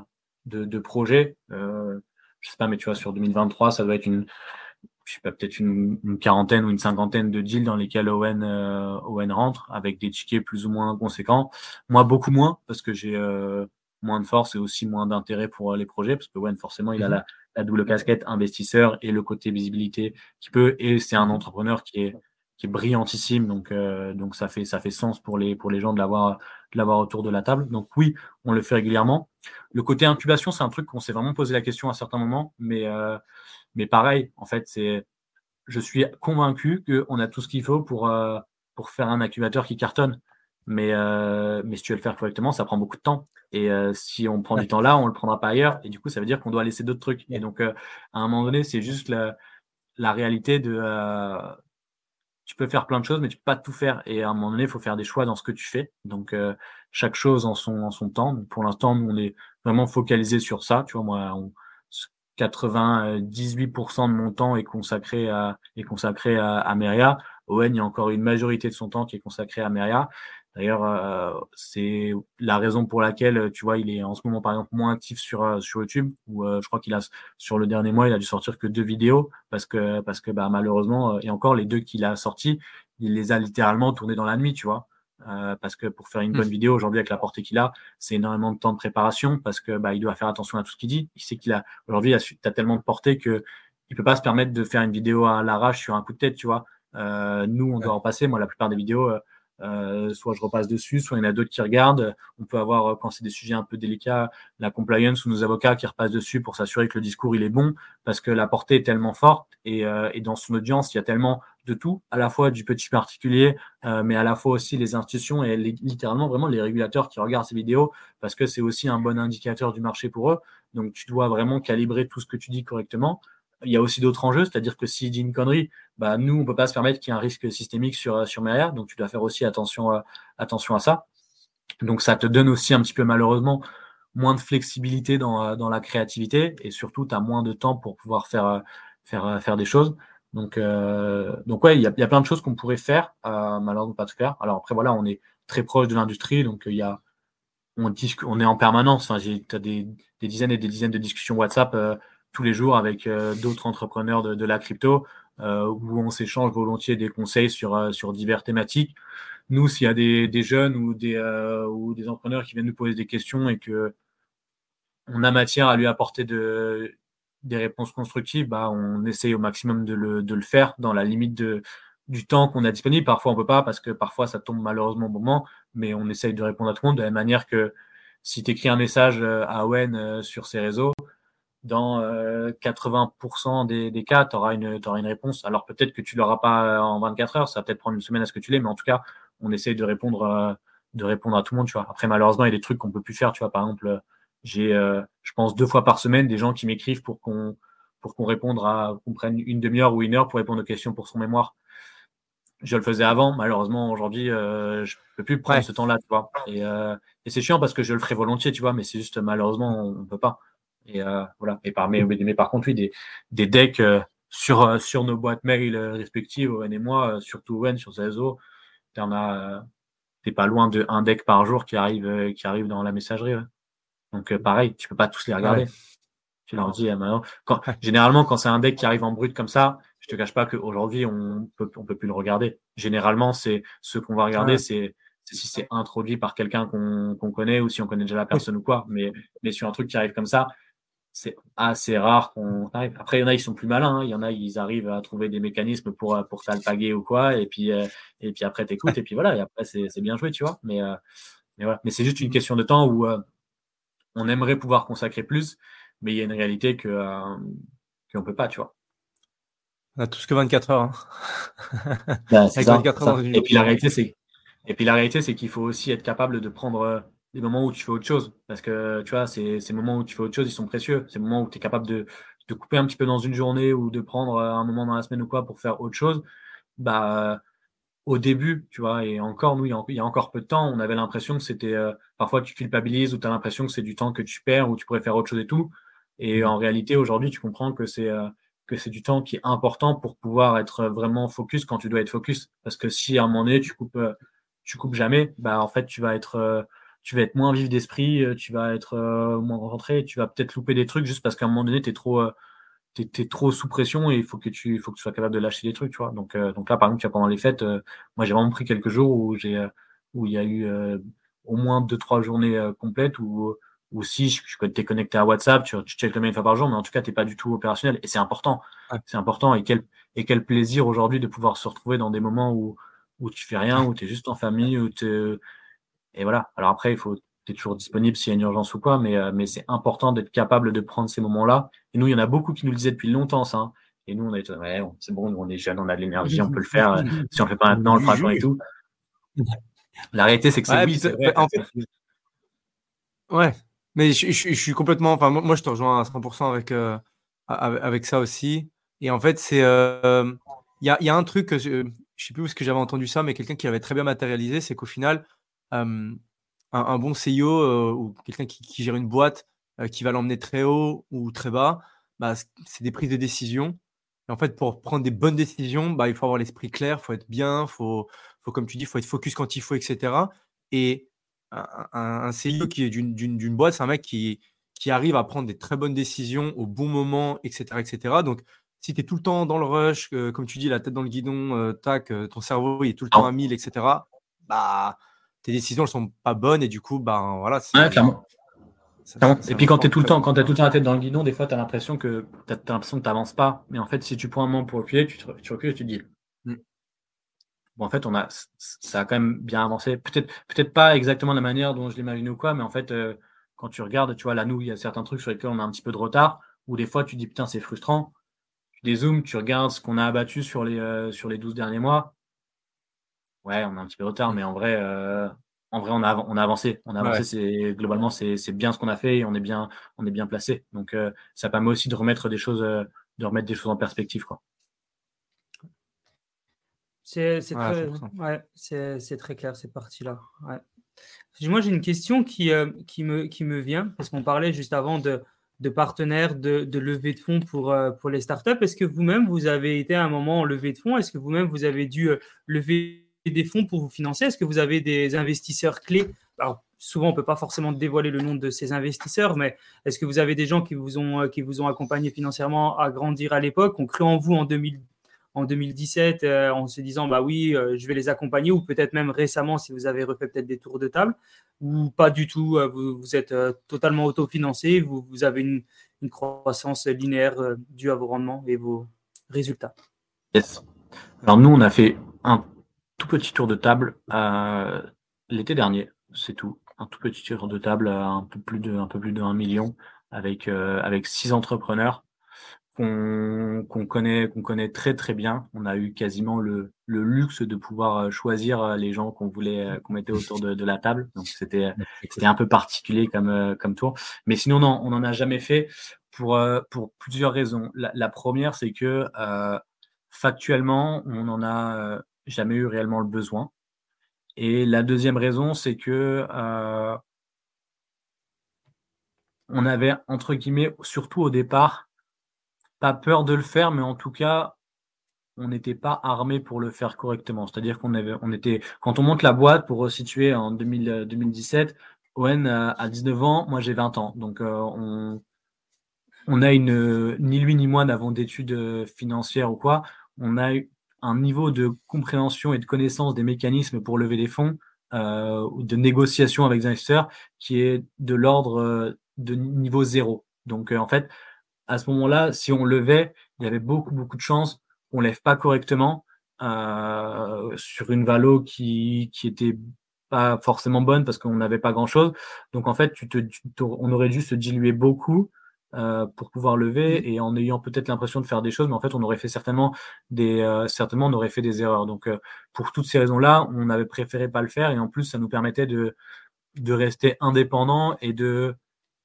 de, projets. je sais pas, mais tu vois, sur 2023, ça doit être une, je sais pas, peut-être une, quarantaine ou une cinquantaine de deals dans lesquels Owen, euh, Owen rentre avec des tickets plus ou moins conséquents. Moi, beaucoup moins parce que j'ai euh, moins de force et aussi moins d'intérêt pour euh, les projets parce que Owen, forcément, il a mhm. la, double casquette investisseur et le côté visibilité qui peut. Et c'est un entrepreneur qui est, qui est brillantissime. Donc, donc ça, fait, ça fait sens pour les, pour les gens de l'avoir, de l'avoir autour de la table. Donc, oui, on le fait régulièrement. Le côté incubation, c'est un truc qu'on s'est vraiment posé la question à certains moments, mais mais pareil, en fait, c'est, je suis convaincu qu'on a tout ce qu'il faut pour, euh, pour faire un incubateur qui cartonne. Mais, euh, mais si tu veux le faire correctement, ça prend beaucoup de temps. Et euh, si on prend du temps là, on le prendra pas ailleurs. Et du coup, ça veut dire qu'on doit laisser d'autres trucs. Et donc, à un moment donné, c'est juste la, la réalité de. tu peux faire plein de choses, mais tu peux pas tout faire. Et à un moment donné, il faut faire des choix dans ce que tu fais. Donc, chaque chose en son, en son temps. Pour l'instant, on est vraiment focalisé sur ça. Tu vois, moi, on, 98% de mon temps est consacré à, est consacré à, Meria. Owen, il y a encore une majorité de son temps qui est consacré à Meria. D'ailleurs, euh, c'est la raison pour laquelle, tu vois, il est en ce moment, par exemple, moins actif sur, euh, sur YouTube, où euh, je crois qu'il a, sur le dernier mois, il a dû sortir que deux vidéos, parce que, parce que bah, malheureusement, et encore les deux qu'il a sortis, il les a littéralement tournés dans la nuit, tu vois. Euh, parce que pour faire une bonne mmh. vidéo aujourd'hui avec la portée qu'il a, c'est énormément de temps de préparation parce que bah, il doit faire attention à tout ce qu'il dit. Il sait qu'il a aujourd'hui, tu as tellement de portée que il peut pas se permettre de faire une vidéo à l'arrache sur un coup de tête, tu vois. Euh, nous, on doit en passer. Moi, la plupart des vidéos, euh, soit je repasse dessus, soit il y en a d'autres qui regardent. On peut avoir, euh, quand c'est des sujets un peu délicats, la compliance ou nos avocats qui repassent dessus pour s'assurer que le discours il est bon, parce que la portée est tellement forte et, euh, et dans son audience, il y a tellement de tout, à la fois du petit particulier, mais à la fois aussi les institutions et littéralement vraiment les régulateurs qui regardent ces vidéos, parce que c'est aussi un bon indicateur du marché pour eux. Donc tu dois vraiment calibrer tout ce que tu dis correctement il y a aussi d'autres enjeux, c'est-à-dire que s'il dit une connerie, bah, nous, on ne peut pas se permettre qu'il y ait un risque systémique sur, sur Merrière, donc tu dois faire aussi attention, à, attention à ça. Donc ça te donne aussi un petit peu malheureusement moins de flexibilité dans, dans la créativité et surtout tu as moins de temps pour pouvoir faire, faire, faire des choses. Donc, euh, donc ouais, il y a, plein de choses qu'on pourrait faire, euh, malheureusement pas tout faire. Alors après voilà, on est très proche de l'industrie, donc il y a, on, on est en permanence. Enfin, as des, des, dizaines et des dizaines de discussions WhatsApp euh, tous les jours avec euh, d'autres entrepreneurs de, la crypto euh, où on s'échange volontiers des conseils sur, euh, sur diverses thématiques. Nous, s'il y a des, des, jeunes ou des, ou des entrepreneurs qui viennent nous poser des questions et que on a matière à lui apporter de, des réponses constructives, bah, on essaye au maximum de le, de le faire dans la limite de, du temps qu'on a disponible. Parfois, on peut pas parce que parfois, ça tombe malheureusement au moment, mais on essaye de répondre à tout le monde de la même manière que si tu écris un message à Owen sur ses réseaux, dans 80% euh, des, cas, tu auras une, une réponse. Alors peut-être que tu l'auras pas euh, en 24 heures, ça va peut-être prendre une semaine à ce que tu l'aies, mais en tout cas, on essaye de répondre, euh, de répondre à tout le monde. Tu vois. Après, malheureusement, il y a des trucs qu'on peut plus faire. Tu vois, par exemple, j'ai, je pense, deux fois par semaine des gens qui m'écrivent pour qu'on pour qu'on réponde à, qu'on prenne une demi-heure ou une heure pour répondre aux questions pour son mémoire. Je le faisais avant, malheureusement aujourd'hui, je je peux plus prendre ce temps-là, tu vois. Et, et c'est chiant parce que je le ferais volontiers, tu vois, mais c'est juste malheureusement on, ne peut pas. Et euh, voilà. Et par, mais, mais, par contre, oui, des, des decks euh, sur, euh, sur nos boîtes mail respectives, Owen et moi, surtout Owen sur ses réseaux, t'en as, t'es pas loin de un deck par jour qui arrive, qui arrive dans la messagerie. Donc pareil, tu peux pas tous les regarder. Tu leur dis maintenant. Quand, généralement, quand c'est un deck qui arrive en brut comme ça, je te cache pas qu'aujourd'hui on peut, on peut plus le regarder. Généralement, c'est ce qu'on va regarder, c'est si c'est introduit par quelqu'un qu'on connaît ou si on connaît déjà la personne ou quoi. Mais, mais sur un truc qui arrive comme ça, c'est assez rare qu'on arrive. Après, il y en a, ils sont plus malins. Hein. Il y en a, ils arrivent à trouver des mécanismes pour, pour t'alpaguer ou quoi. Et puis, euh, et puis après, t'écoutes. et puis voilà. Et après, c'est bien joué, tu vois. Mais, euh, mais, voilà. mais c'est juste une question de temps où euh, on aimerait pouvoir consacrer plus. Mais il y a une réalité que qu'on ne peut pas, tu vois. On a tous que 24 heures. Hein. Ben, et puis la réalité, c'est et puis la réalité, c'est qu'il faut aussi être capable de prendre des moments où tu fais autre chose. Parce que tu vois, ces, ces moments où tu fais autre chose, ils sont précieux. Ces moments où tu es capable de, de couper un petit peu dans une journée ou de prendre un moment dans la semaine ou quoi pour faire autre chose. Bah, au début, tu vois, et encore, nous, il y, a, encore peu de temps, on avait l'impression que c'était, euh, parfois tu culpabilises ou tu as l'impression que c'est du temps que tu perds ou tu pourrais faire autre chose et tout. Et en réalité, aujourd'hui, tu comprends que c'est euh, que c'est du temps qui est important pour pouvoir être vraiment focus quand tu dois être focus. Parce que si à un moment donné, tu coupes, euh, tu coupes jamais, bah, en fait, tu vas être, tu vas être moins vif d'esprit, tu vas être moins rentré, tu vas peut-être louper des trucs juste parce qu'à un moment donné, tu es trop, tu es, trop sous pression et il faut que tu faut que tu sois capable de lâcher des trucs, tu vois. Donc, euh, donc là, par exemple, tu vois, pendant les fêtes, euh, moi j'ai vraiment pris quelques jours où j'ai euh, où il y a eu au moins deux, trois journées complètes où, où si je, je es connecté à WhatsApp, tu, tu checkes le mail une fois par jour, mais en tout cas, tu n'es pas du tout opérationnel. Et c'est important. C'est important. Et quel, et quel plaisir aujourd'hui de pouvoir se retrouver dans des moments où, où tu fais rien, où tu es juste en famille, où et voilà. Alors après, il faut tu es toujours disponible s'il y a une urgence ou quoi, mais, euh, mais c'est important d'être capable de prendre ces moments-là. Et nous, il y en a beaucoup qui nous le disaient depuis longtemps, ça. Hein. Et nous, on a été, ouais, c'est bon, on est jeunes, on a de l'énergie, on peut le faire. Euh, si on ne le fait pas maintenant, on le fera quand et tout. La réalité, c'est que c'est oui, c'est vrai. En fait, ouais, mais je, je, suis complètement. Enfin, moi, je te rejoins à 100% avec, euh, avec ça aussi. Et en fait, c'est. Il y, a, y, a, un truc, je ne sais plus où est-ce que j'avais entendu ça, mais quelqu'un qui l'avait très bien matérialisé, c'est qu'au final, un, bon CEO euh, ou quelqu'un qui, gère une boîte euh, qui va l'emmener très haut ou très bas, bah, c'est des prises de décision. Et en fait, pour prendre des bonnes décisions, bah, il faut avoir l'esprit clair, il faut être bien, il faut, faut, comme tu dis, il faut être focus quand il faut, etc. Et un, CEO qui est d'une boîte, c'est un mec qui, qui arrive à prendre des très bonnes décisions au bon moment, etc. etc. Donc, si tu es tout le temps dans le rush, euh, comme tu dis, la tête dans le guidon, tac, ton cerveau il est tout le temps à 1000, etc., bah, tes décisions ne sont pas bonnes et du coup, ben voilà. Ouais, clairement. et puis quand tu es tout le temps, quand tu tout le temps la tête dans le guidon, des fois tu as l'impression que tu l'impression que tu n'avances pas. Mais en fait, si tu prends un moment pour reculer, tu, te, tu recules et tu te dis. Mm. Bon, en fait, on a, ça a quand même bien avancé. Peut-être peut pas exactement la manière dont je l'imagine ou quoi, mais en fait, euh, quand tu regardes, tu vois, là, nous, il y a certains trucs sur lesquels on a un petit peu de retard, ou des fois tu dis putain, c'est frustrant. Tu dézoomes, tu regardes ce qu'on a abattu sur les, euh, sur les 12 derniers mois Ouais, on a un petit peu de retard, mais en vrai, euh, en vrai, on a, on a avancé. On a avancé. C'est globalement, c'est bien ce qu'on a fait et on est bien, on est bien placé. Donc, euh, ça permet aussi de remettre des choses, euh, de remettre des choses en perspective, quoi. C'est très, ouais, très, clair cette partie-là. Moi, j'ai une question qui, qui, me, qui me vient parce qu'on parlait juste avant de, de partenaires de, de levée de fonds pour, pour les startups. Est-ce que vous-même, vous avez été à un moment en levée de fonds? Est-ce que vous-même, vous avez dû lever des fonds pour vous financer. Est-ce que vous avez des investisseurs clés? Alors, souvent, on ne peut pas forcément dévoiler le nom de ces investisseurs, mais est-ce que vous avez des gens qui vous ont, qui vous ont accompagné financièrement à grandir à l'époque, ont cru en vous en, 2000, en 2017 euh, en se disant, bah oui, euh, je vais les accompagner, ou peut-être même récemment si vous avez refait peut-être des tours de table, ou pas du tout, euh, vous, vous êtes totalement autofinancé, vous, vous avez une, une croissance linéaire due à vos rendements et vos résultats? Yes. Alors nous, on a fait un tout petit tour de table euh, l'été dernier, c'est tout. Un tout petit tour de table à un peu plus de, un peu plus de 1 million avec, euh, avec six entrepreneurs qu'on connaît, qu'on connaît très très bien. On a eu quasiment le, le luxe de pouvoir euh, choisir les gens qu'on voulait qu'on mettait autour de, de, la table. Donc c'était c'était un peu particulier comme, comme tour. Mais sinon, non, on n'en a jamais fait pour, pour plusieurs raisons. La, la première, c'est que factuellement, on en a jamais eu réellement le besoin. Et la deuxième raison, c'est que euh, on avait, entre guillemets, surtout au départ, pas peur de le faire, mais en tout cas, on n'était pas armé pour le faire correctement. C'est-à-dire qu'on avait, on était, quand on monte la boîte pour resituer en 2017, Owen a 19 ans, moi j'ai 20 ans. Donc euh, on, on a une, ni lui ni moi n'avons d'études financières ou quoi. On a un niveau de compréhension et de connaissance des mécanismes pour lever des fonds euh, de négociation avec les investisseurs qui est de l'ordre euh, de niveau zéro. Donc, euh, en fait, à ce moment-là, si on levait, il y avait beaucoup, beaucoup de chances qu'on lève pas correctement sur une valo qui, qui était pas forcément bonne parce qu'on n'avait pas grand-chose. Donc, en fait, tu te, on aurait dû se diluer beaucoup euh, pour pouvoir lever mmh. et en ayant peut-être l'impression de faire des choses, mais en fait, on aurait fait certainement des, euh, certainement, on aurait fait des erreurs. Donc, euh, pour toutes ces raisons-là, on avait préféré pas le faire et en plus, ça nous permettait de, de rester indépendant et de,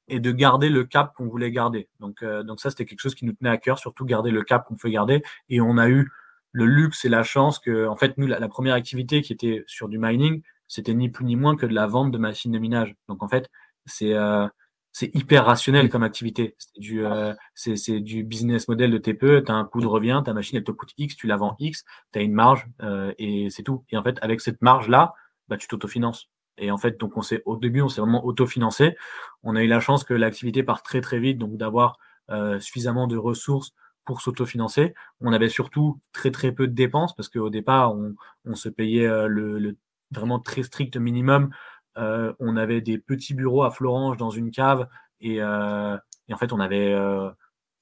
et de garder le cap qu'on voulait garder. Donc, donc ça, c'était quelque chose qui nous tenait à cœur, surtout garder le cap qu'on fait garder. Et on a eu le luxe et la chance que, en fait, nous, la, première activité qui était sur du mining, c'était ni plus ni moins que de la vente de machines de minage. Donc, en fait, c'est euh, c'est hyper rationnel comme activité. C'est du, euh, c'est, du business model de TPE. Tu as un coût de revient, ta machine, elle te coûte X, tu la vends X, tu as une marge euh, et c'est tout. Et en fait, avec cette marge-là, bah, tu t'autofinances. Et en fait, donc on s'est, au début, on s'est vraiment autofinancé. On a eu la chance que l'activité parte très très vite, donc d'avoir euh, suffisamment de ressources pour s'autofinancer. On avait surtout très très peu de dépenses parce qu'au départ, on, on, se payait euh, le, le, vraiment très strict minimum on avait des petits bureaux à Florange dans une cave et, euh, en fait on avait euh,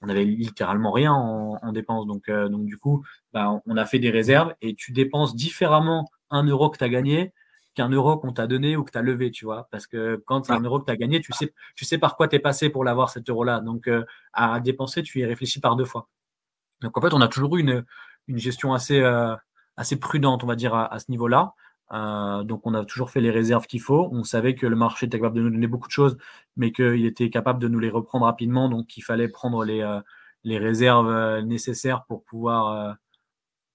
on avait littéralement rien en, dépenses. Donc, donc du coup, bah, on a fait des réserves et tu dépenses différemment un euro que tu as gagné qu'un euro qu'on t'a donné ou que tu as levé, tu vois. Parce que quand c'est un euro que tu as gagné, tu sais, tu sais par quoi tu es passé pour l'avoir cet euro-là. Donc à dépenser, tu y réfléchis par deux fois. Donc en fait, on a toujours eu une, une gestion assez, assez prudente, on va dire, à ce niveau-là. Euh, donc on a toujours fait les réserves qu'il faut. On savait que le marché était capable de nous donner beaucoup de choses, mais qu'il était capable de nous les reprendre rapidement. Donc il fallait prendre les, euh, les réserves euh, nécessaires pour pouvoir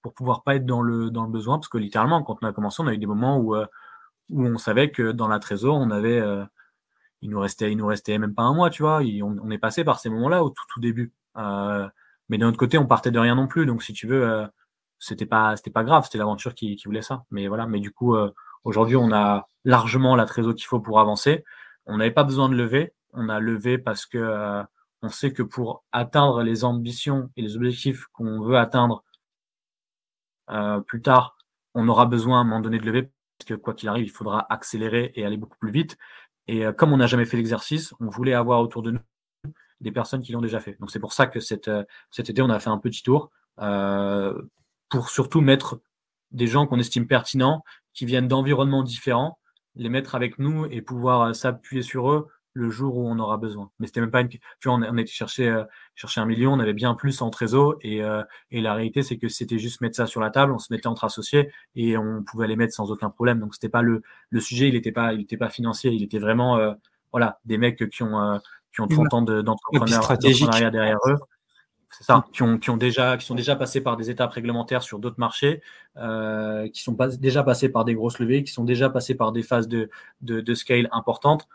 pour pouvoir pas être dans le, dans le besoin. Parce que littéralement, quand on a commencé, on a eu des moments où, où on savait que dans la trésor, on avait il nous restait il nous restait même pas un mois, tu vois. on, est passé par ces moments-là au tout, tout début. mais d'un autre côté, on partait de rien non plus. Donc si tu veux c'était pas c'était pas grave, c'était l'aventure qui, qui, voulait ça. Mais voilà, mais du coup euh, aujourd'hui on a largement la trésor qu'il faut pour avancer. On n'avait pas besoin de lever, on a levé parce que euh, on sait que pour atteindre les ambitions et les objectifs qu'on veut atteindre euh, plus tard, on aura besoin à un moment donné de lever parce que quoi qu'il arrive, il faudra accélérer et aller beaucoup plus vite. Et comme on n'a jamais fait l'exercice, on voulait avoir autour de nous des personnes qui l'ont déjà fait. Donc c'est pour ça que cette, cet été, on a fait un petit tour euh, pour surtout mettre des gens qu'on estime pertinents, qui viennent d'environnements différents, les mettre avec nous et pouvoir euh, s'appuyer sur eux le jour où on aura besoin. Mais c'était même pas une. Tu vois, on, était chercher, euh, chercher un million, on avait bien plus en trésor et, euh, et la réalité c'est que c'était juste mettre ça sur la table, on se mettait entre associés et on pouvait les mettre sans aucun problème. Donc c'était pas le, le sujet, il n'était pas, il était pas financier, il était vraiment voilà des mecs qui ont qui ont 30 ans d'entrepreneuriat derrière eux c'est ça, qui, ont, qui, ont déjà, qui sont déjà passés par des étapes réglementaires sur d'autres marchés, euh, qui sont pas, déjà passés par des grosses levées, qui sont déjà passés par des phases de, de, de scale importantes.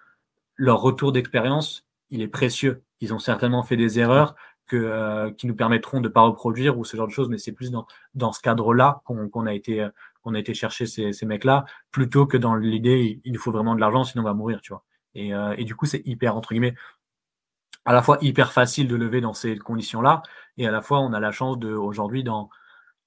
Leur retour d'expérience, il est précieux. Ils ont certainement fait des erreurs que, euh, qui nous permettront de ne pas reproduire ou ce genre de choses, mais c'est plus dans, dans ce cadre-là qu'on a été qu'on a été chercher ces, ces mecs-là, plutôt que dans l'idée il nous faut vraiment de l'argent, sinon on va mourir, tu vois. Et, euh, et du coup, c'est hyper entre guillemets à la fois hyper facile de lever dans ces conditions-là, et à la fois on a la chance de aujourd'hui, dans,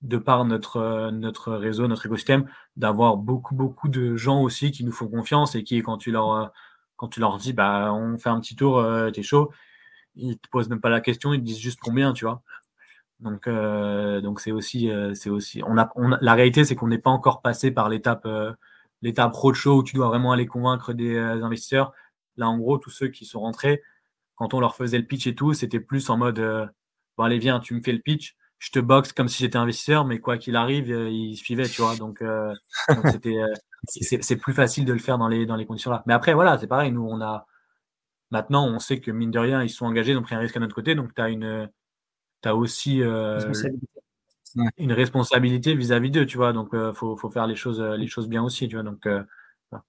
de par notre, notre réseau, notre écosystème, d'avoir beaucoup, beaucoup de gens aussi qui nous font confiance et qui, quand tu leur, quand tu leur dis, bah, on fait un petit tour, euh, t'es chaud, ils te posent même pas la question, ils te disent juste combien, tu vois. Donc, euh, donc c'est aussi, euh, c'est aussi, on a, on la réalité, c'est qu'on n'est pas encore passé par l'étape, euh, l'étape roadshow où tu dois vraiment aller convaincre des investisseurs. Là, en gros, tous ceux qui sont rentrés, quand on leur faisait le pitch et tout, c'était plus en mode euh, bon allez viens, tu me fais le pitch, je te boxe comme si j'étais investisseur, mais quoi qu'il arrive, euh, il suivait, tu vois. Donc euh, c'était c'est plus facile de le faire dans les dans les conditions là. Mais après voilà, c'est pareil, nous on a maintenant on sait que mine de rien ils sont engagés, ils ont pris un risque à notre côté, donc tu as une as aussi une responsabilité vis-à-vis d'eux, tu vois. Donc faut faut faire les choses les choses bien aussi, tu vois. Donc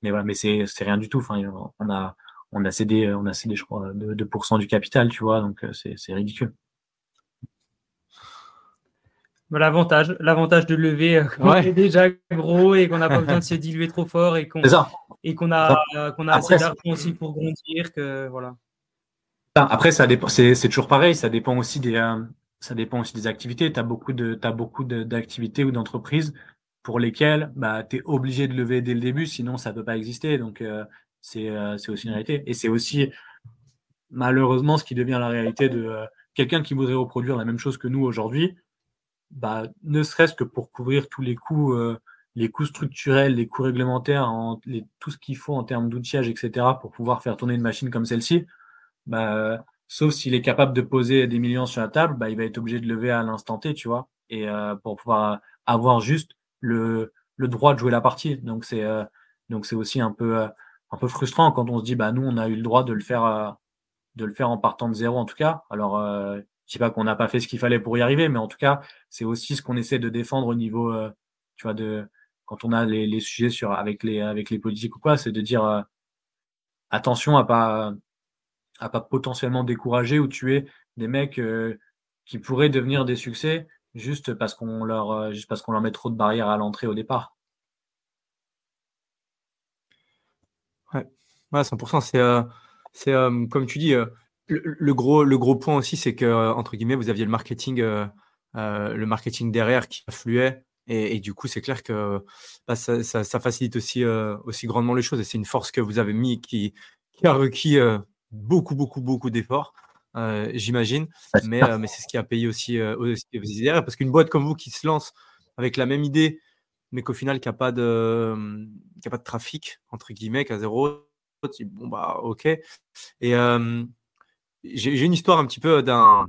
mais voilà, mais c'est rien du tout. Enfin, on a on a cédé, on a cédé, je crois, 2%, du capital, tu vois, donc euh, c'est ridicule. L'avantage, l'avantage de lever euh, quand on est déjà gros et qu'on n'a pas besoin de se diluer trop fort et qu'on et qu'on a qu'on a assez d'argent aussi pour grandir que voilà. Après ça dépend, c'est toujours pareil, ça dépend aussi des euh, ça dépend aussi des activités. Tu as beaucoup de as beaucoup d'activités ou d'entreprises pour lesquelles bah, tu es obligé de lever dès le début, sinon ça ne peut pas exister. Donc euh, c'est aussi une réalité. Et c'est aussi malheureusement ce qui devient la réalité de euh, quelqu'un qui voudrait reproduire la même chose que nous aujourd'hui, bah, ne serait-ce que pour couvrir tous les coûts, euh, les coûts structurels, les coûts réglementaires, tout ce qu'il faut en termes d'outillage, etc., pour pouvoir faire tourner une machine comme celle-ci, bah, sauf s'il est capable de poser des millions sur la table, bah, il va être obligé de lever à l'instant T, tu vois, et pour pouvoir avoir juste le, le droit de jouer la partie. Donc c'est donc c'est aussi un peu un peu frustrant quand on se dit bah nous on a eu le droit de le faire euh, de le faire en partant de zéro en tout cas. Alors euh, je sais pas qu'on n'a pas fait ce qu'il fallait pour y arriver, mais en tout cas, c'est aussi ce qu'on essaie de défendre au niveau, euh, tu vois, de quand on a les, sujets sur avec les avec les politiques ou quoi, c'est de dire euh, attention à pas à pas potentiellement décourager ou tuer des mecs qui pourraient devenir des succès juste parce qu'on leur juste parce qu'on leur met trop de barrières à l'entrée au départ. Ouais, ouais 100%. C'est c'est comme tu dis le, gros, le gros point aussi, c'est que, entre guillemets, vous aviez le marketing, euh, euh, le marketing derrière qui affluait. Et, du coup, c'est clair que bah, ça, facilite aussi, euh, aussi grandement les choses. Et c'est une force que vous avez mis qui, a requis beaucoup, beaucoup, beaucoup d'efforts, j'imagine. Mais, mais c'est ce qui a payé aussi, aussi derrière. Parce qu'une boîte comme vous qui se lance avec la même idée, mais qu'au final, qui n'a pas, de, a pas de trafic, entre guillemets, qui a zéro, bon, bah, ok. Et j'ai une histoire un petit peu d'un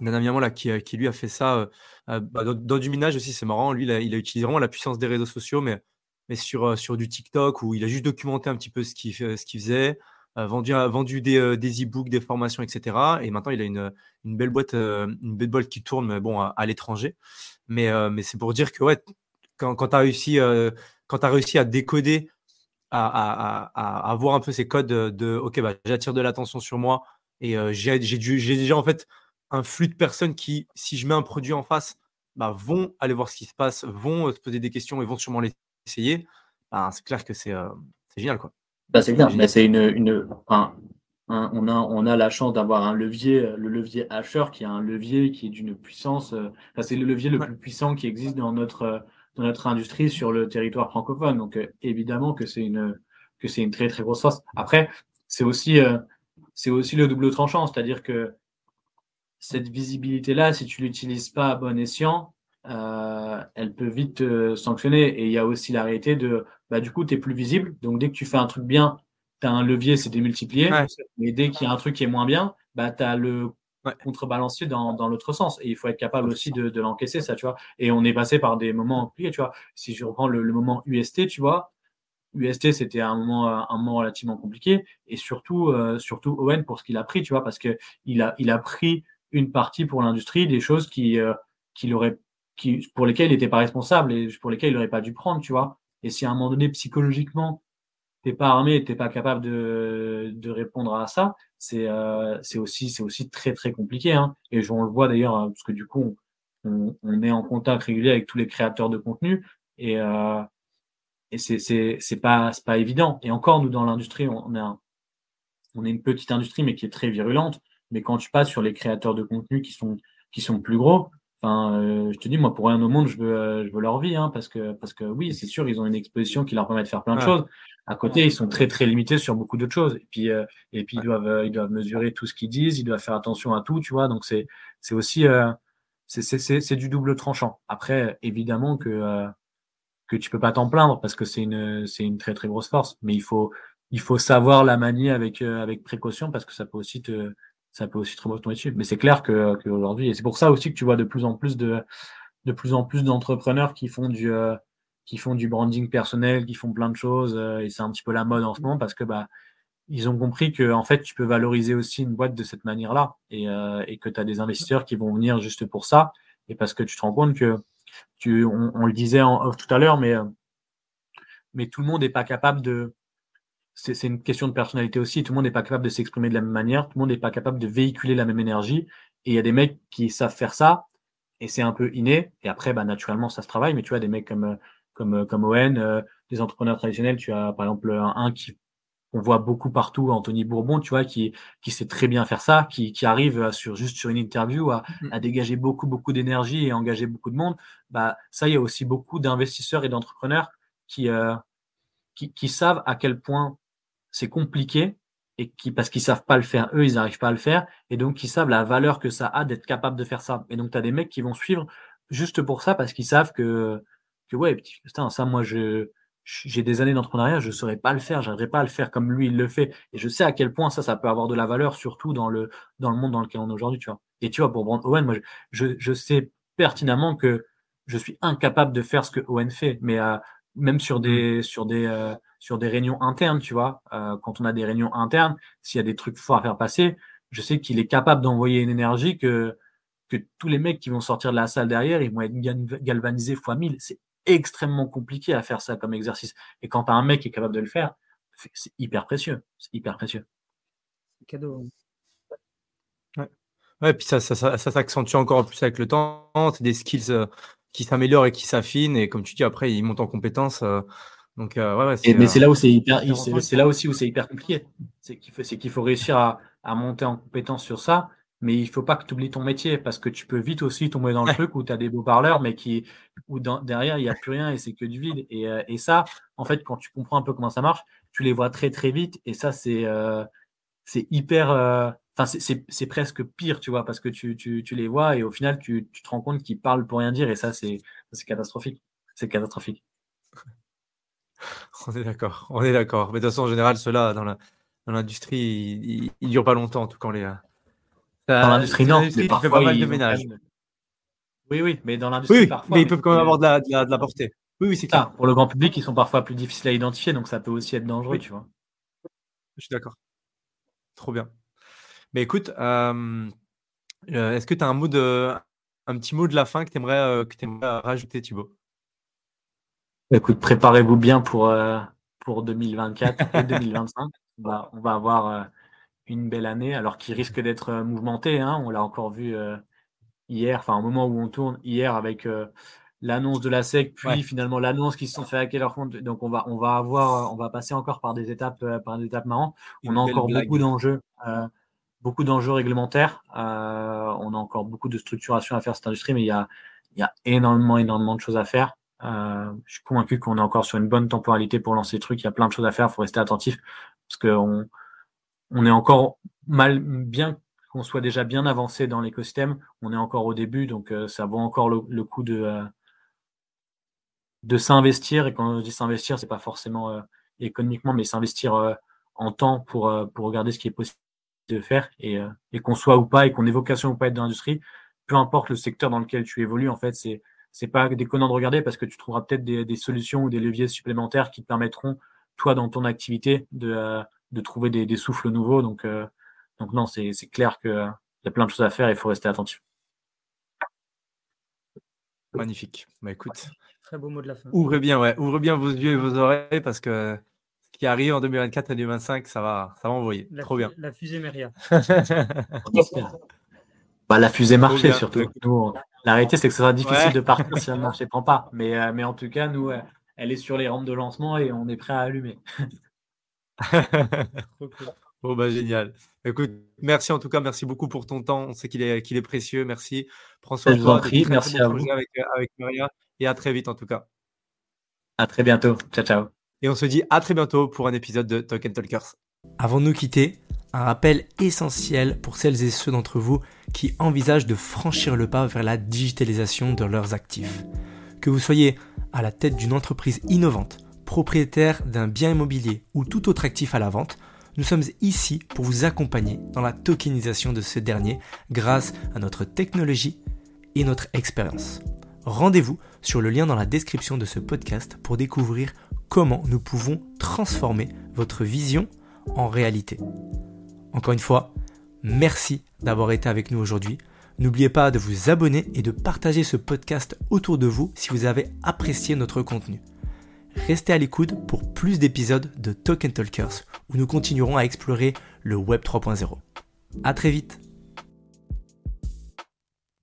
ami à moi là, qui, qui, lui a fait ça euh, euh, bah, dans, du minage aussi, c'est marrant. Lui, il a, il a, utilisé vraiment la puissance des réseaux sociaux, mais, mais sur, euh, sur du TikTok où il a juste documenté un petit peu ce qu'il ce qu'il faisait, vendu, vendu des, e-books, des formations, etc. Et maintenant, il a une, une belle boîte, une belle boîte qui tourne, mais bon, à, l'étranger. Mais, mais c'est pour dire que ouais, quand, quand tu as réussi, quand as réussi à décoder, à, à, à, avoir un peu ces codes de, OK, bah, j'attire de l'attention sur moi et j'ai déjà en fait un flux de personnes qui, si je mets un produit en face, bah, vont aller voir ce qui se passe, vont se poser des questions et vont sûrement l'essayer. Bah, c'est clair que c'est génial. Quoi. Bah, c'est clair, mais c'est une, une on, a, on a la chance d'avoir un levier, le levier Asher, qui est un levier qui est d'une puissance. c'est le levier le plus puissant qui existe dans notre, notre industrie sur le territoire francophone. Donc, évidemment que c'est une, que c'est une très, très grosse force. Après, c'est aussi, c'est aussi le double tranchant, c'est-à-dire que cette visibilité-là, si tu l'utilises pas à bon escient, euh, elle peut vite te sanctionner. Et il y a aussi la réalité de, bah, du coup, tu es plus visible. Donc, dès que tu fais un truc bien, tu as un levier, c'est démultiplié. Mais dès qu'il y a un truc qui est moins bien, bah, tu as le contrebalancier dans, dans l'autre sens. Et il faut être capable aussi de, de l'encaisser, ça, tu vois. Et on est passé par des moments compliqués, tu vois. Si je reprends le, le moment UST, tu vois, UST, c'était un moment, un moment relativement compliqué. Et surtout, euh, surtout Owen pour ce qu'il a pris, tu vois, parce qu'il a, il a pris une partie pour l'industrie des choses qui, euh, aurait, qui, pour lesquelles il n'était pas responsable et pour lesquelles il n'aurait pas dû prendre, tu vois. Et si à un moment donné, psychologiquement, t'es pas armé, t'es pas capable de, de répondre à ça, c'est euh, c'est aussi c'est aussi très très compliqué. Hein. Et on le voit d'ailleurs hein, parce que du coup, on, on, est en contact régulier avec tous les créateurs de contenu et euh, et c'est c'est pas pas évident. Et encore, nous dans l'industrie, on est on est une petite industrie mais qui est très virulente. Mais quand tu passes sur les créateurs de contenu qui sont qui sont plus gros, enfin, euh, je te dis moi pour rien au monde, je veux euh, je veux leur vie, hein, parce que parce que oui, c'est sûr, ils ont une exposition qui leur permet de faire plein de choses. À côté, ils sont très très limités sur beaucoup d'autres choses. Et puis euh, et puis ils doivent ils doivent mesurer tout ce qu'ils disent, ils doivent faire attention à tout, tu vois. Donc c'est aussi c'est du double tranchant. Après, évidemment que que tu peux pas t'en plaindre parce que c'est une, c'est une très très grosse force. Mais il faut, il faut savoir la manier avec, euh, avec précaution parce que ça peut aussi te, ça peut aussi te tomber dessus. Mais c'est clair que, qu'aujourd'hui, et c'est pour ça aussi que tu vois de plus en plus de, de plus en plus d'entrepreneurs qui font du, euh, qui font du branding personnel, qui font plein de choses, euh, et c'est un petit peu la mode en ce moment parce que bah, ils ont compris que en fait, tu peux valoriser aussi une boîte de cette manière-là et, et que tu as des investisseurs qui vont venir juste pour ça et parce que tu te rends compte que on, le disait en tout à l'heure, mais, euh, mais tout le monde n'est pas capable de. C'est une question de personnalité aussi. Tout le monde n'est pas capable de s'exprimer de la même manière. Tout le monde n'est pas capable de véhiculer la même énergie. Et il y a des mecs qui savent faire ça, et c'est un peu inné. Et après, bah, naturellement, ça se travaille. Mais tu vois, des mecs comme, comme, comme Owen, euh, des entrepreneurs traditionnels, tu as par exemple un qui on voit beaucoup partout Anthony Bourbon, tu vois, qui, qui sait très bien faire ça, qui, qui arrive sur, juste sur une interview à, mm. à dégager beaucoup, beaucoup d'énergie et engager beaucoup de monde. Bah, ça, il y a aussi beaucoup d'investisseurs et d'entrepreneurs qui, euh, qui, qui, savent à quel point c'est compliqué et qui, parce qu'ils savent pas le faire, eux, ils n'arrivent pas à le faire. Et donc, qui savent la valeur que ça a d'être capable de faire ça. Et donc, tu as des mecs qui vont suivre juste pour ça parce qu'ils savent que, que ouais, putain, ça, moi, je, j'ai des années d'entrepreneuriat, je ne saurais pas le faire, je pas à le faire comme lui, il le fait. Et je sais à quel point ça, ça peut avoir de la valeur, surtout dans le, dans le monde dans lequel on est aujourd'hui, tu vois. Et tu vois, pour Brand Owen, moi, je, je, sais pertinemment que je suis incapable de faire ce que Owen fait, mais euh, même sur des, mmh. sur, des, euh, sur des réunions internes, tu vois, euh, quand on a des réunions internes, s'il y a des trucs forts à faire passer, je sais qu'il est capable d'envoyer une énergie que, que tous les mecs qui vont sortir de la salle derrière, ils vont être galvanisés fois 1000. C'est extrêmement compliqué à faire ça comme exercice. Et quand tu as un mec qui est capable de le faire, c'est hyper précieux. C'est hyper précieux. C'est cadeau. Ouais. ouais, puis ça, ça, ça, s'accentue encore plus avec le temps. C'est des skills euh, qui s'améliorent et qui s'affinent. Et comme tu dis, après, ils montent en compétences. Euh, donc, euh, ouais, ouais, mais c'est là où c'est hyper, c'est là aussi où c'est hyper compliqué. C'est qu'il faut, qu'il faut réussir à, à monter en compétence sur ça mais il faut pas que tu oublies ton métier parce que tu peux vite aussi tomber dans le truc où tu as des beaux parleurs, mais qui, où derrière, il n'y a plus rien et c'est que du vide. Et, euh, et, ça, en fait, quand tu comprends un peu comment ça marche, tu les vois très, très vite. Et ça, c'est euh, c'est hyper. Euh, enfin, c'est presque pire, tu vois, parce que tu, tu, tu les vois et au final, tu, tu te rends compte qu'ils parlent pour rien dire. Et ça, c'est catastrophique. C'est catastrophique. On est d'accord, on est d'accord. Mais de toute façon, en général, ceux-là, dans l'industrie, ils, ne durent pas longtemps, en tout cas, on les, dans l'industrie, non. Il fait pas mal de ménage. Oui, oui, mais dans l'industrie, oui, parfois. Mais ils peuvent quand même avoir de la, de la, portée. Oui, oui, c'est clair. Pour le grand public, ils sont parfois plus difficiles à identifier, donc ça peut aussi être dangereux, tu vois. Je suis d'accord. Trop bien. Mais écoute, euh, euh, est-ce que tu as un, mot de, un petit mot de la fin que tu aimerais, euh, aimerais, rajouter, Thibaut? Écoute, préparez-vous bien pour, pour 2024 et 2025. On va, on va avoir une belle année, alors qu'il risque d'être euh, mouvementé. Hein. On l'a encore vu euh, hier, enfin au moment où on tourne, hier avec euh, l'annonce de la SEC, puis finalement l'annonce qu'ils se sont fait hacker leur compte. Donc on va, on va avoir, on va passer encore par des étapes, par des étapes marrantes. On a encore beaucoup d'enjeux, beaucoup d'enjeux réglementaires. on a encore beaucoup de structuration à faire cette industrie, mais il y a, il y a énormément, énormément de choses à faire. je suis convaincu qu'on est encore sur une bonne temporalité pour lancer les trucs. Il y a plein de choses à faire. Il faut rester attentif parce qu'on on est encore mal, bien qu'on soit déjà bien avancé dans l'écosystème, on est encore au début, donc euh, ça vaut encore le, coup de, euh, de s'investir. Et quand on dit s'investir, c'est pas forcément euh, économiquement, mais s'investir en temps pour, pour regarder ce qui est possible de faire et, qu'on soit ou pas et qu'on ait vocation ou pas être dans l'industrie, peu importe le secteur dans lequel tu évolues, en fait, c'est c'est pas déconnant de regarder parce que tu trouveras peut-être des, solutions ou des leviers supplémentaires qui te permettront, toi, dans ton activité, de, de trouver des, souffles nouveaux. Donc, euh, donc non, c'est clair qu'il y a plein de choses à faire et il faut rester attentif. Magnifique. Bah écoute. Très beau mot de la fin. Ouvrez bien, ouais, ouvrez bien vos yeux et vos oreilles parce que ce qui arrive en 2024 et 2025, ça va, ça va envoyer. Trop bien. La fusée Meria. bah, la fusée marché surtout. la réalité, c'est que ce sera difficile de partir si le marché ne prend pas. Mais, euh, mais en tout cas, nous, euh, elle est sur les rampes de lancement et on est prêt à allumer. Bon, bah, génial. Écoute, merci en tout cas, merci beaucoup pour ton temps. On sait qu'il est, qu'il est précieux. Merci. Prends soin de toi. Merci à vous. Avec, avec Maria et à très vite en tout cas. À très bientôt. Ciao, ciao. Et on se dit à très bientôt pour un épisode de Token Talkers. Avant de nous quitter, un rappel essentiel pour celles et ceux d'entre vous qui envisagent de franchir le pas vers la digitalisation de leurs actifs. Que vous soyez à la tête d'une entreprise innovante, propriétaire d'un bien immobilier ou tout autre actif à la vente, nous sommes ici pour vous accompagner dans la tokenisation de ce dernier grâce à notre technologie et notre expérience. Rendez-vous sur le lien dans la description de ce podcast pour découvrir comment nous pouvons transformer votre vision en réalité. Encore une fois, merci d'avoir été avec nous aujourd'hui. N'oubliez pas de vous abonner et de partager ce podcast autour de vous si vous avez apprécié notre contenu. Restez à l'écoute pour plus d'épisodes de Token Talkers où nous continuerons à explorer le Web 3.0. A très vite